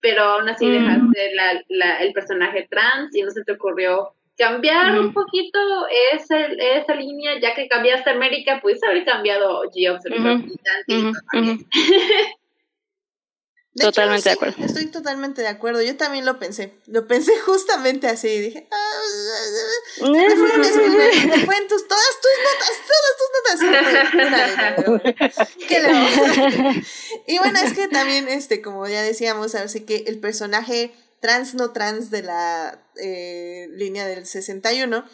pero aún así dejaste la, la, el personaje trans y no se te ocurrió cambiar un poquito esa, esa línea, ya que cambiaste América, puedes haber cambiado [laughs] Totalmente de acuerdo. Estoy totalmente de acuerdo. Yo también lo pensé. Lo pensé [laughs] justamente así. Dije, ah, te fue en tus, todas tus notas, todas tus notas. ¿Qué le [laughs] Y bueno, es que también, este, como ya decíamos, así que el personaje trans no trans de la eh, línea del 61,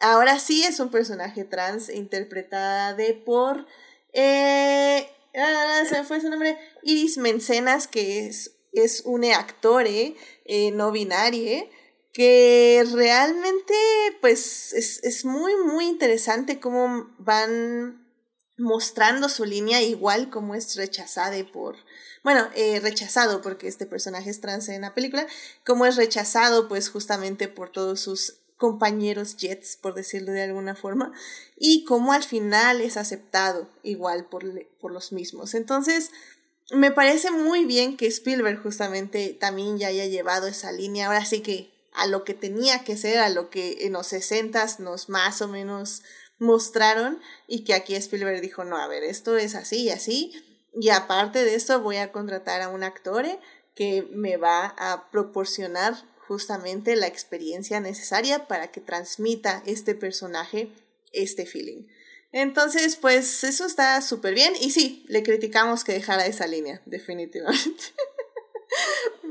ahora sí es un personaje trans interpretada de por... Eh, ah, se me fue su nombre, Iris Mencenas, que es, es una actore eh, no binaria, que realmente pues es, es muy, muy interesante cómo van mostrando su línea igual como es rechazada por, bueno, eh, rechazado porque este personaje es trans en la película, como es rechazado pues justamente por todos sus compañeros Jets, por decirlo de alguna forma, y cómo al final es aceptado igual por, por los mismos. Entonces, me parece muy bien que Spielberg justamente también ya haya llevado esa línea. Ahora sí que a lo que tenía que ser, a lo que en los 60 nos más o menos mostraron y que aquí Spielberg dijo, no, a ver, esto es así y así. Y aparte de esto voy a contratar a un actor que me va a proporcionar justamente la experiencia necesaria para que transmita este personaje este feeling. Entonces, pues eso está súper bien. Y sí, le criticamos que dejara esa línea, [laughs] definitivamente.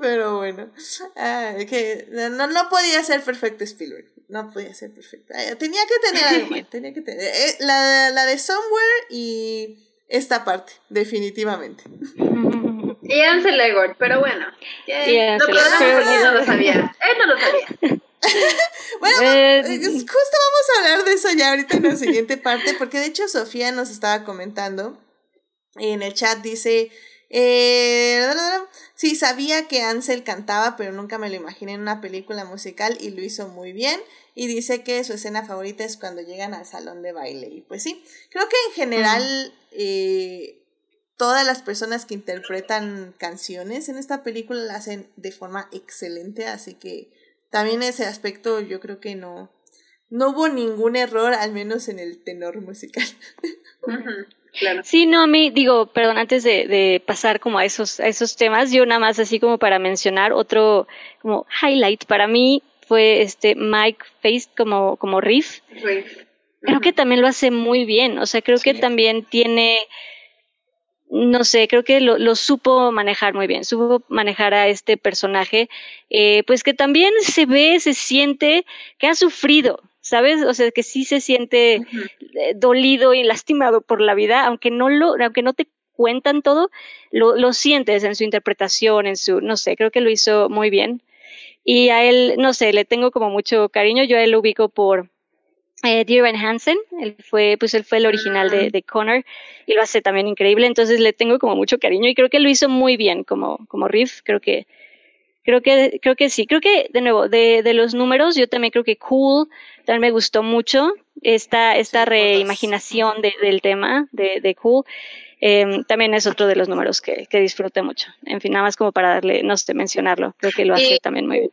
Pero bueno, que no, no podía ser perfecto Spielberg. No podía ser perfecto. Tenía que tener algo [laughs] Tenía que tener. Eh, la, la de Somewhere y esta parte, definitivamente. [laughs] Y Ansel Elgort, pero bueno. no, no lo sabía. Él no lo sabía. [laughs] bueno, eh, eh, justo vamos a hablar de eso ya ahorita en la siguiente parte, porque de hecho Sofía nos estaba comentando en el chat, dice, eh, sí, sabía que Ansel cantaba, pero nunca me lo imaginé en una película musical y lo hizo muy bien. Y dice que su escena favorita es cuando llegan al salón de baile. Y pues sí, creo que en general eh, todas las personas que interpretan canciones en esta película la hacen de forma excelente, así que también ese aspecto yo creo que no, no hubo ningún error, al menos en el tenor musical. [laughs] Claro. Sí, no, a mí, digo, perdón, antes de, de, pasar como a esos, a esos temas, yo nada más así como para mencionar otro como highlight para mí fue este Mike Face como, como riff. Creo que también lo hace muy bien, o sea, creo que también tiene, no sé, creo que lo, lo, supo manejar muy bien, supo manejar a este personaje, eh, pues que también se ve, se siente que ha sufrido, ¿sabes? O sea, que sí se siente eh, dolido y lastimado por la vida, aunque no lo, aunque no te cuentan todo, lo, lo sientes en su interpretación, en su, no sé, creo que lo hizo muy bien. Y a él, no sé, le tengo como mucho cariño, yo a él lo ubico por eh, Dear Hansen, él fue, pues él fue el original de, de, Connor y lo hace también increíble, entonces le tengo como mucho cariño y creo que lo hizo muy bien como, como riff, creo que, creo que, creo que sí, creo que de nuevo, de, de los números, yo también creo que Cool también me gustó mucho esta, esta reimaginación de, del tema de, de Cool. Eh, también es otro de los números que, que disfruté mucho. En fin, nada más como para darle, no sé, mencionarlo, creo que lo hace también muy bien.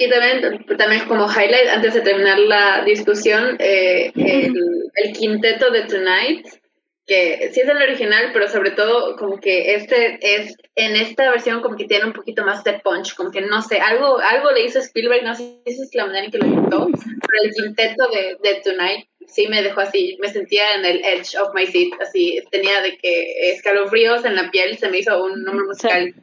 Y también, también como highlight, antes de terminar la discusión, eh, el, quinteto de Tonight, que sí es el original, pero sobre todo como que este es, en esta versión como que tiene un poquito más de punch, como que no sé, algo, algo le hizo Spielberg, no sé si es la manera en que lo pintó, pero el quinteto de, de Tonight sí me dejó así, me sentía en el edge of my seat, así, tenía de que escalofríos en la piel, se me hizo un número musical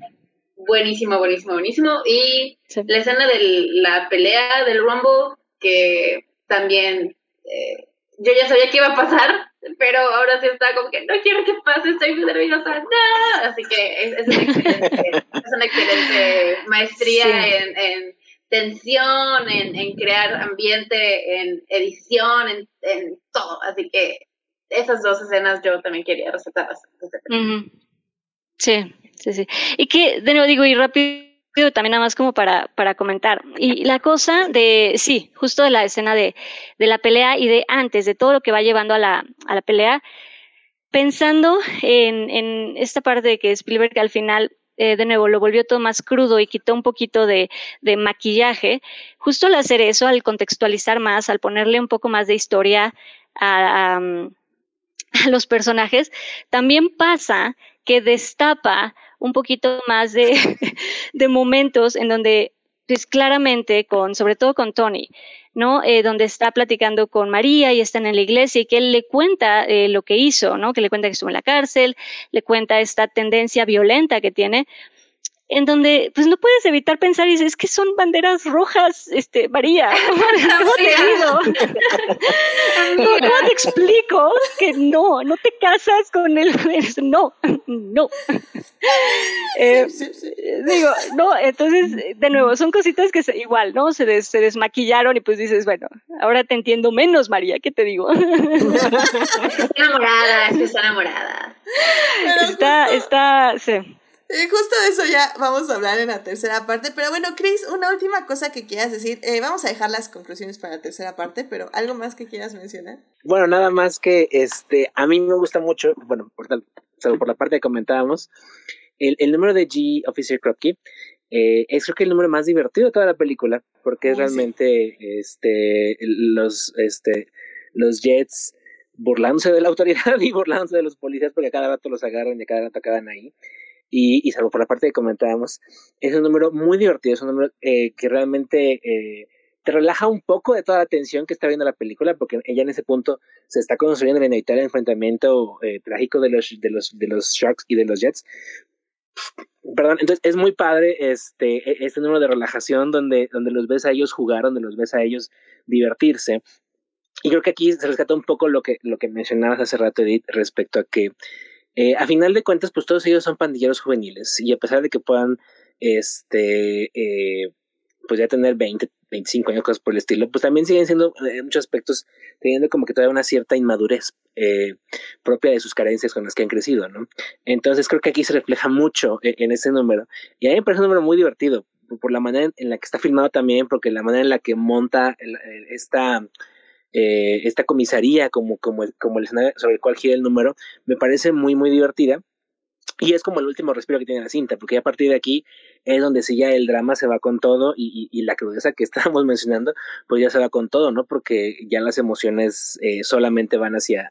buenísimo, buenísimo, buenísimo. Y la escena de la pelea del Rumble, que también eh, yo ya sabía que iba a pasar, pero ahora sí está como que no quiero que pase, estoy muy nerviosa, no. Así que es, es, una, excelente, es una excelente maestría en, en, tensión, en, en, crear ambiente, en edición, en, en, todo. Así que esas dos escenas yo también quería resaltarlas. Sí, sí, sí. Y que, de nuevo digo, y rápido también nada más como para, para comentar. Y la cosa de, sí, justo de la escena de, de la pelea y de antes, de todo lo que va llevando a la, a la pelea, pensando en, esta parte de que Spielberg al final eh, de nuevo lo volvió todo más crudo y quitó un poquito de, de, maquillaje, justo al hacer eso, al contextualizar más, al ponerle un poco más de historia a, a los personajes, también pasa que destapa un poquito más de, [laughs] de momentos en donde, pues claramente, con, sobre todo con Tony, ¿no? Eh, donde está platicando con María y están en la iglesia y que él le cuenta eh, lo que hizo, ¿no? Que le cuenta que estuvo en la cárcel, le cuenta esta tendencia violenta que tiene, en donde pues no puedes evitar pensar y dices, es que son banderas rojas, este, María, [laughs] ¿cómo te digo? [laughs] no, te explico que no, no te casas con él, no, no. [laughs] Eh, digo, no, entonces, de nuevo, son cositas que se, igual, ¿no? Se, des, se desmaquillaron y pues dices, bueno, ahora te entiendo menos, María, ¿qué te digo? Estoy enamorada, estoy enamorada. está, está, sí. Eh, justo de eso ya vamos a hablar en la tercera parte. Pero bueno, Chris, una última cosa que quieras decir. Eh, vamos a dejar las conclusiones para la tercera parte, pero algo más que quieras mencionar. Bueno, nada más que este, a mí me gusta mucho, bueno, por, tal, por la parte que comentábamos, el, el número de G Officer Kropke eh, es creo que el número más divertido de toda la película, porque es realmente este, los, este, los Jets burlándose de la autoridad [laughs] y burlándose de los policías porque a cada rato los agarran y a cada rato acaban ahí. Y, y salvo por la parte que comentábamos, es un número muy divertido, es un número eh, que realmente eh, te relaja un poco de toda la tensión que está viendo la película, porque ella en ese punto se está construyendo el inevitable enfrentamiento eh, trágico de los, de, los, de los Sharks y de los Jets. Perdón, entonces es muy padre este, e, este número de relajación donde, donde los ves a ellos jugar, donde los ves a ellos divertirse. Y creo que aquí se rescata un poco lo que, lo que mencionabas hace rato, Edith, respecto a que eh, a final de cuentas, pues todos ellos son pandilleros juveniles y a pesar de que puedan, este, eh, pues ya tener 20, 25 años, cosas por el estilo, pues también siguen siendo en muchos aspectos teniendo como que todavía una cierta inmadurez eh, propia de sus carencias con las que han crecido, ¿no? Entonces creo que aquí se refleja mucho en, en ese número y a mí me parece un número muy divertido por la manera en la que está filmado también, porque la manera en la que monta el, esta eh, esta comisaría como, como, como el escenario sobre el cual gira el número, me parece muy, muy divertida. Y es como el último respiro que tiene la cinta, porque a partir de aquí es donde sí ya el drama se va con todo y, y, y la crudeza que [laughs] estábamos mencionando, pues ya se va con todo, ¿no? Porque ya las emociones eh, solamente van hacia,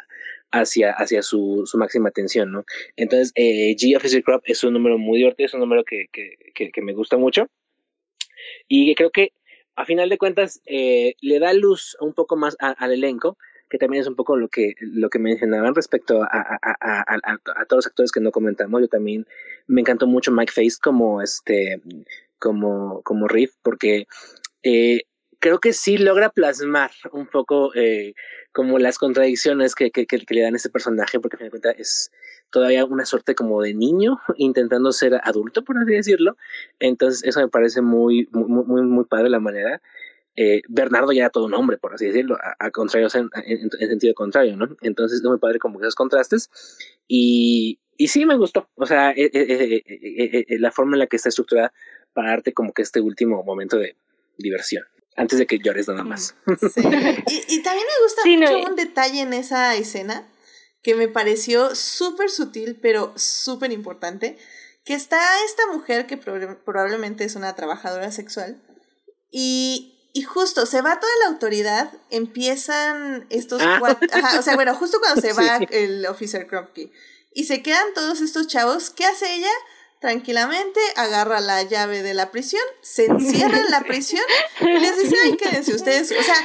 hacia, hacia su, su máxima tensión, ¿no? Entonces, eh, G Officer Crop es un número muy divertido, es un número que, que, que, que me gusta mucho y creo que a final de cuentas eh, le da luz un poco más a, al elenco, que también es un poco lo que, lo que mencionaban respecto a, a, a, a, todos los actores que no comentamos. Yo también me encantó mucho Mike Face como este, como, como Riff, porque eh, creo que sí logra plasmar un poco eh, como las contradicciones que, que, que, le dan a este personaje, porque a fin de cuentas es todavía una suerte como de niño [laughs] intentando ser adulto, por así decirlo. Entonces, eso me parece muy, muy, muy, muy padre la manera. Eh, Bernardo ya era todo un hombre, por así decirlo, a, a contrario, en, en, en, sentido contrario, ¿no? Entonces, es muy padre como esos contrastes. Y, y sí me gustó, o sea, eh, eh, la forma en la que está estructurada para darte como que este último momento de diversión antes de que llores nada más. Sí. [laughs] Y, y, también me gusta sí, mucho no, un detalle en esa escena que me pareció súper sutil, pero súper importante, que está esta mujer que probablemente es una trabajadora sexual y, y justo se va toda la autoridad, empiezan estos ah. cuatro, ajá, o sea, bueno, justo cuando se [laughs] va sí. el officer Kropke y se quedan todos estos chavos, ¿qué hace ella? tranquilamente, agarra la llave de la prisión, se encierra en la prisión y les dice, ay, quédense ustedes. O sea,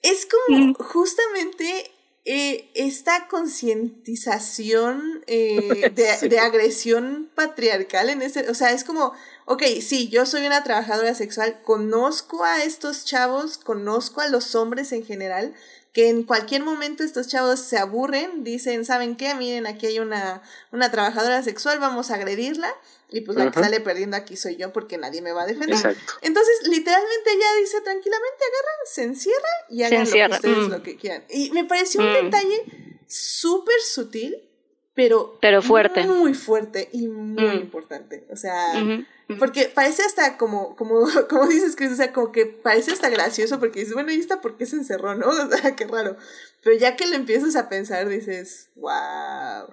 es como justamente eh, esta concientización eh, [laughs] de, de, agresión patriarcal en ese, o sea, es como, ok, sí, yo soy una trabajadora sexual, conozco a estos chavos, conozco a los hombres en general, que en cualquier momento estos chavos se aburren, dicen, ¿saben qué? Miren, aquí hay una, una trabajadora sexual, vamos a agredirla. Y pues la uh -huh. que sale perdiendo aquí soy yo porque nadie me va a defender. Exacto. Entonces, literalmente ella dice tranquilamente, agarran, se encierra y hagan lo que ustedes mm. lo que quieran. Y me pareció un mm. detalle súper sutil, pero, pero fuerte. Muy fuerte y muy mm. importante. O sea, uh -huh. Porque parece hasta como, como, [laughs] como dices, Chris, o sea, como que parece hasta gracioso porque dices, bueno, ¿y esta por qué se encerró, no? [laughs] O sea, qué raro. Pero ya que lo empiezas a pensar, dices, wow.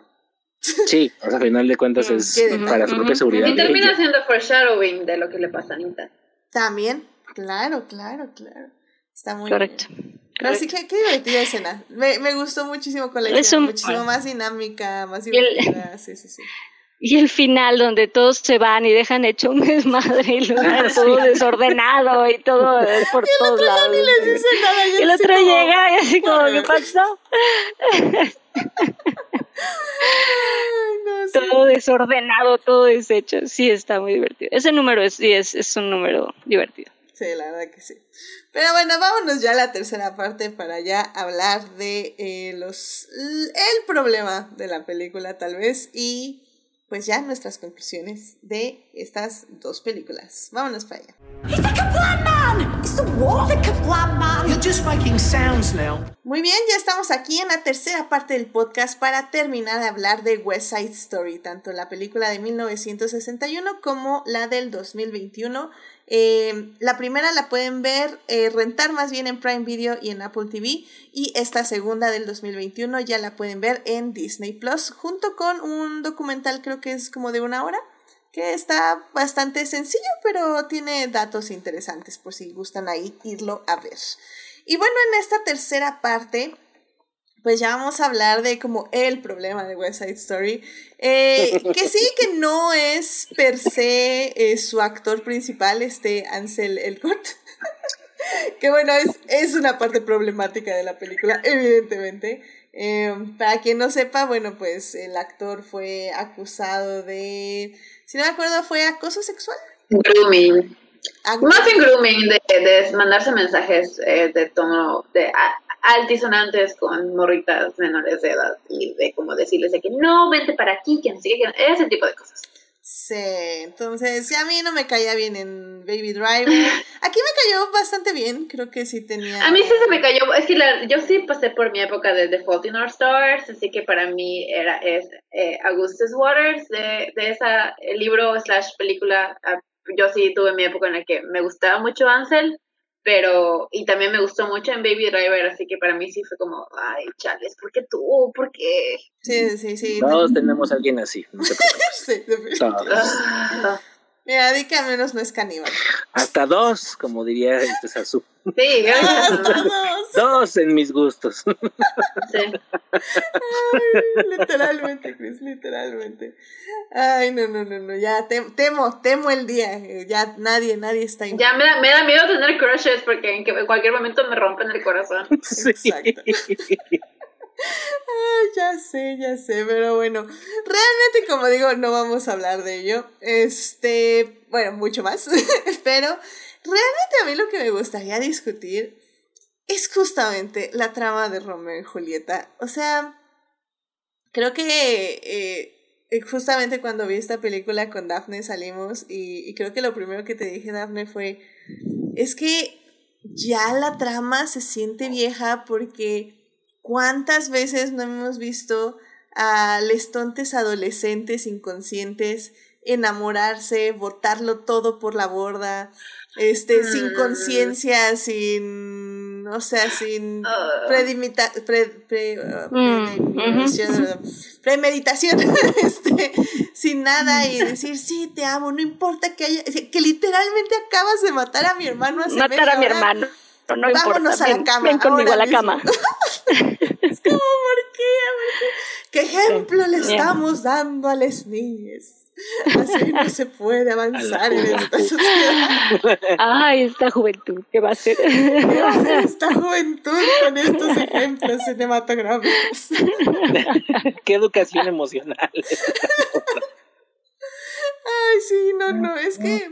[laughs] Sí, o sea, al final de cuentas es para su propia seguridad. Y termina siendo foreshadowing de lo que le pasa a Anita. También, claro, claro, claro. Está muy Correcto. bien. Pero sí, qué, qué divertida escena. Me, me gustó muchísimo con la escena, un... muchísimo más dinámica, más divertida. El... Sí, sí, sí. [laughs] Y el final donde todos se van y dejan hecho un desmadre y lo dejan [laughs] todo desordenado y todo [laughs] por y todos lados. Ni les dice nada, y el otro como... llega y así como, ¿qué pasó? No, sí. Todo desordenado, todo deshecho. Sí, está muy divertido. Ese número es, sí, es, es un número divertido. Sí, la verdad que sí. Pero bueno, vámonos ya a la tercera parte para ya hablar de eh, los el problema de la película tal vez y pues ya nuestras conclusiones de estas dos películas. Vámonos para allá. Muy bien, ya estamos aquí en la tercera parte del podcast para terminar de hablar de West Side Story, tanto la película de 1961 como la del 2021. Eh, la primera la pueden ver, eh, rentar más bien en Prime Video y en Apple TV. Y esta segunda del 2021 ya la pueden ver en Disney Plus, junto con un documental, creo que es como de una hora, que está bastante sencillo, pero tiene datos interesantes por si gustan ahí irlo a ver. Y bueno, en esta tercera parte pues ya vamos a hablar de como el problema de West Side Story. Eh, que sí, que no es per se eh, su actor principal, este Ansel Elgort. [laughs] que bueno, es, es una parte problemática de la película, evidentemente. Eh, para quien no sepa, bueno, pues el actor fue acusado de, si no me acuerdo, fue acoso sexual. Grooming. Más en grooming, de, de mandarse mensajes de tono, de altisonantes con morritas menores de edad y de como decirles de que no, vente para aquí, que no sé qué, ese tipo de cosas. Sí, entonces a mí no me caía bien en Baby Driver. Aquí me cayó bastante bien, creo que sí tenía. A mí sí se me cayó, es que yo sí pasé por mi época de The Fault in Our Stars, así que para mí era es, eh, Augustus Waters de, de esa libro slash película. Ah, yo sí tuve mi época en la que me gustaba mucho Ansel, pero, y también me gustó mucho en Baby Driver, así que para mí sí fue como, ay, chales, ¿por qué tú? ¿Por qué? Sí, sí, sí. Todos tenemos a alguien así, no [laughs] sí, Todos. Mira, di que al menos no es caníbal. Hasta dos, como diría este Sasu. Sí, [laughs] hasta dos. Dos en mis gustos. Sí. Ay, literalmente, Chris, literalmente. Ay, no, no, no, no, ya temo, temo el día. Ya nadie, nadie está Ya me da, me da miedo tener crushes porque en, cualquier momento me rompen el corazón. Sí. Exacto. Ay, ya sé, ya sé, pero bueno, realmente como digo, no vamos a hablar de ello. Este, bueno, mucho más, [laughs] pero realmente a mí lo que me gustaría discutir es justamente la trama de Romeo y Julieta. O sea, creo que eh, justamente cuando vi esta película con Daphne salimos y, y creo que lo primero que te dije, Daphne, fue, es que ya la trama se siente vieja porque ¿Cuántas veces no hemos visto a lestontes adolescentes inconscientes enamorarse, botarlo todo por la borda, este, sin mm. conciencia, sin, o sea, sin ah. predimita, pre, pre, uh, mm, premeditación, [laughs] este, sin nada y decir, sí, te amo, no importa que haya, que literalmente acabas de matar a mi hermano hace Matar a mi hermano. No Vámonos a la cama. Ven conmigo a la cama. [laughs] es como, ¿por qué? ¿Qué ejemplo le estamos dando a las niñas? Así no se puede avanzar en esta sociedad. Ay, esta juventud, ¿qué va a hacer? ¿Qué va a hacer esta juventud con estos ejemplos cinematográficos? ¿Qué educación emocional? Ay, sí, no, no, es que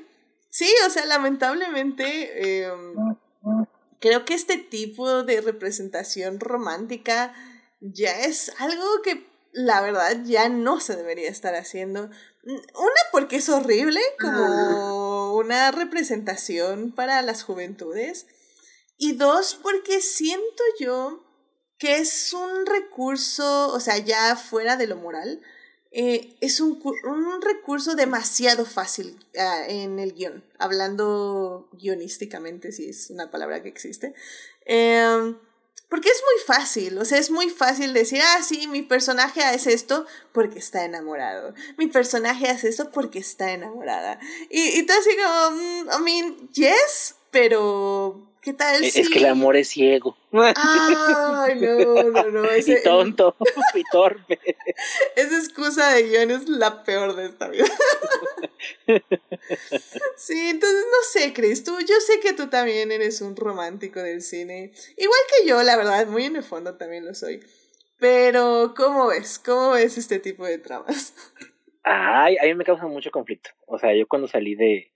sí, o sea, lamentablemente eh, creo que este tipo de representación romántica ya es algo que la verdad ya no se debería estar haciendo. Una porque es horrible como una representación para las juventudes. Y dos porque siento yo que es un recurso, o sea, ya fuera de lo moral, eh, es un, un, recurso demasiado fácil uh, en el guion, hablando guionísticamente, si es una palabra que existe. Eh, porque es muy fácil, o sea, es muy fácil decir, ah, sí, mi personaje hace esto porque está enamorado. Mi personaje hace esto porque está enamorada. Y, y tú así como, mm, I mean, yes, pero ¿Qué tal? Es que el amor es ciego. Ay, no, no, no. [laughs] Ese, y tonto, [laughs] y torpe. Esa excusa de guion es la peor de esta vida. [laughs] Sí, entonces no sé, Chris, tú, yo sé que tú también eres un romántico del cine. Igual que yo, la verdad, muy en el fondo también lo soy. Pero, ¿cómo ves? ¿Cómo ves este tipo de tramas? Ay, a mí me causa mucho conflicto. O sea, yo cuando salí de,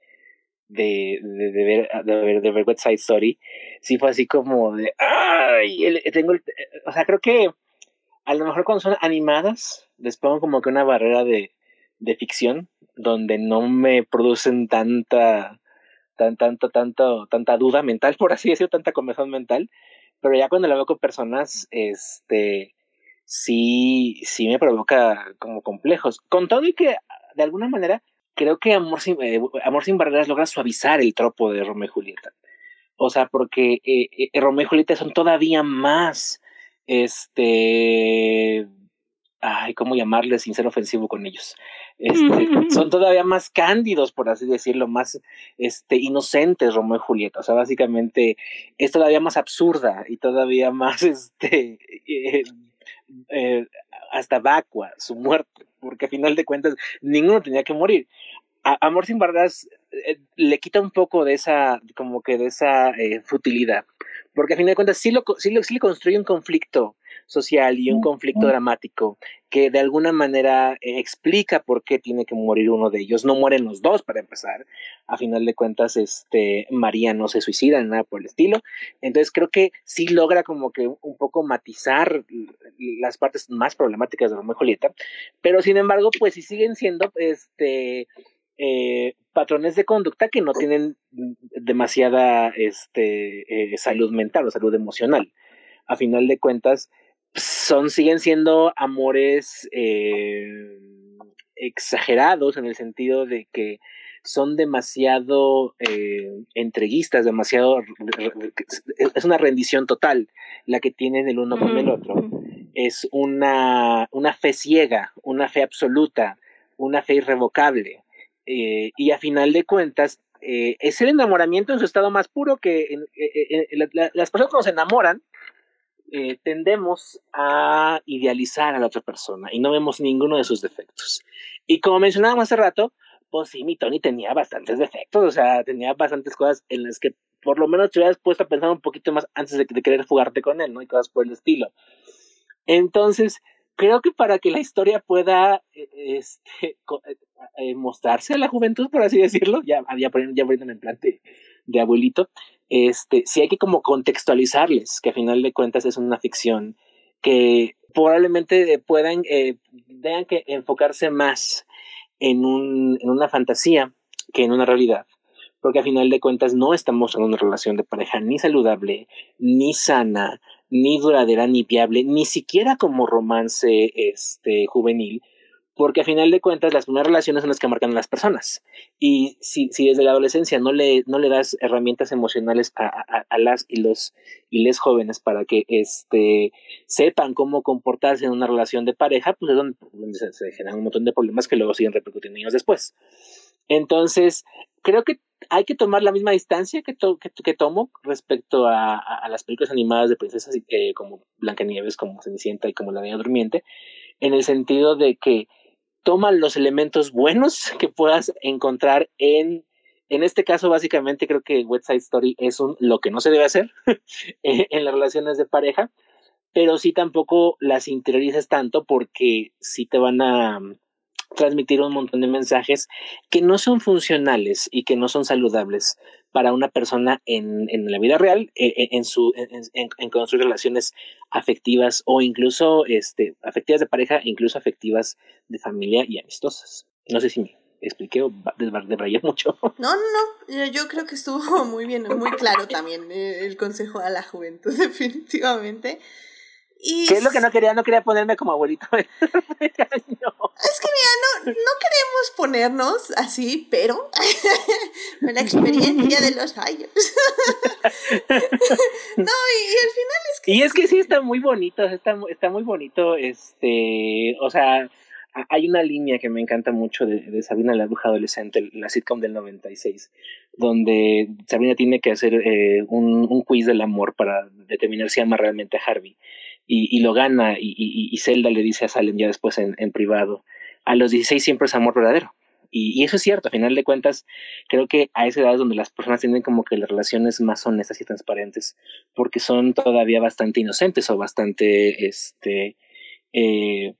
de, de, de, ver, de, ver, de ver West Side Story, sí fue así como de, ay, tengo, o sea, creo que a lo mejor cuando son animadas, les pongo como que una barrera de, de ficción, donde no me producen tanta, tan, tanto, tanto, tanta duda mental, por así decirlo, tanta comezón mental, pero ya cuando la veo con personas, este, sí, sí me provoca como complejos. Con todo y que, de alguna manera, creo que Amor sin, eh, Amor sin Barreras logra suavizar el tropo de Romeo y Julieta. O sea, porque eh, eh, Romeo y Julieta son todavía más, este, ay, ¿cómo llamarle sin ser ofensivo con ellos? Este, son todavía más cándidos, por así decirlo, más este, inocentes Romeo y Julieta. O sea, básicamente es todavía más absurda y todavía más, [laughs] este, eh, hasta vacua su muerte, porque a final de cuentas ninguno tenía que morir. Amor sin barreras eh, le quita un poco de esa, como que de esa eh, futilidad, porque a fin de cuentas sí, lo, sí, lo, sí le construye un conflicto social y un conflicto dramático que de alguna manera eh, explica por qué tiene que morir uno de ellos. No mueren los dos para empezar. A final de cuentas, este María no se suicida ni nada por el estilo. Entonces creo que sí logra como que un poco matizar las partes más problemáticas de Romeo y Julieta, pero sin embargo, pues sí siguen siendo este eh, patrones de conducta que no tienen demasiada este, eh, salud mental o salud emocional. A final de cuentas, son, siguen siendo amores eh, exagerados en el sentido de que son demasiado entreguistas, demasiado es una rendición total la que tienen el uno con el otro. Es una, una fe ciega, una fe absoluta, una fe irrevocable. Eh, y a final de cuentas eh, es el enamoramiento en su estado más puro que eh, las personas cuando se enamoran tendemos a idealizar a la otra persona y no vemos ninguno de sus defectos. Y como mencionábamos hace rato, pues sí, mi Tony tenía bastantes defectos, o sea, tenía bastantes cosas en las que por lo menos te hubieras puesto a pensar un poquito más antes de, de querer fugarte con él, ¿no? Y cosas por el estilo. Entonces, creo que para que la historia pueda este, eh, mostrarse a la juventud, por así decirlo, ya, ya, poniendo en plan de, abuelito, este, sí hay que como contextualizarles, que a final de cuentas es una ficción que probablemente puedan, eh, tengan que enfocarse más en, un, en una fantasía que en una realidad porque a final de cuentas no estamos en una relación de pareja ni saludable, ni sana, ni duradera, ni viable, ni siquiera como romance este, juvenil, porque a final de cuentas las primeras relaciones son las que marcan a las personas. Y si, si desde la adolescencia no le, no le das herramientas emocionales a, a, las y los y les jóvenes para que este, sepan cómo comportarse en una relación de pareja, pues es donde, se, generan un montón de problemas que luego siguen repercutiendo años después. Entonces, creo que hay que tomar la misma distancia que, que, tomo respecto a, a, las películas animadas de princesas eh, como Blancanieves, como Cenicienta y como La Bella Durmiente, en el sentido de que toma los elementos buenos [laughs] que puedas encontrar en, en este caso básicamente creo que West Story es un, lo que no se debe hacer [laughs] en las relaciones de pareja, pero sí tampoco las interiorizas tanto porque sí te van a mm, transmitir un montón de mensajes que no son funcionales y que no son saludables para una persona en, en la vida real, en, e, en su, en, construir relaciones afectivas o incluso este, afectivas de pareja, incluso afectivas de familia y amistosas. No sé si me expliqué o debrayé mucho. [laughs] No, no, no, yo creo que estuvo [laughs] muy bien, muy claro también eh, el consejo a la juventud, [laughs] definitivamente. ¿Qué es lo que no quería? No quería ponerme como abuelito. [laughs] es que mira, no, no queremos ponernos así, pero [laughs] la experiencia de los años. [laughs] no, y, al final es que... Y es que sí está muy bonito, está, está muy bonito, este, o sea, hay una línea que me encanta mucho de, de, Sabrina la bruja adolescente, la sitcom del 96, donde Sabrina tiene que hacer eh, un, un quiz del amor para determinar si ama realmente a Harvey y, lo gana y, y, Zelda le dice a Salem ya después en, en privado, a los 16 siempre es amor verdadero. Y, eso es cierto, a final de cuentas, creo que a esa edad es donde las personas tienen como que las relaciones más honestas y transparentes, porque son todavía bastante inocentes o bastante, este, eh,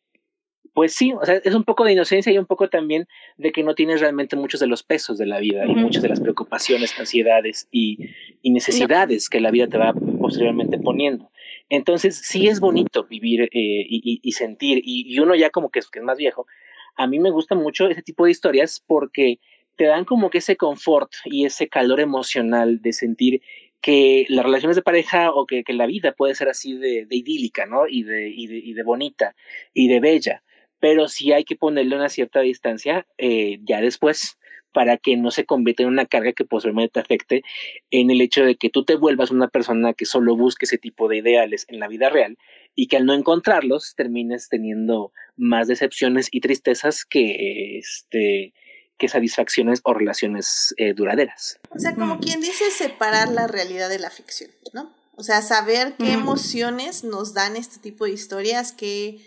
pues sí, o sea, es un poco de inocencia y un poco también de que no tienes realmente muchos de los pesos de la vida y muchas de las preocupaciones, ansiedades y, y necesidades que la vida te va posteriormente poniendo. Entonces, sí es bonito vivir eh, y, y, sentir, y, uno ya como que es, más viejo, a mí me gusta mucho ese tipo de historias porque te dan como que ese confort y ese calor emocional de sentir que las relaciones de pareja o que, la vida puede ser así de, idílica, ¿no? Y y, y de bonita y de bella pero sí hay que ponerle una cierta distancia eh, ya después para que no se convierta en una carga que posiblemente te afecte en el hecho de que tú te vuelvas una persona que solo busque ese tipo de ideales en la vida real y que al no encontrarlos termines teniendo más decepciones y tristezas que este que satisfacciones o relaciones eh, duraderas. O sea, como quien dice separar la realidad de la ficción, ¿no? O sea, saber qué emociones nos dan este tipo de historias, qué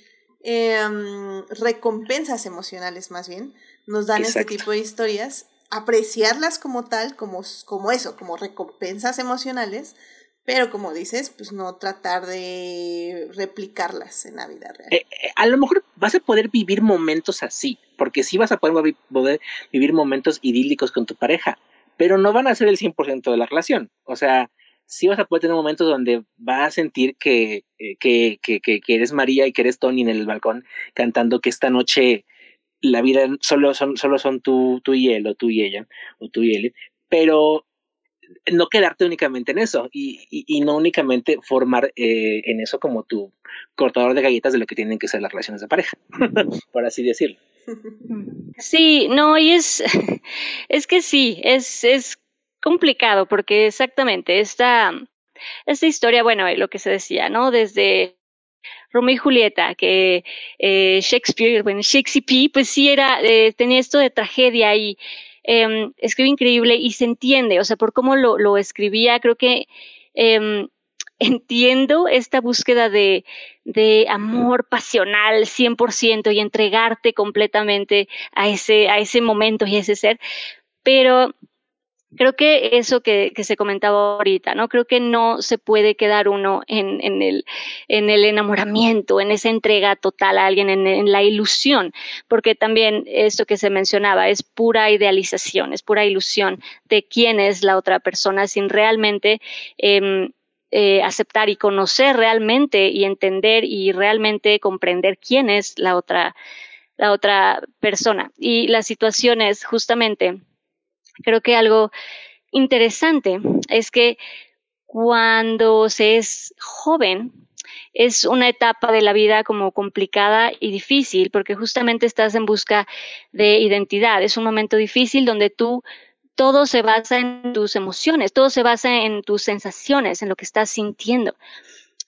em, recompensas emocionales más bien nos dan este tipo de historias, apreciarlas como tal, como, como eso, como recompensas emocionales, pero como dices, pues no tratar de replicarlas en la vida real. Eh, eh, a lo mejor vas a poder vivir momentos así, porque sí vas a poder, poder vivir momentos idílicos con tu pareja, pero no van a ser el 100% de la relación. O sea, sí vas a poder tener momentos donde vas a sentir que, eh, que, que, que, eres María y que eres Tony en el balcón cantando que esta noche la vida solo son, solo son tú, tú y él, o tú y ella, o tú y él, pero no quedarte únicamente en eso y, y, no únicamente formar eh, en eso como tu cortador de galletas de lo que tienen que ser las relaciones de pareja, [laughs] por así decirlo. Sí, no, y es, [laughs] es que sí, es, es complicado porque exactamente esta, esta historia, bueno, lo que se decía, ¿no? Desde Romeo y Julieta, que eh, Shakespeare, bueno, Shakespeare, pues sí era, eh, tenía esto de tragedia y eh, escribe increíble y se entiende, o sea, por cómo lo, escribía, creo que eh, entiendo esta búsqueda de, de amor pasional 100% y entregarte completamente a ese, a ese momento y a ese ser, pero creo que eso que, se comentaba ahorita, ¿no? Creo que no se puede quedar uno en, el, en el enamoramiento, en esa entrega total a alguien, en, la ilusión, porque también esto que se mencionaba es pura idealización, es pura ilusión de quién es la otra persona sin realmente eh, eh, aceptar y conocer realmente y entender y realmente comprender quién es la otra, la otra persona. Y las situaciones, justamente, creo que algo interesante es que cuando se es joven, es una etapa de la vida como complicada y difícil, porque justamente estás en busca de identidad. Es un momento difícil donde tú todo se basa en tus emociones, todo se basa en tus sensaciones, en lo que estás sintiendo.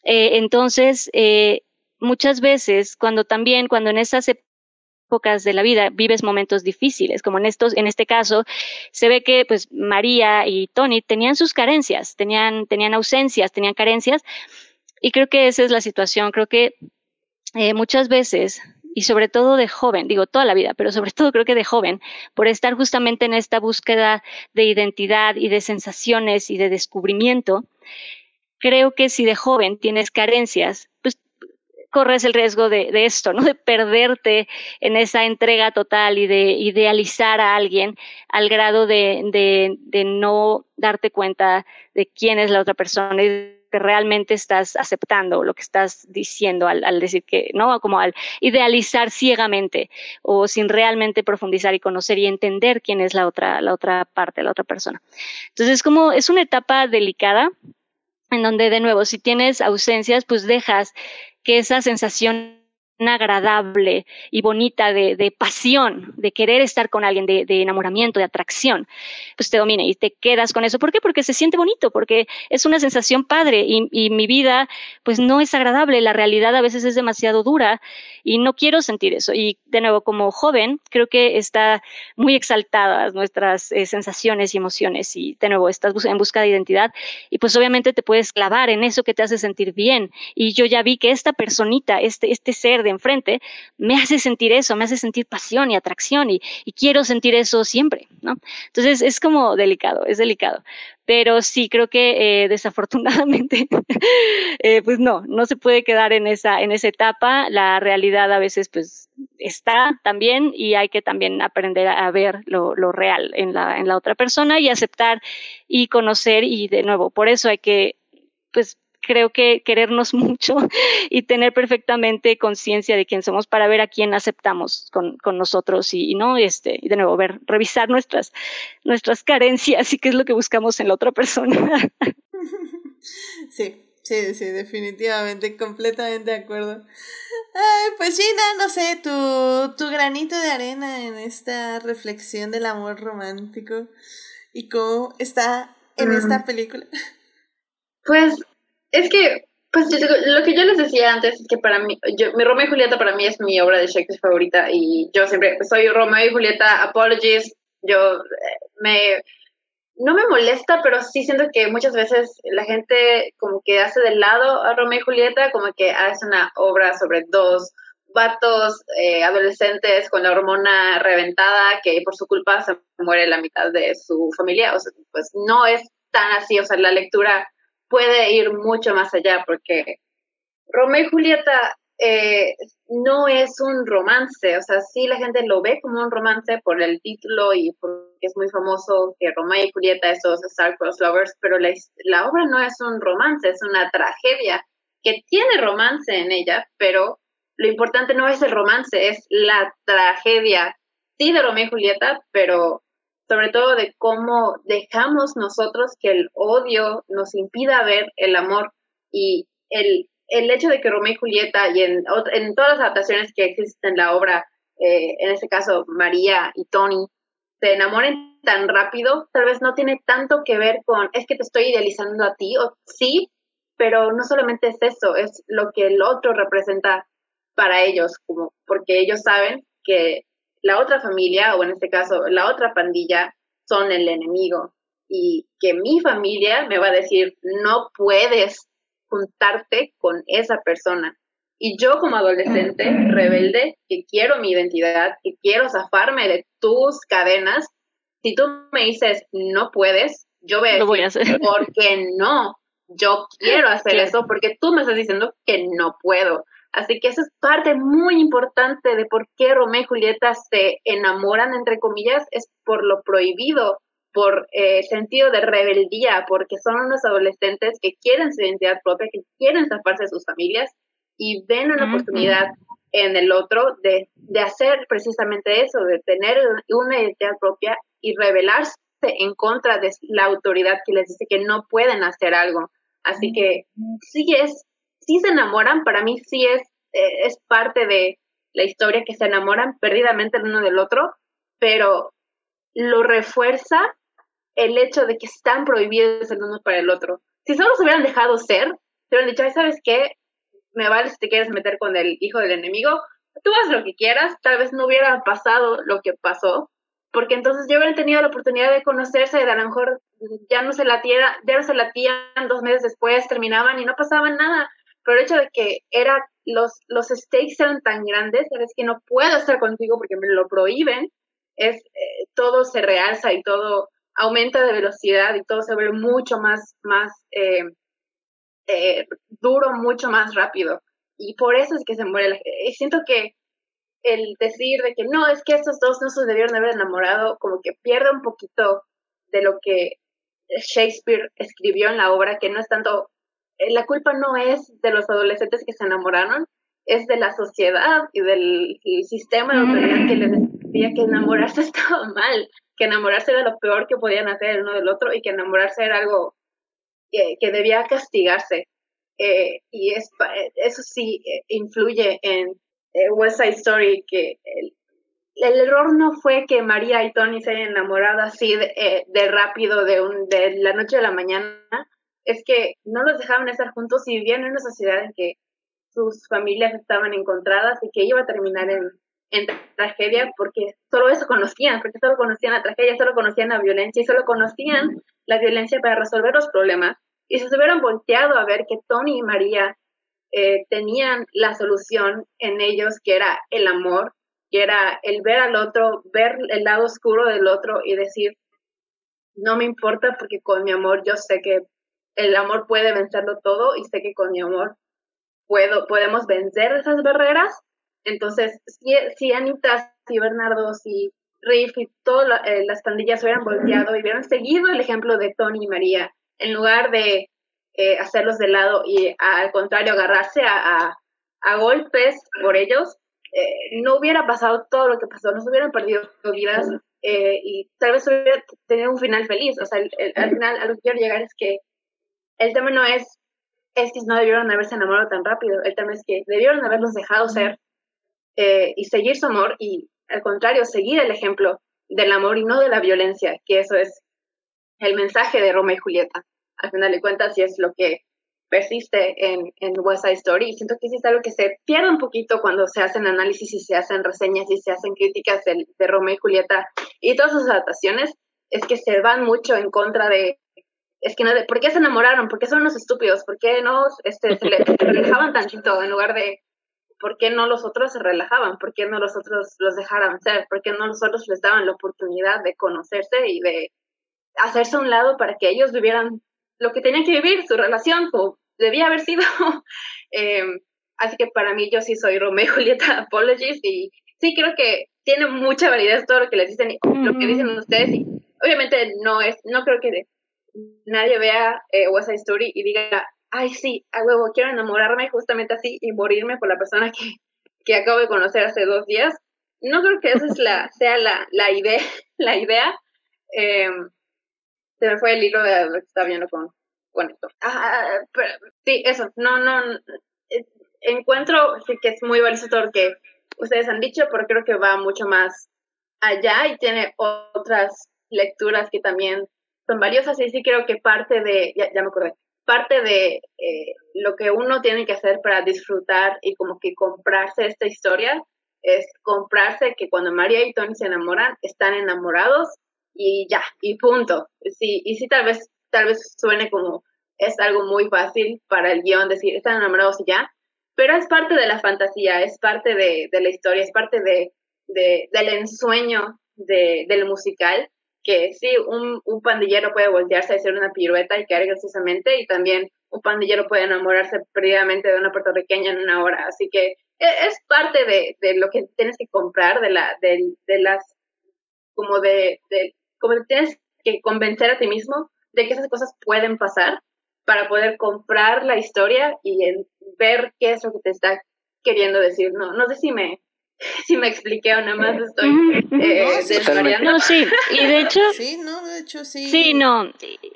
Eh, entonces, eh, muchas veces, cuando también, cuando en esas de la vida vives momentos difíciles, como en estos, en este caso, se ve que pues María y Tony tenían sus carencias, tenían, tenían ausencias, tenían carencias, y creo que esa es la situación. Creo que eh, muchas veces y sobre todo de joven, digo toda la vida, pero sobre todo creo que de joven, por estar justamente en esta búsqueda de identidad y de sensaciones y de descubrimiento, creo que si de joven tienes carencias, pues corres el riesgo de, esto, ¿no? De perderte en esa entrega total y de idealizar a alguien al grado de, no darte cuenta de quién es la otra persona y que realmente estás aceptando, lo que estás diciendo al, decir que, ¿no? Como al idealizar ciegamente o sin realmente profundizar y conocer y entender quién es la otra, la otra parte, la otra persona. Entonces, es como, es una etapa delicada en donde, de nuevo, si tienes ausencias, pues dejas que esa sensación agradable y bonita de, de, pasión, de querer estar con alguien, de, de, enamoramiento, de atracción, pues te domina y te quedas con eso. ¿Por qué? Porque se siente bonito, porque es una sensación padre y, y mi vida pues no es agradable, la realidad a veces es demasiado dura y no quiero sentir eso. Y de nuevo, como joven, creo que está muy exaltadas nuestras eh, sensaciones y emociones y de nuevo, estás en busca de identidad y pues obviamente te puedes clavar en eso que te hace sentir bien. Y yo ya vi que esta personita, este, este ser de enfrente, me hace sentir eso, me hace sentir pasión y atracción y, quiero sentir eso siempre, ¿no? Entonces es como delicado, es delicado pero sí creo que eh, desafortunadamente [laughs] eh, pues no no se puede quedar en esa en esa etapa la realidad a veces pues está también y hay que también aprender a ver lo, lo real en la en la otra persona y aceptar y conocer y de nuevo por eso hay que pues creo que querernos [laughs] mucho y tener perfectamente conciencia de quién somos para ver a quién aceptamos con, con nosotros y, y, no, este, y de nuevo, ver, revisar nuestras, nuestras carencias y qué es lo que buscamos en la otra persona. [laughs] Sí, sí, sí, definitivamente, completamente de acuerdo. Ay, pues Gina, no sé, tu, tu granito de arena en esta reflexión del amor romántico y cómo está en Mm. esta película. Pues es que, pues lo que yo les decía antes es que para mí, yo, mi Romeo y Julieta para mí es mi obra de Shakespeare favorita y yo siempre soy Romeo y Julieta, apologies, yo eh, me, no me molesta, pero sí siento que muchas veces la gente como que hace de lado a Romeo y Julieta, como que hace una obra sobre dos vatos eh, adolescentes con la hormona reventada que por su culpa se muere la mitad de su familia, o sea, pues no es tan así, o sea, la lectura puede ir mucho más allá porque Romeo y Julieta eh, no es un romance, o sea, sí la gente lo ve como un romance por el título y porque es muy famoso que Romeo y Julieta, esos Star-Crossed Lovers, pero la, la obra no es un romance, es una tragedia que tiene romance en ella, pero lo importante no es el romance, es la tragedia, sí de Romeo y Julieta, pero sobre todo de cómo dejamos nosotros que el odio nos impida ver el amor y el, el hecho de que Romeo y Julieta y en, en todas las adaptaciones que existen en la obra, eh, en este caso María y Tony, se enamoren tan rápido, tal vez no tiene tanto que ver con, es que te estoy idealizando a ti, o sí, pero no solamente es eso, es lo que el otro representa para ellos, como porque ellos saben que la otra familia, o en este caso la otra pandilla, son el enemigo. Y que mi familia me va a decir, no puedes juntarte con esa persona. Y yo como adolescente [clears throat] rebelde, que quiero mi identidad, que quiero zafarme de tus cadenas, si tú me dices, no puedes, yo voy a decir, Lo voy a hacer. ¿por qué no? Yo quiero hacer Claro. eso porque tú me estás diciendo que no puedo. Así que esa es parte muy importante de por qué Romeo y Julieta se enamoran, entre comillas, es por lo prohibido, por eh, sentido de rebeldía, porque son unos adolescentes que quieren su identidad propia, que quieren zafarse de sus familias y ven una oportunidad en el otro de, de hacer precisamente eso, de tener una identidad propia y rebelarse en contra de la autoridad que les dice que no pueden hacer algo. Así que sí es, sí se enamoran, para mí sí es, eh, es parte de la historia que se enamoran perdidamente el uno del otro, pero lo refuerza el hecho de que están prohibidos el uno para el otro. Si solo se hubieran dejado ser, se hubieran dicho, "Ay, ¿sabes qué? Me vale si te quieres meter con el hijo del enemigo, tú haz lo que quieras, tal vez no hubiera pasado lo que pasó, porque entonces ya hubieran tenido la oportunidad de conocerse, de a lo mejor ya no se latían, ya no se latían dos meses después, terminaban y no pasaba nada. Pero el hecho de que era los, los stakes eran tan grandes, es que no puedo estar contigo porque me lo prohíben, es eh, todo se realza y todo aumenta de velocidad y todo se ve mucho más, más eh, eh, duro, mucho más rápido. Y por eso es que se muere la gente. Siento que el decir de que no, es que estos dos no se debieron haber enamorado, como que pierde un poquito de lo que Shakespeare escribió en la obra, que no es tanto, la culpa no es de los adolescentes que se enamoraron, es de la sociedad y del sistema de autoridad que les decía que enamorarse [laughs] estaba mal, que enamorarse era lo peor que podían hacer el uno del otro y que enamorarse era algo que, que debía castigarse. Eh, y es, eso sí eh, influye en eh, West Side Story, que el, el, error no fue que María y Tony se hayan enamorado así de, eh, de rápido de, un, de la noche a la mañana, es que no los dejaban estar juntos y vivían en una sociedad en que sus familias estaban encontradas y que iba a terminar en, en tragedia porque solo eso conocían, porque solo conocían la tragedia, solo conocían la violencia y solo conocían la violencia para resolver los problemas. Y se hubieran volteado a ver que Tony y María eh, tenían la solución en ellos, que era el amor, que era el ver al otro, ver el lado oscuro del otro y decir, no me importa porque con mi amor yo sé que el amor puede vencerlo todo y sé que con mi amor puedo, podemos vencer esas barreras. Entonces, si, si Anita, si Bernardo, si Riff y todas eh, las pandillas hubieran volteado y hubieran seguido el ejemplo de Tony y María, en lugar de eh, hacerlos de lado y al contrario agarrarse a, a, golpes por ellos, eh, no hubiera pasado todo lo que pasó, no se hubieran perdido vidas y tal vez hubiera tenido un final feliz. O sea, el, al final a lo que quiero llegar es que el tema no es es que no debieron haberse enamorado tan rápido, el tema es que debieron haberlos dejado ser eh, y seguir su amor y al contrario, seguir el ejemplo del amor y no de la violencia, que eso es el mensaje de Roma y Julieta. Al final de cuentas, y es lo que persiste en, en West Side Story. Y siento que sí es algo que se pierde un poquito cuando se hacen análisis y se hacen reseñas y se hacen críticas de, de Romeo y Julieta y todas sus adaptaciones, es que se van mucho en contra de es que no, ¿por qué se enamoraron? ¿Por qué son unos estúpidos? ¿Por qué no este, se, le, relajaban tantito en lugar de, ¿por qué no los otros se relajaban? ¿Por qué no los otros los dejaran ser? ¿Por qué no los otros les daban la oportunidad de conocerse y de hacerse a un lado para que ellos vivieran lo que tenían que vivir, su relación, como debía haber sido? [laughs] Em, así que para mí yo sí soy Romeo y Julieta [laughs] Apologies y sí creo que tiene mucha validez todo lo que les dicen y lo que dicen ustedes y obviamente no es, no creo que nadie vea eh, West Side Story y diga, ay, sí, a huevo, quiero enamorarme justamente así y morirme por la persona que, que acabo de conocer hace dos días. No creo que esa es la, [laughs] sea la, la idea. [laughs] La idea. Em, se me fue el hilo de lo que estaba viendo con, con esto. Ah, sí, eso, no, no, eh, encuentro que es muy valioso todo lo que ustedes han dicho, pero creo que va mucho más allá y tiene otras lecturas que también son valiosas y sí creo que parte de, ya, me acordé, parte de eh, lo que uno tiene que hacer para disfrutar y como que comprarse esta historia es comprarse que cuando María y Tony se enamoran, están enamorados y ya, y punto. Sí, y sí tal vez, tal vez suene como es algo muy fácil para el guion decir, están enamorados y ya, pero es parte de la fantasía, es parte de, de la historia, es parte de, de del ensueño de, del musical que sí, un, un pandillero puede voltearse a hacer una pirueta y caer graciosamente, y también un pandillero puede enamorarse perdidamente de una puertorriqueña en una hora. Así que e, es, parte de, de, lo que tienes que comprar, de, la, de, de las, como de, de, como tienes que convencer a ti mismo de que esas cosas pueden pasar para poder comprar la historia y ver qué es lo que te está queriendo decir. No, no sé si me, [laughs] si me expliqué o nada más estoy eh, no, sí, y de hecho... [laughs] Sí, no, de hecho sí. Sí, no.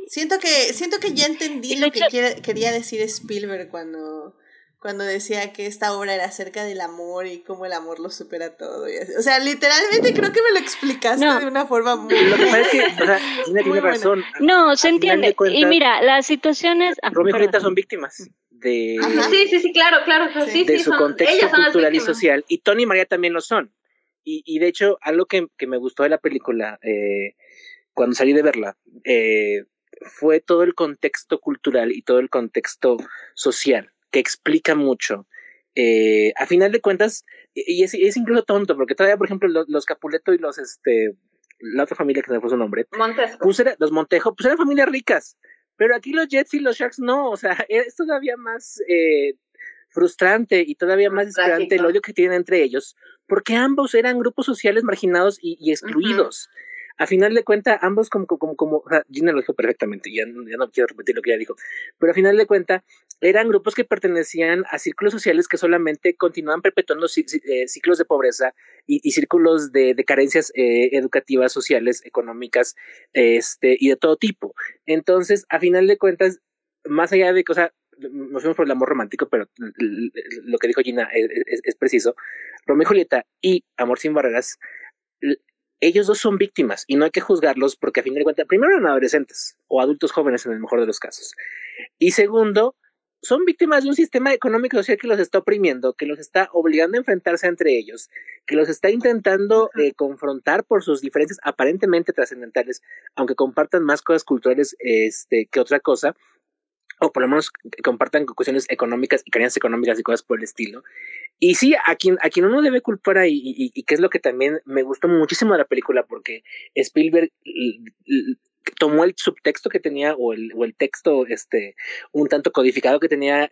Siento que, siento que ya entendí lo que quería decir Spielberg cuando, cuando decía que esta obra era acerca del amor y cómo el amor lo supera todo. O sea, literalmente creo que me lo explicaste de una forma muy... Lo que pasa es que, o sea, [laughs] tiene razón. No, se entiende. y mira, las situaciones... Ah, Romeo y Julieta son víctimas de, sí, sí, sí, claro, claro, sí, de su contexto cultural y social. Y Tony y María también lo son. Y, y de hecho, algo que, que, me gustó de la película, eh, cuando salí de verla, eh, fue todo el contexto cultural y todo el contexto social, que explica mucho. Eh, a final de cuentas, y es, es, incluso tonto, porque todavía, por ejemplo, los, los Capuleto y los, este, la otra familia que se me fue su nombre, Puse, los Montejo, pues eran familias ricas pero aquí los Jets y los Sharks no, o sea, [laughs] es todavía más eh, frustrante y todavía más desesperante el odio que tienen entre ellos, porque ambos eran grupos sociales marginados y, excluidos. A final de cuentas, ambos como, como, como, Gina lo dijo perfectamente, ya, ya, no quiero repetir lo que ella dijo, pero a final de cuentas eran grupos que pertenecían a círculos sociales que solamente continuaban perpetuando eh, ciclos de pobreza y, círculos de, de carencias eh, educativas, sociales, económicas, este, y de todo tipo. Entonces, a final de cuentas, más allá de cosas, nos fuimos por el amor romántico, pero lo que dijo Gina es, es, preciso. Romeo y Julieta y Amor sin barreras, ellos dos son víctimas y no hay que juzgarlos porque a fin de cuentas, primero eran adolescentes o adultos jóvenes en el mejor de los casos. Y segundo, son víctimas de un sistema económico social que los está oprimiendo, que los está obligando a enfrentarse entre ellos, que los está intentando eh, confrontar por sus diferencias aparentemente trascendentales, aunque compartan más cosas culturales este, que otra cosa, o por lo menos compartan cuestiones económicas y carencias económicas y cosas por el estilo. Y sí, a quien, a quien uno debe culpar ahí, y, y, que es lo que también me gustó muchísimo de la película, porque Spielberg tomó el subtexto que tenía o el, o el texto este un tanto codificado que tenía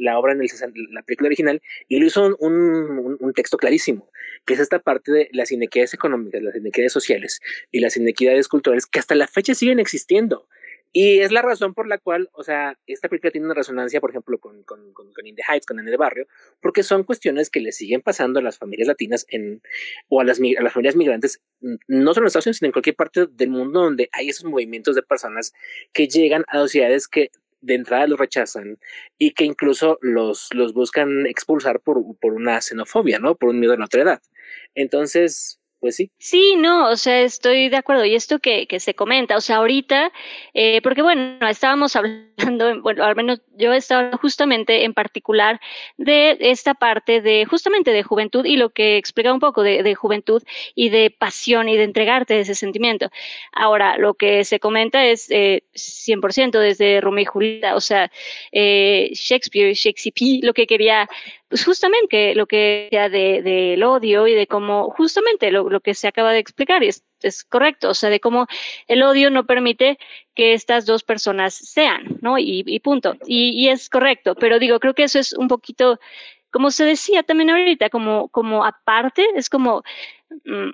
la obra en el, la película original y lo hizo un, un, un, texto clarísimo, que es esta parte de las inequidades económicas, las inequidades sociales y las inequidades culturales que hasta la fecha siguen existiendo. Y es la razón por la cual, o sea, esta película tiene una resonancia, por ejemplo, con, con, con, Heights, con En el Barrio, porque son cuestiones que le siguen pasando a las familias latinas en, o a las, a las familias migrantes, no solo en Estados Unidos, sino en cualquier parte del mundo donde hay esos movimientos de personas que llegan a sociedades que de entrada los rechazan y que incluso los, los buscan expulsar por, por una xenofobia, ¿no? Por un miedo a la otra edad. Entonces, pues sí. Sí, no, o sea, estoy de acuerdo. Y esto que, que se comenta, o sea, ahorita, eh, porque bueno, estábamos [laughs] hablando, bueno, al menos yo estaba justamente en particular de esta parte de, justamente de juventud y lo que explica un poco de, juventud y de pasión y de entregarte ese sentimiento. Ahora, lo que se comenta es eh, 100% desde Romeo y Julieta, o sea, eh, Shakespeare, Shakespeare, lo que quería pues justamente lo que del de, odio y de cómo, justamente lo, lo, que se acaba de explicar, es, es, correcto, o sea, de cómo el odio no permite que estas dos personas sean, ¿no? Y, y punto. Y, y, es correcto, pero digo, creo que eso es un poquito, como se decía también ahorita, como, como aparte, es como... Mmm,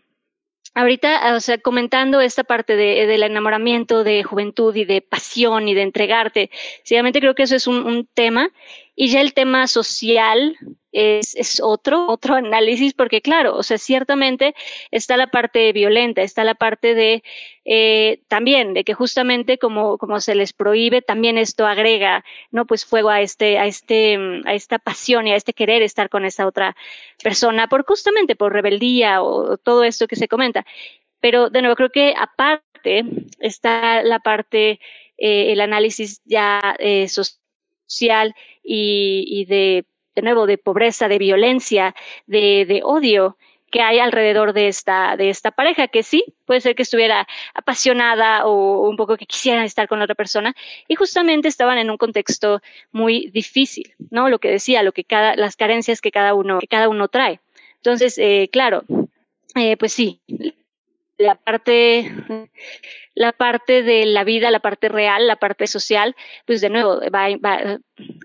ahorita, o sea, comentando esta parte de, del enamoramiento, de juventud y de pasión y de entregarte, sinceramente creo que eso es un, un tema. Y ya el tema social es, es, otro, otro análisis, porque claro, o sea, ciertamente está la parte violenta, está la parte de eh, también, de que justamente como, como se les prohíbe, también esto agrega, ¿no? Pues fuego a este, a este, a esta pasión y a este querer estar con esa otra persona, por justamente por rebeldía o, todo esto que se comenta. Pero de nuevo, creo que aparte está la parte, eh, el análisis ya eh, social y de, de nuevo, de pobreza, de violencia, de, de odio que hay alrededor de esta, de esta pareja, que sí, puede ser que estuviera apasionada o un poco que quisieran estar con otra persona, y justamente estaban en un contexto muy difícil, ¿no? Lo que decía, lo que cada, las carencias que cada uno, que cada uno trae. Entonces, eh, claro, eh, pues sí, la parte, la parte de la vida, la parte real, la parte social, pues de nuevo va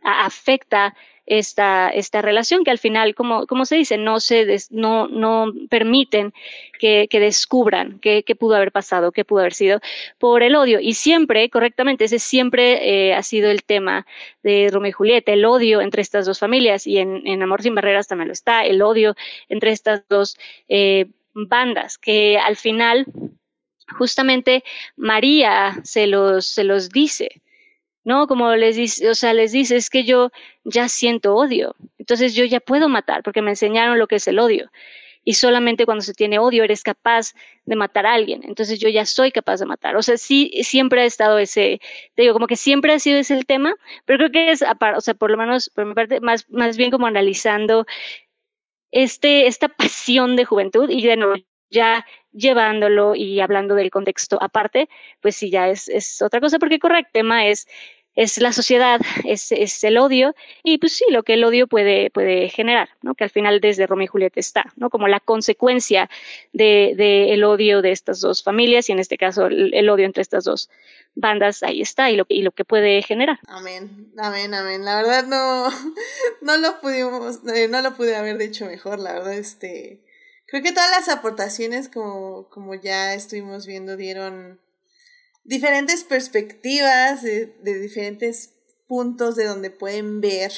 afecta esta, esta relación que al final, como, como se dice, no, se des, no, no permiten que, que descubran qué, pudo haber pasado, qué pudo haber sido por el odio. Y siempre, correctamente, ese siempre eh, ha sido el tema de Romeo y Julieta, el odio entre estas dos familias y en, en Amor sin Barreras también lo está, el odio entre estas dos eh, bandas que al final justamente María se los, se los dice ¿no? Como les dice, o sea, les dice, es que yo ya siento odio, entonces yo ya puedo matar porque me enseñaron lo que es el odio. Y solamente cuando se tiene odio eres capaz de matar a alguien. Entonces yo ya soy capaz de matar. O sea, sí, siempre ha estado ese, te digo, como que siempre ha sido ese el tema, pero creo que es, o sea, por lo menos, por mi parte, más, más bien como analizando este, esta [laughs] pasión de juventud y de nuevo, ya llevándolo y hablando del contexto aparte, pues sí, ya es, es otra cosa, porque correcto, tema es, es la sociedad, es, es, el odio, y pues sí, lo que el odio puede, puede generar, ¿no? Que al final desde Romeo y Julieta está, ¿no? Como la consecuencia de, de el odio de estas dos familias, y en este caso el, el, odio entre estas dos bandas, ahí está, y lo, y lo que puede generar. Amén, amén, amén. La verdad no, [laughs] no lo pudimos, eh, no lo pude haber dicho mejor, la verdad, este Creo que todas las aportaciones, como, como ya estuvimos viendo, dieron diferentes perspectivas, de, de diferentes puntos de donde pueden ver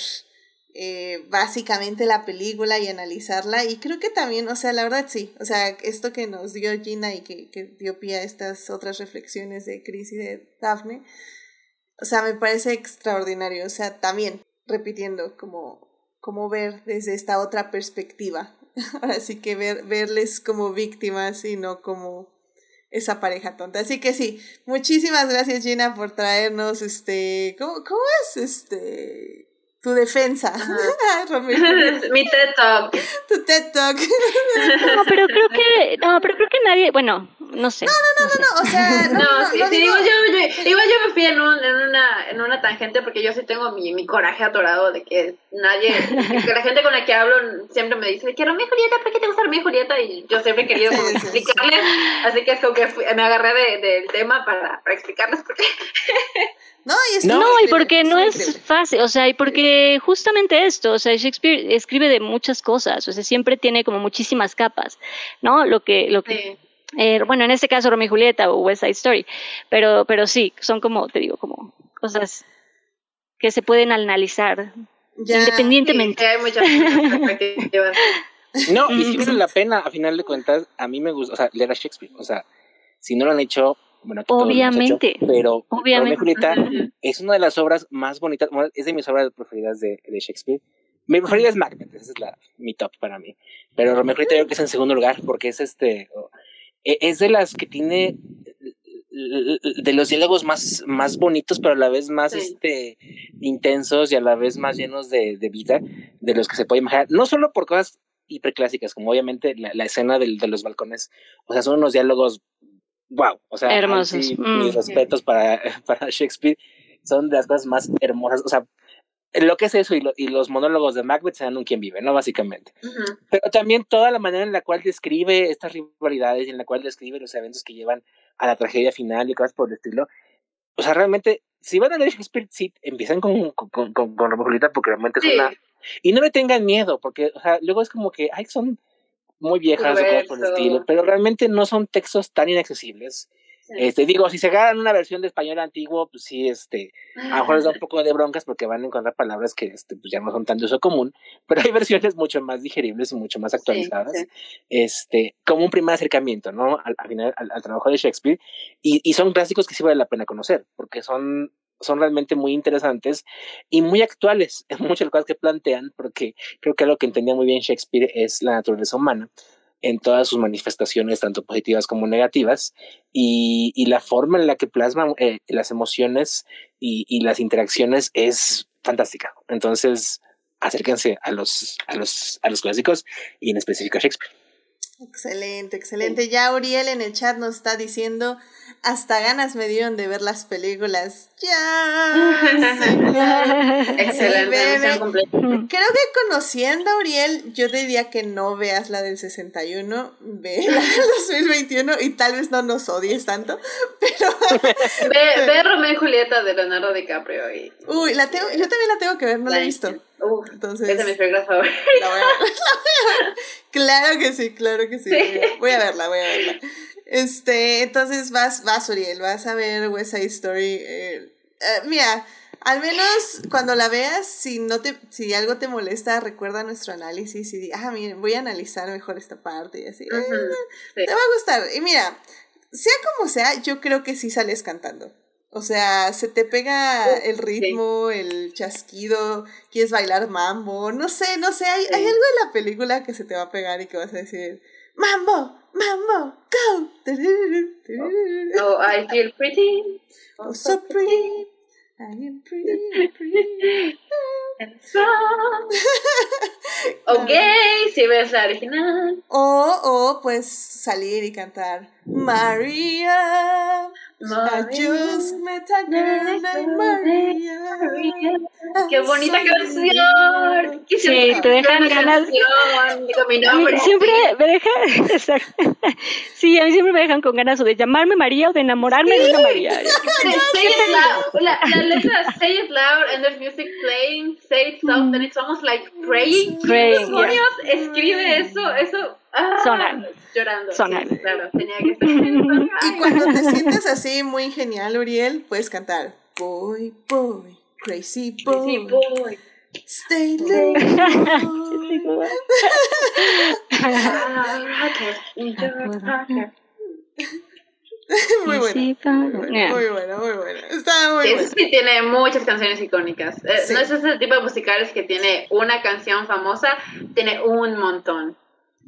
eh, básicamente la película y analizarla. Y creo que también, o sea, la verdad sí, o sea, esto que nos dio Gina y que, que dio pie a estas otras reflexiones de Chris y de Daphne, o sea, me parece extraordinario. O sea, también, repitiendo, como, como ver desde esta otra perspectiva [laughs] Así que ver, verles como víctimas y no como esa pareja tonta. Así que sí, muchísimas gracias Gina por traernos este, ¿cómo, cómo es? Este, tu defensa. [laughs] [laughs] Mi TED Talk. Tu TED Talk. [laughs] no, pero creo que, no, pero creo que nadie, bueno, no sé. No, no, no, no, no, o sea, no, no, no, sí, no sí, digo- igual yo, yo- igual yo me fui en, un, en, una, en una tangente porque yo sí tengo mi, mi coraje atorado de que nadie, que la gente con la que hablo siempre me dice que Romeo y Julieta, ¿por qué te gusta y Julieta? Y yo siempre he querido explicarles, así que es como que fui- me agarré de- del tema para, para explicarles por qué. No, y No, y porque no es fácil, o sea, y porque justamente esto, o sea, Shakespeare escribe de muchas cosas, o sea, siempre tiene como muchísimas capas, ¿no? Lo que, lo que, Sí. eh, bueno, en este caso Romeo y Julieta o West Side Story, pero, pero sí, son como, te digo, como cosas que se pueden analizar Ya, independientemente. Sí, hay muchas perspectivas. [laughs] No, y sí Ujú. [laughs] vale la pena, a final de cuentas, a mí me gusta, o sea, leer a Shakespeare. O sea, si no lo han hecho, bueno, Obviamente. pero Obviamente. Julieta es una de las obras más bonitas, es de mis obras preferidas de, de Shakespeare. Mi preferida es Macbeth, esa es la, mi top para mí. Pero Romeo y Julieta yo creo que es en segundo lugar, porque es este, oh, e- es de las que tiene de los diálogos más, más bonitos, pero a la vez más Sí. este, intensos y a la vez más llenos de, de vida, de los que se puede imaginar. No solo por cosas hiperclásicas, como obviamente la, la escena del- de los balcones, o sea, son unos diálogos, wow, o sea, Hermosos. sí, Mm. mis respetos para, [laughs] para Shakespeare, son de las cosas más hermosas, o sea, lo que es eso y, lo- y los monólogos de Macbeth se dan un quien vive, ¿no? Básicamente. Ujú. Pero también toda la manera en la cual describe estas rivalidades y en la cual describe los eventos que llevan a la tragedia final y cosas por el estilo. O sea, realmente, si van a leer Shakespeare, sí, empiezan con, con, con, con, porque realmente es Sí. una... Y no le tengan miedo, porque, o sea, luego es como que, ay, son muy viejas o cosas por el estilo, pero realmente no son textos tan inaccesibles. Sí. Este, digo, si se agarran una versión de español antiguo, pues sí, este, a lo mejor les da un poco de broncas porque van a encontrar palabras que este, pues ya no son tan de uso común, [laughs] pero hay versiones mucho más digeribles y mucho más actualizadas, sí. este, como un primer acercamiento, ¿no? Al, al final, al, al trabajo de Shakespeare, y, y son clásicos que sí vale la pena conocer, porque son, son realmente muy interesantes y muy actuales en muchas cosas que plantean, porque creo que lo que entendía muy bien Shakespeare es la naturaleza humana en todas sus manifestaciones, tanto positivas como negativas, y, la forma en la que plasma eh, las emociones y, y las interacciones es fantástica. Entonces, acérquense a los, a los, a los clásicos y en específico a Shakespeare. Excelente, excelente. Ya Uriel en el chat nos está diciendo, hasta ganas me dieron de ver las películas. Ya. [laughs] Excelente. Creo que conociendo a Uriel, yo te diría que no veas la del 61, ve la del [laughs] 2021 y tal vez no nos odies tanto, pero Ve, ve Romeo y Julieta de Leonardo DiCaprio y uy, la tengo, yo también la tengo que ver, no la he visto. Uf, Entonces, es de mis películas favoritas. La voy a, ver. [laughs] Claro que sí, claro que sí. Voy a, voy a verla, voy a verla. Este, entonces vas, vas, Uriel, vas a ver West Side Story. eh, eh, mira, al menos cuando la veas, si no te, si algo te molesta, recuerda nuestro análisis y di, ah, miren, voy a analizar mejor esta parte y así. eh, sí. te va a gustar. Y mira, sea como sea, yo creo que sí sales cantando. O sea, se te pega el ritmo, el chasquido, quieres bailar mambo, no sé, no sé, hay, Sí. hay algo en la película que se te va a pegar y que vas a decir, mambo, mambo, go. Oh, I feel pretty. Oh, so pretty. I am pretty, pretty. and. [laughs] Ok, si ves la original. O, o pues salir y cantar María. I just met a girl named Maria. Qué bonita canción. Quisiera Sí, te dejan ganas. nombre. siempre me dejan, exacto. sí, a mí siempre me dejan con ganas o de llamarme María o de enamorarme de una María. Say, say it loud. La, la letra say it loud and there's music playing. Say it soft and it's almost like praying. Praying, demonios escribe eso? Eso. Ah, Sonar. [laughs] Llorando. Sonar. Sí, claro, tenía que estar. [laughs] Y cuando te sientes así muy genial, Uriel, puedes cantar Boy, boy, crazy boy, Sí, boy. stay rocket. muy bueno. Muy bueno, muy bueno, muy bueno. Está muy Sí, bueno. eso sí tiene muchas canciones icónicas. Eh, Sí. No es ese tipo de musicales que tiene una canción famosa, tiene un montón.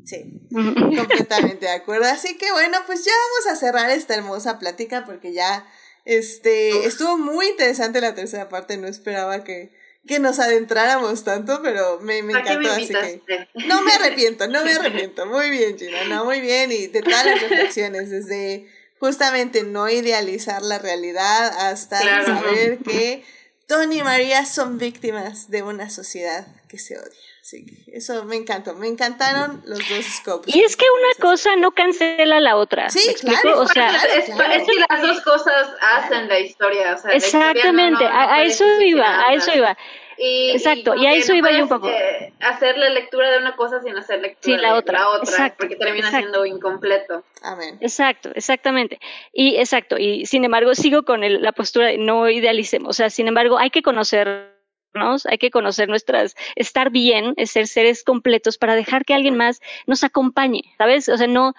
Sí, completamente de acuerdo. Así que bueno, pues ya vamos a cerrar esta hermosa plática porque ya este estuvo muy interesante la tercera parte. No esperaba que, que nos adentráramos tanto, pero me, me ¿Para qué me encantó. Así que no me arrepiento, no me arrepiento. Muy bien, Gina, no, muy bien. Y de todas las reflexiones, desde justamente no idealizar la realidad hasta Claro. saber que Tony y María son víctimas de una sociedad que se odia. Que eso me encantó, me encantaron los dos scopes. Y es que una cosa no cancela la otra. Sí, claro, o sea, claro. es, es que las dos cosas hacen la historia. O sea, la historia no- exactamente, no- no a, eso iba, nada a eso iba. Y, Exacto, y a eso no iba yo un poco. eh, hacer la lectura de una cosa sin hacer lectura Sí, la de otra. la otra, Exacto, porque termina exacto. siendo incompleto. Amén. Exacto, exactamente. Y exacto, y sin embargo sigo con el- la postura de no idealicemos, o sea, sin embargo hay que conocernos, hay que conocer nuestras, estar bien, ser seres completos para dejar que alguien más nos acompañe, ¿sabes? O sea, no,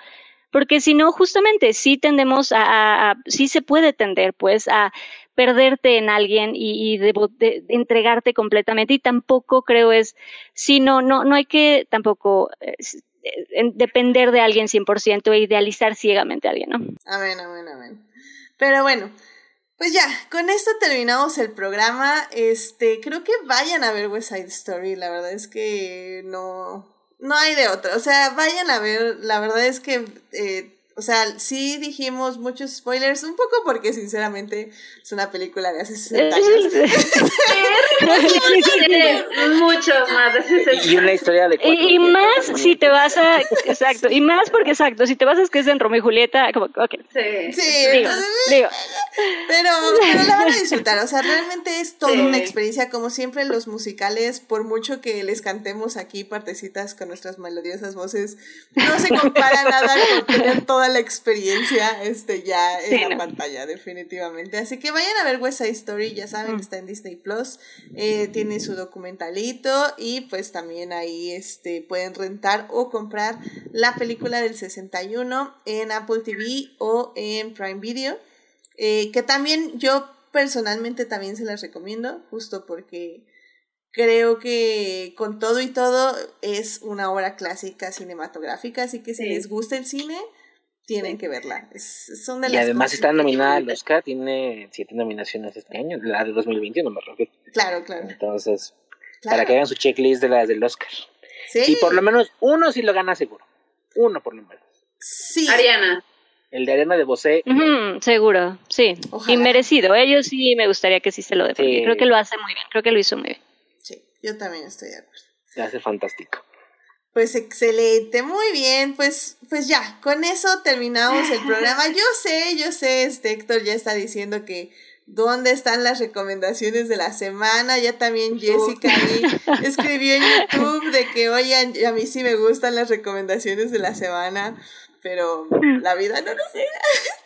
porque si no, justamente sí tendemos a, sí se puede tender pues a perderte en alguien y, de, entregarte completamente y tampoco creo es, sí, no, no, no hay que tampoco eh, depender de alguien 100% e idealizar ciegamente a alguien, ¿no? Amén, amén, amén. Pero bueno, pues ya, con esto terminamos el programa. Este, creo que vayan a ver West Side Story. La verdad es que no, no hay de otra. O sea, vayan a ver. La verdad es que eh, o sea, sí dijimos muchos spoilers, un poco porque sinceramente es una película de hace 60 años. [laughs] [laughs] Muchos más de 60 Y una historia de y, y, más si te vas a, exacto, y más porque exacto, si te vas a que es en Romeo y Julieta, como, ok. Sí, sí digo, digo. Pero, pero la van a disfrutar, o sea, realmente es toda una experiencia, como siempre los musicales, por mucho que les cantemos aquí partecitas con nuestras melodiosas voces, no se compara nada con tener toda la experiencia este, ya en la pantalla, definitivamente. Así que vayan a ver West Side Story, ya saben, está en Disney Plus, eh, tiene su documentalito y pues también ahí este, pueden rentar o comprar la película del 61 en Apple TV o en Prime Video, eh, que también yo personalmente también se las recomiendo, justo porque creo que con todo y todo es una obra clásica cinematográfica, así que si les gusta el cine, tienen que verla. Es, son de y además está nominada al Oscar, tiene siete nominaciones este año, la de 2021 me refiero. Claro, claro. Entonces, para que hagan su checklist de las del Oscar. Sí. Y por lo menos uno sí lo gana seguro. Uno por lo menos. Sí. Ariana. El de Ariana de Bosé. seguro, sí. Y merecido. Ellos sí me gustaría que sí se lo dé. Creo que lo hace muy bien. Creo que lo hizo muy bien. Sí, yo también estoy de acuerdo. Lo hace fantástico. Pues excelente, muy bien, pues, pues ya, con eso terminamos el programa. [laughs] Yo sé, yo sé, este Héctor ya está diciendo que dónde están las recomendaciones de la semana. Ya también Jessica ahí [laughs] escribió en YouTube de que, oigan, a mí sí me gustan las recomendaciones de la semana, pero la vida no lo sé.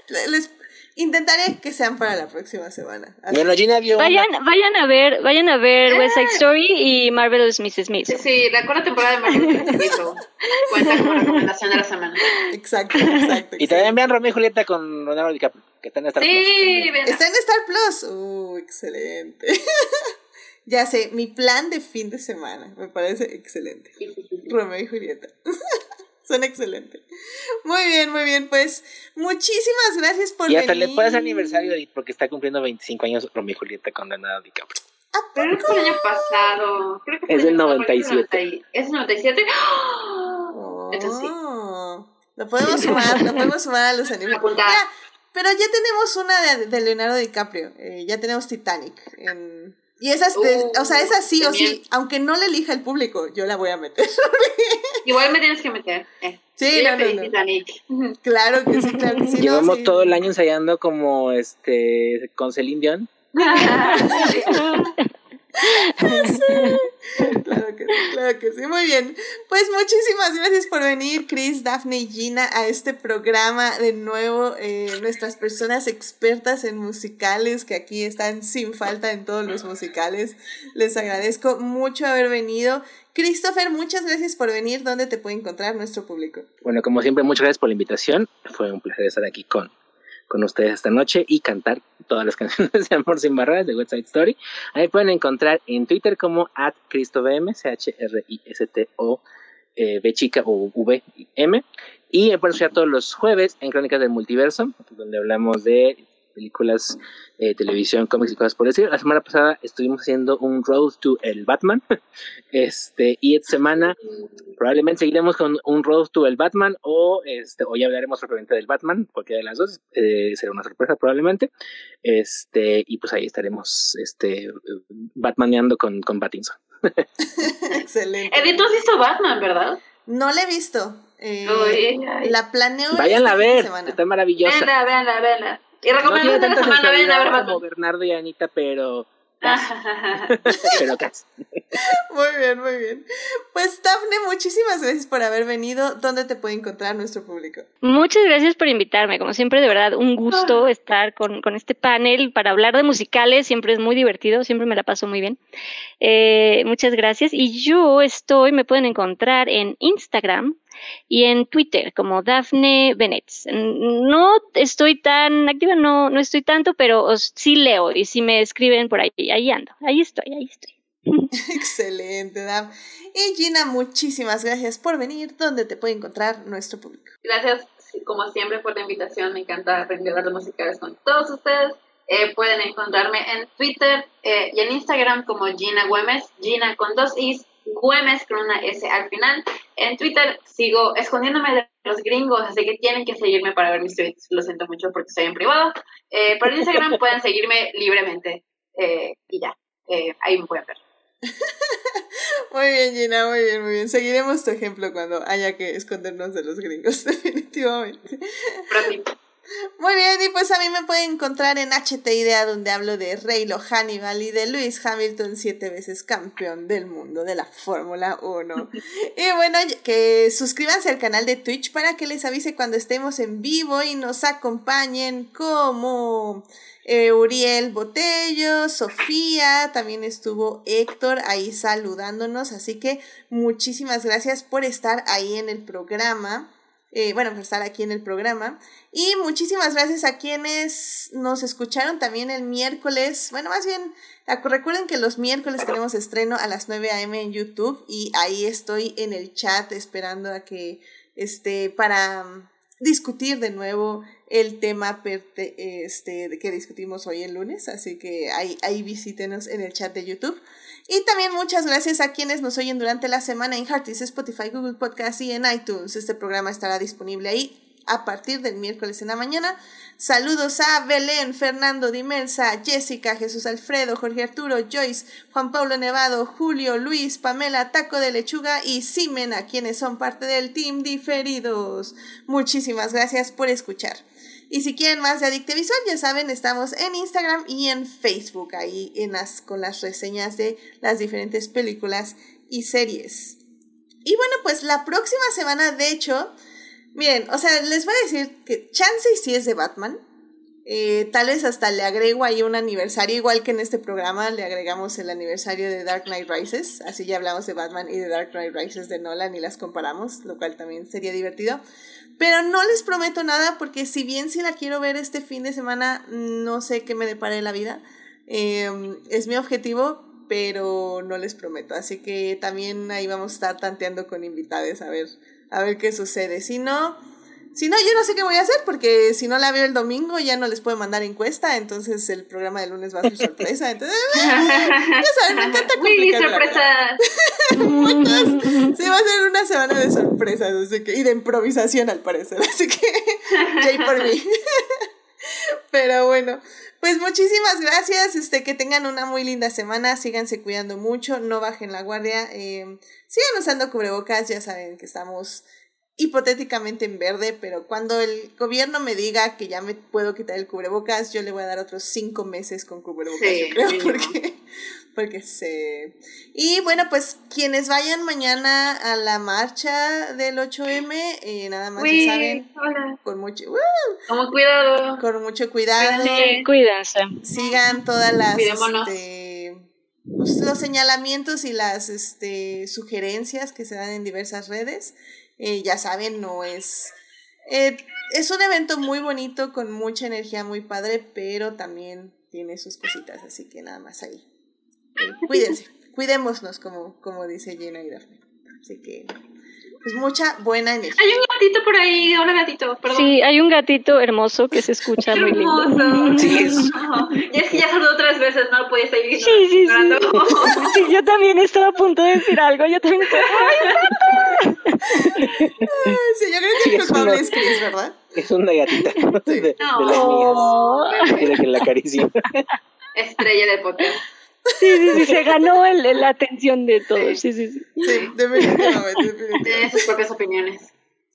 [laughs] Les, Intentaré que sean para la próxima semana. Bueno, Gina vio vayan, vayan a ver, vayan a ver West Side Story y Marvelous Mrs. Smith. Sí, la cuarta temporada de Marvelous Mrs. Smith [laughs] cuenta como recomendación de la semana. Exacto, exacto. Y también vean Romeo y Julieta con Leonardo DiCaprio, que está en Star sí, Plus. Está en Star Plus. Uh, excelente. [laughs] ya sé, mi plan de fin de semana. Me parece excelente. Romeo y Julieta. [laughs] Son excelentes. Muy bien, muy bien. Pues muchísimas gracias por venir. Y hasta le puedes aniversario porque está cumpliendo 25 años Romeo y Julieta con Leonardo DiCaprio. Ah, Pero es el año pasado. Creo que es del 97. ¿Es el 97? Oh, Lo podemos sumar, lo podemos sumar a los aniversarios. pero ya tenemos una de, Leonardo DiCaprio. Eh, ya tenemos Titanic en y esas, o sea, es así o sí, aunque no le elija el público, yo la voy a meter. [laughs] Igual me tienes que meter. Eh. Sí, no, no, [laughs] Claro que sí, claro que sí. Llevamos todo el año ensayando como este con Celine Dion. [laughs] [laughs] Claro que sí, claro que sí. Muy bien. Pues muchísimas gracias por venir, Chris, Daphne y Gina, a este programa. De nuevo, eh, nuestras personas expertas en musicales que aquí están sin falta en todos los musicales. Les agradezco mucho haber venido. Christopher, muchas gracias por venir. ¿Dónde te puede encontrar nuestro público? Bueno, como siempre, muchas gracias por la invitación. Fue un placer estar aquí con con ustedes esta noche y cantar todas las [laughs] canciones de Amor sin Barreras de Website Story. Ahí pueden encontrar en Twitter como at CristoVM, C-H-R-I-S-T-O, eh, B chica o V-M. Y pueden escuchar todos los jueves en Crónicas del Multiverso, donde hablamos de películas, eh, televisión, cómics y cosas por decir. La semana pasada estuvimos haciendo un Road to el Batman. [laughs] este, y esta semana probablemente seguiremos con un Road to el Batman o, este, hoy hablaremos propiamente del Batman, cualquiera de las dos. Eh, será una sorpresa probablemente. Este, y pues ahí estaremos este, Batmaneando con, con Batinson. [laughs] Excelente. Edith, has visto Batman, ¿verdad? No la he visto. Eh, la planeo. Vayanla a ver, está maravillosa. Véanla, véanla, véanla. Y recomendamos no de la semana, ven a ver Como Bernardo y Anita, pero. [laughs] pero casi. [laughs] Muy bien, muy bien. Pues Dafne, muchísimas gracias por haber venido. ¿Dónde te puede encontrar nuestro público? Muchas gracias por invitarme. Como siempre, de verdad, un gusto Ah. estar con, con este panel para hablar de musicales. Siempre es muy divertido, siempre me la paso muy bien. Eh, muchas gracias. Y yo estoy, me pueden encontrar en Instagram y en Twitter como Dafne Bennett. No estoy tan activa, no, no estoy tanto, pero os- sí leo y si me escriben por ahí, ahí ando, ahí estoy, ahí estoy. [laughs] Excelente, Daf. Y Gina, muchísimas gracias por venir. ¿Dónde te puede encontrar nuestro público? Gracias, como siempre, por la invitación. Me encanta aprender de musicales con todos ustedes. Eh, pueden encontrarme en Twitter eh, y en Instagram como Gina Güemes, Gina con dos Is, Güemes con una S al final. En Twitter sigo escondiéndome de los gringos, así que tienen que seguirme para ver mis tweets. Lo siento mucho porque estoy en privado. Eh, por Instagram [laughs] pueden seguirme libremente eh, y ya, eh, ahí me pueden ver. [laughs] Muy bien, Gina, muy bien, muy bien. Seguiremos tu ejemplo cuando haya que escondernos de los gringos, [laughs] definitivamente. Pronto. Muy bien, y pues a mí me pueden encontrar en HT Idea, donde hablo de Reylo Hannibal y de Lewis Hamilton, siete veces campeón del mundo de la Fórmula 1. [laughs] y bueno, que suscríbanse al canal de Twitch para que les avise cuando estemos en vivo y nos acompañen como eh, Uriel Botello, Sofía, también estuvo Héctor ahí saludándonos, así que muchísimas gracias por estar ahí en el programa. Eh, bueno, estar aquí en el programa. Y muchísimas gracias a quienes nos escucharon también el miércoles. Bueno, más bien, recuerden que los miércoles tenemos estreno a las 9 a.m. en YouTube y ahí estoy en el chat esperando a que, este, para mm, discutir de nuevo el tema este, que discutimos hoy el lunes. Así que ahí, ahí visítenos en el chat de YouTube. Y también muchas gracias a quienes nos oyen durante la semana en Heartis, Spotify, Google Podcast y en iTunes. Este programa estará disponible ahí a partir del miércoles en la mañana. Saludos a Belén, Fernando Dimelsa, Jessica, Jesús Alfredo, Jorge Arturo, Joyce, Juan Pablo Nevado, Julio, Luis, Pamela, Taco de Lechuga y Simena, quienes son parte del Team Diferidos. Muchísimas gracias por escuchar. Y si quieren más de Adicte Visual, ya saben, estamos en Instagram y en Facebook, ahí en las, con las reseñas de las diferentes películas y series. Y bueno, pues la próxima semana, de hecho, miren, o sea, les voy a decir que chance y sí es de Batman. Eh, tal vez hasta le agrego ahí un aniversario, igual que en este programa le agregamos el aniversario de Dark Knight Rises, así ya hablamos de Batman y de Dark Knight Rises de Nolan y las comparamos, lo cual también sería divertido. Pero no les prometo nada porque si bien sí la quiero ver este fin de semana, no sé qué me depare la vida. Eh, es mi objetivo, pero no les prometo. Así que también ahí vamos a estar tanteando con invitados a ver, a ver qué sucede. Si no, si no, yo no sé qué voy a hacer porque si no la veo el domingo ya no les puedo mandar encuesta, entonces el programa de lunes va a ser sorpresa. Entonces, [laughs] ya saben, me encanta complicar la vida. sorpresa. Sí, va a ser una semana de sorpresas así que, y de improvisación al parecer. Así que, [laughs] Jay por mí. Pero bueno, pues muchísimas gracias. Este, que tengan una muy linda semana. Síganse cuidando mucho. No bajen la guardia. eh, sigan usando cubrebocas. Ya saben que estamos hipotéticamente en verde, pero cuando el gobierno me diga que ya me puedo quitar el cubrebocas, yo le voy a dar otros cinco meses con cubrebocas, Sí, yo creo, porque, [laughs] porque se... Y bueno, pues quienes vayan mañana a la marcha del 8M, eh, nada más Uy, ya saben, hola. con mucho, ¡uh! Como cuidado. con mucho cuidado, Cuídense. Sigan todas las... Este, pues, los señalamientos y las este, sugerencias que se dan en diversas redes. Eh, ya saben, no es... eh, es un evento muy bonito, con mucha energía, muy padre, pero también tiene sus cositas, así que nada más ahí. Eh, [laughs] cuídense, cuidémonos, como, como dice Gina y Daphne. Así que, pues mucha buena energía. Hay un gatito por ahí. Hola, gatito. Perdón. Sí, hay un gatito hermoso que se escucha muy lindo. hermoso. Sí, es-. [laughs] Y es que ya saludó tres veces, no lo podía seguir Sí, sí, sí. [laughs] Sí, yo también estaba a punto de decir algo. Yo también estaba. Sí, yo creo que Sí, el es culpable una- es Chris, ¿verdad? Es una gatita de, de No. las mías. Quiere que la acaricie. Estrella del podcast. Sí, sí, sí, se ganó el, el- la atención de todos. Sí, sí, sí. Sí, definitivamente, definitivamente. Tiene sus propias opiniones.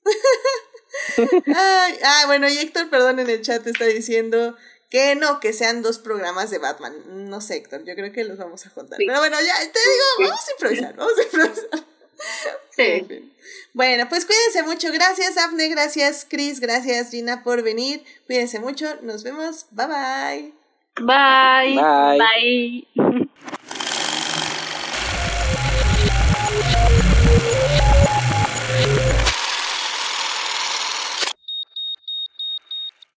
[laughs] Ay, ah, bueno, y Héctor, perdón, en el chat está diciendo que no, que sean dos programas de Batman. No sé, Héctor, yo creo que los vamos a juntar. Pero bueno, ya te digo, vamos a improvisar, vamos a improvisar. Sí. Bueno, pues cuídense mucho. Gracias, Afne. Gracias, Chris. Gracias, Gina, por venir. Cuídense mucho. Nos vemos. Bye bye. Bye. Bye. [laughs] Bye.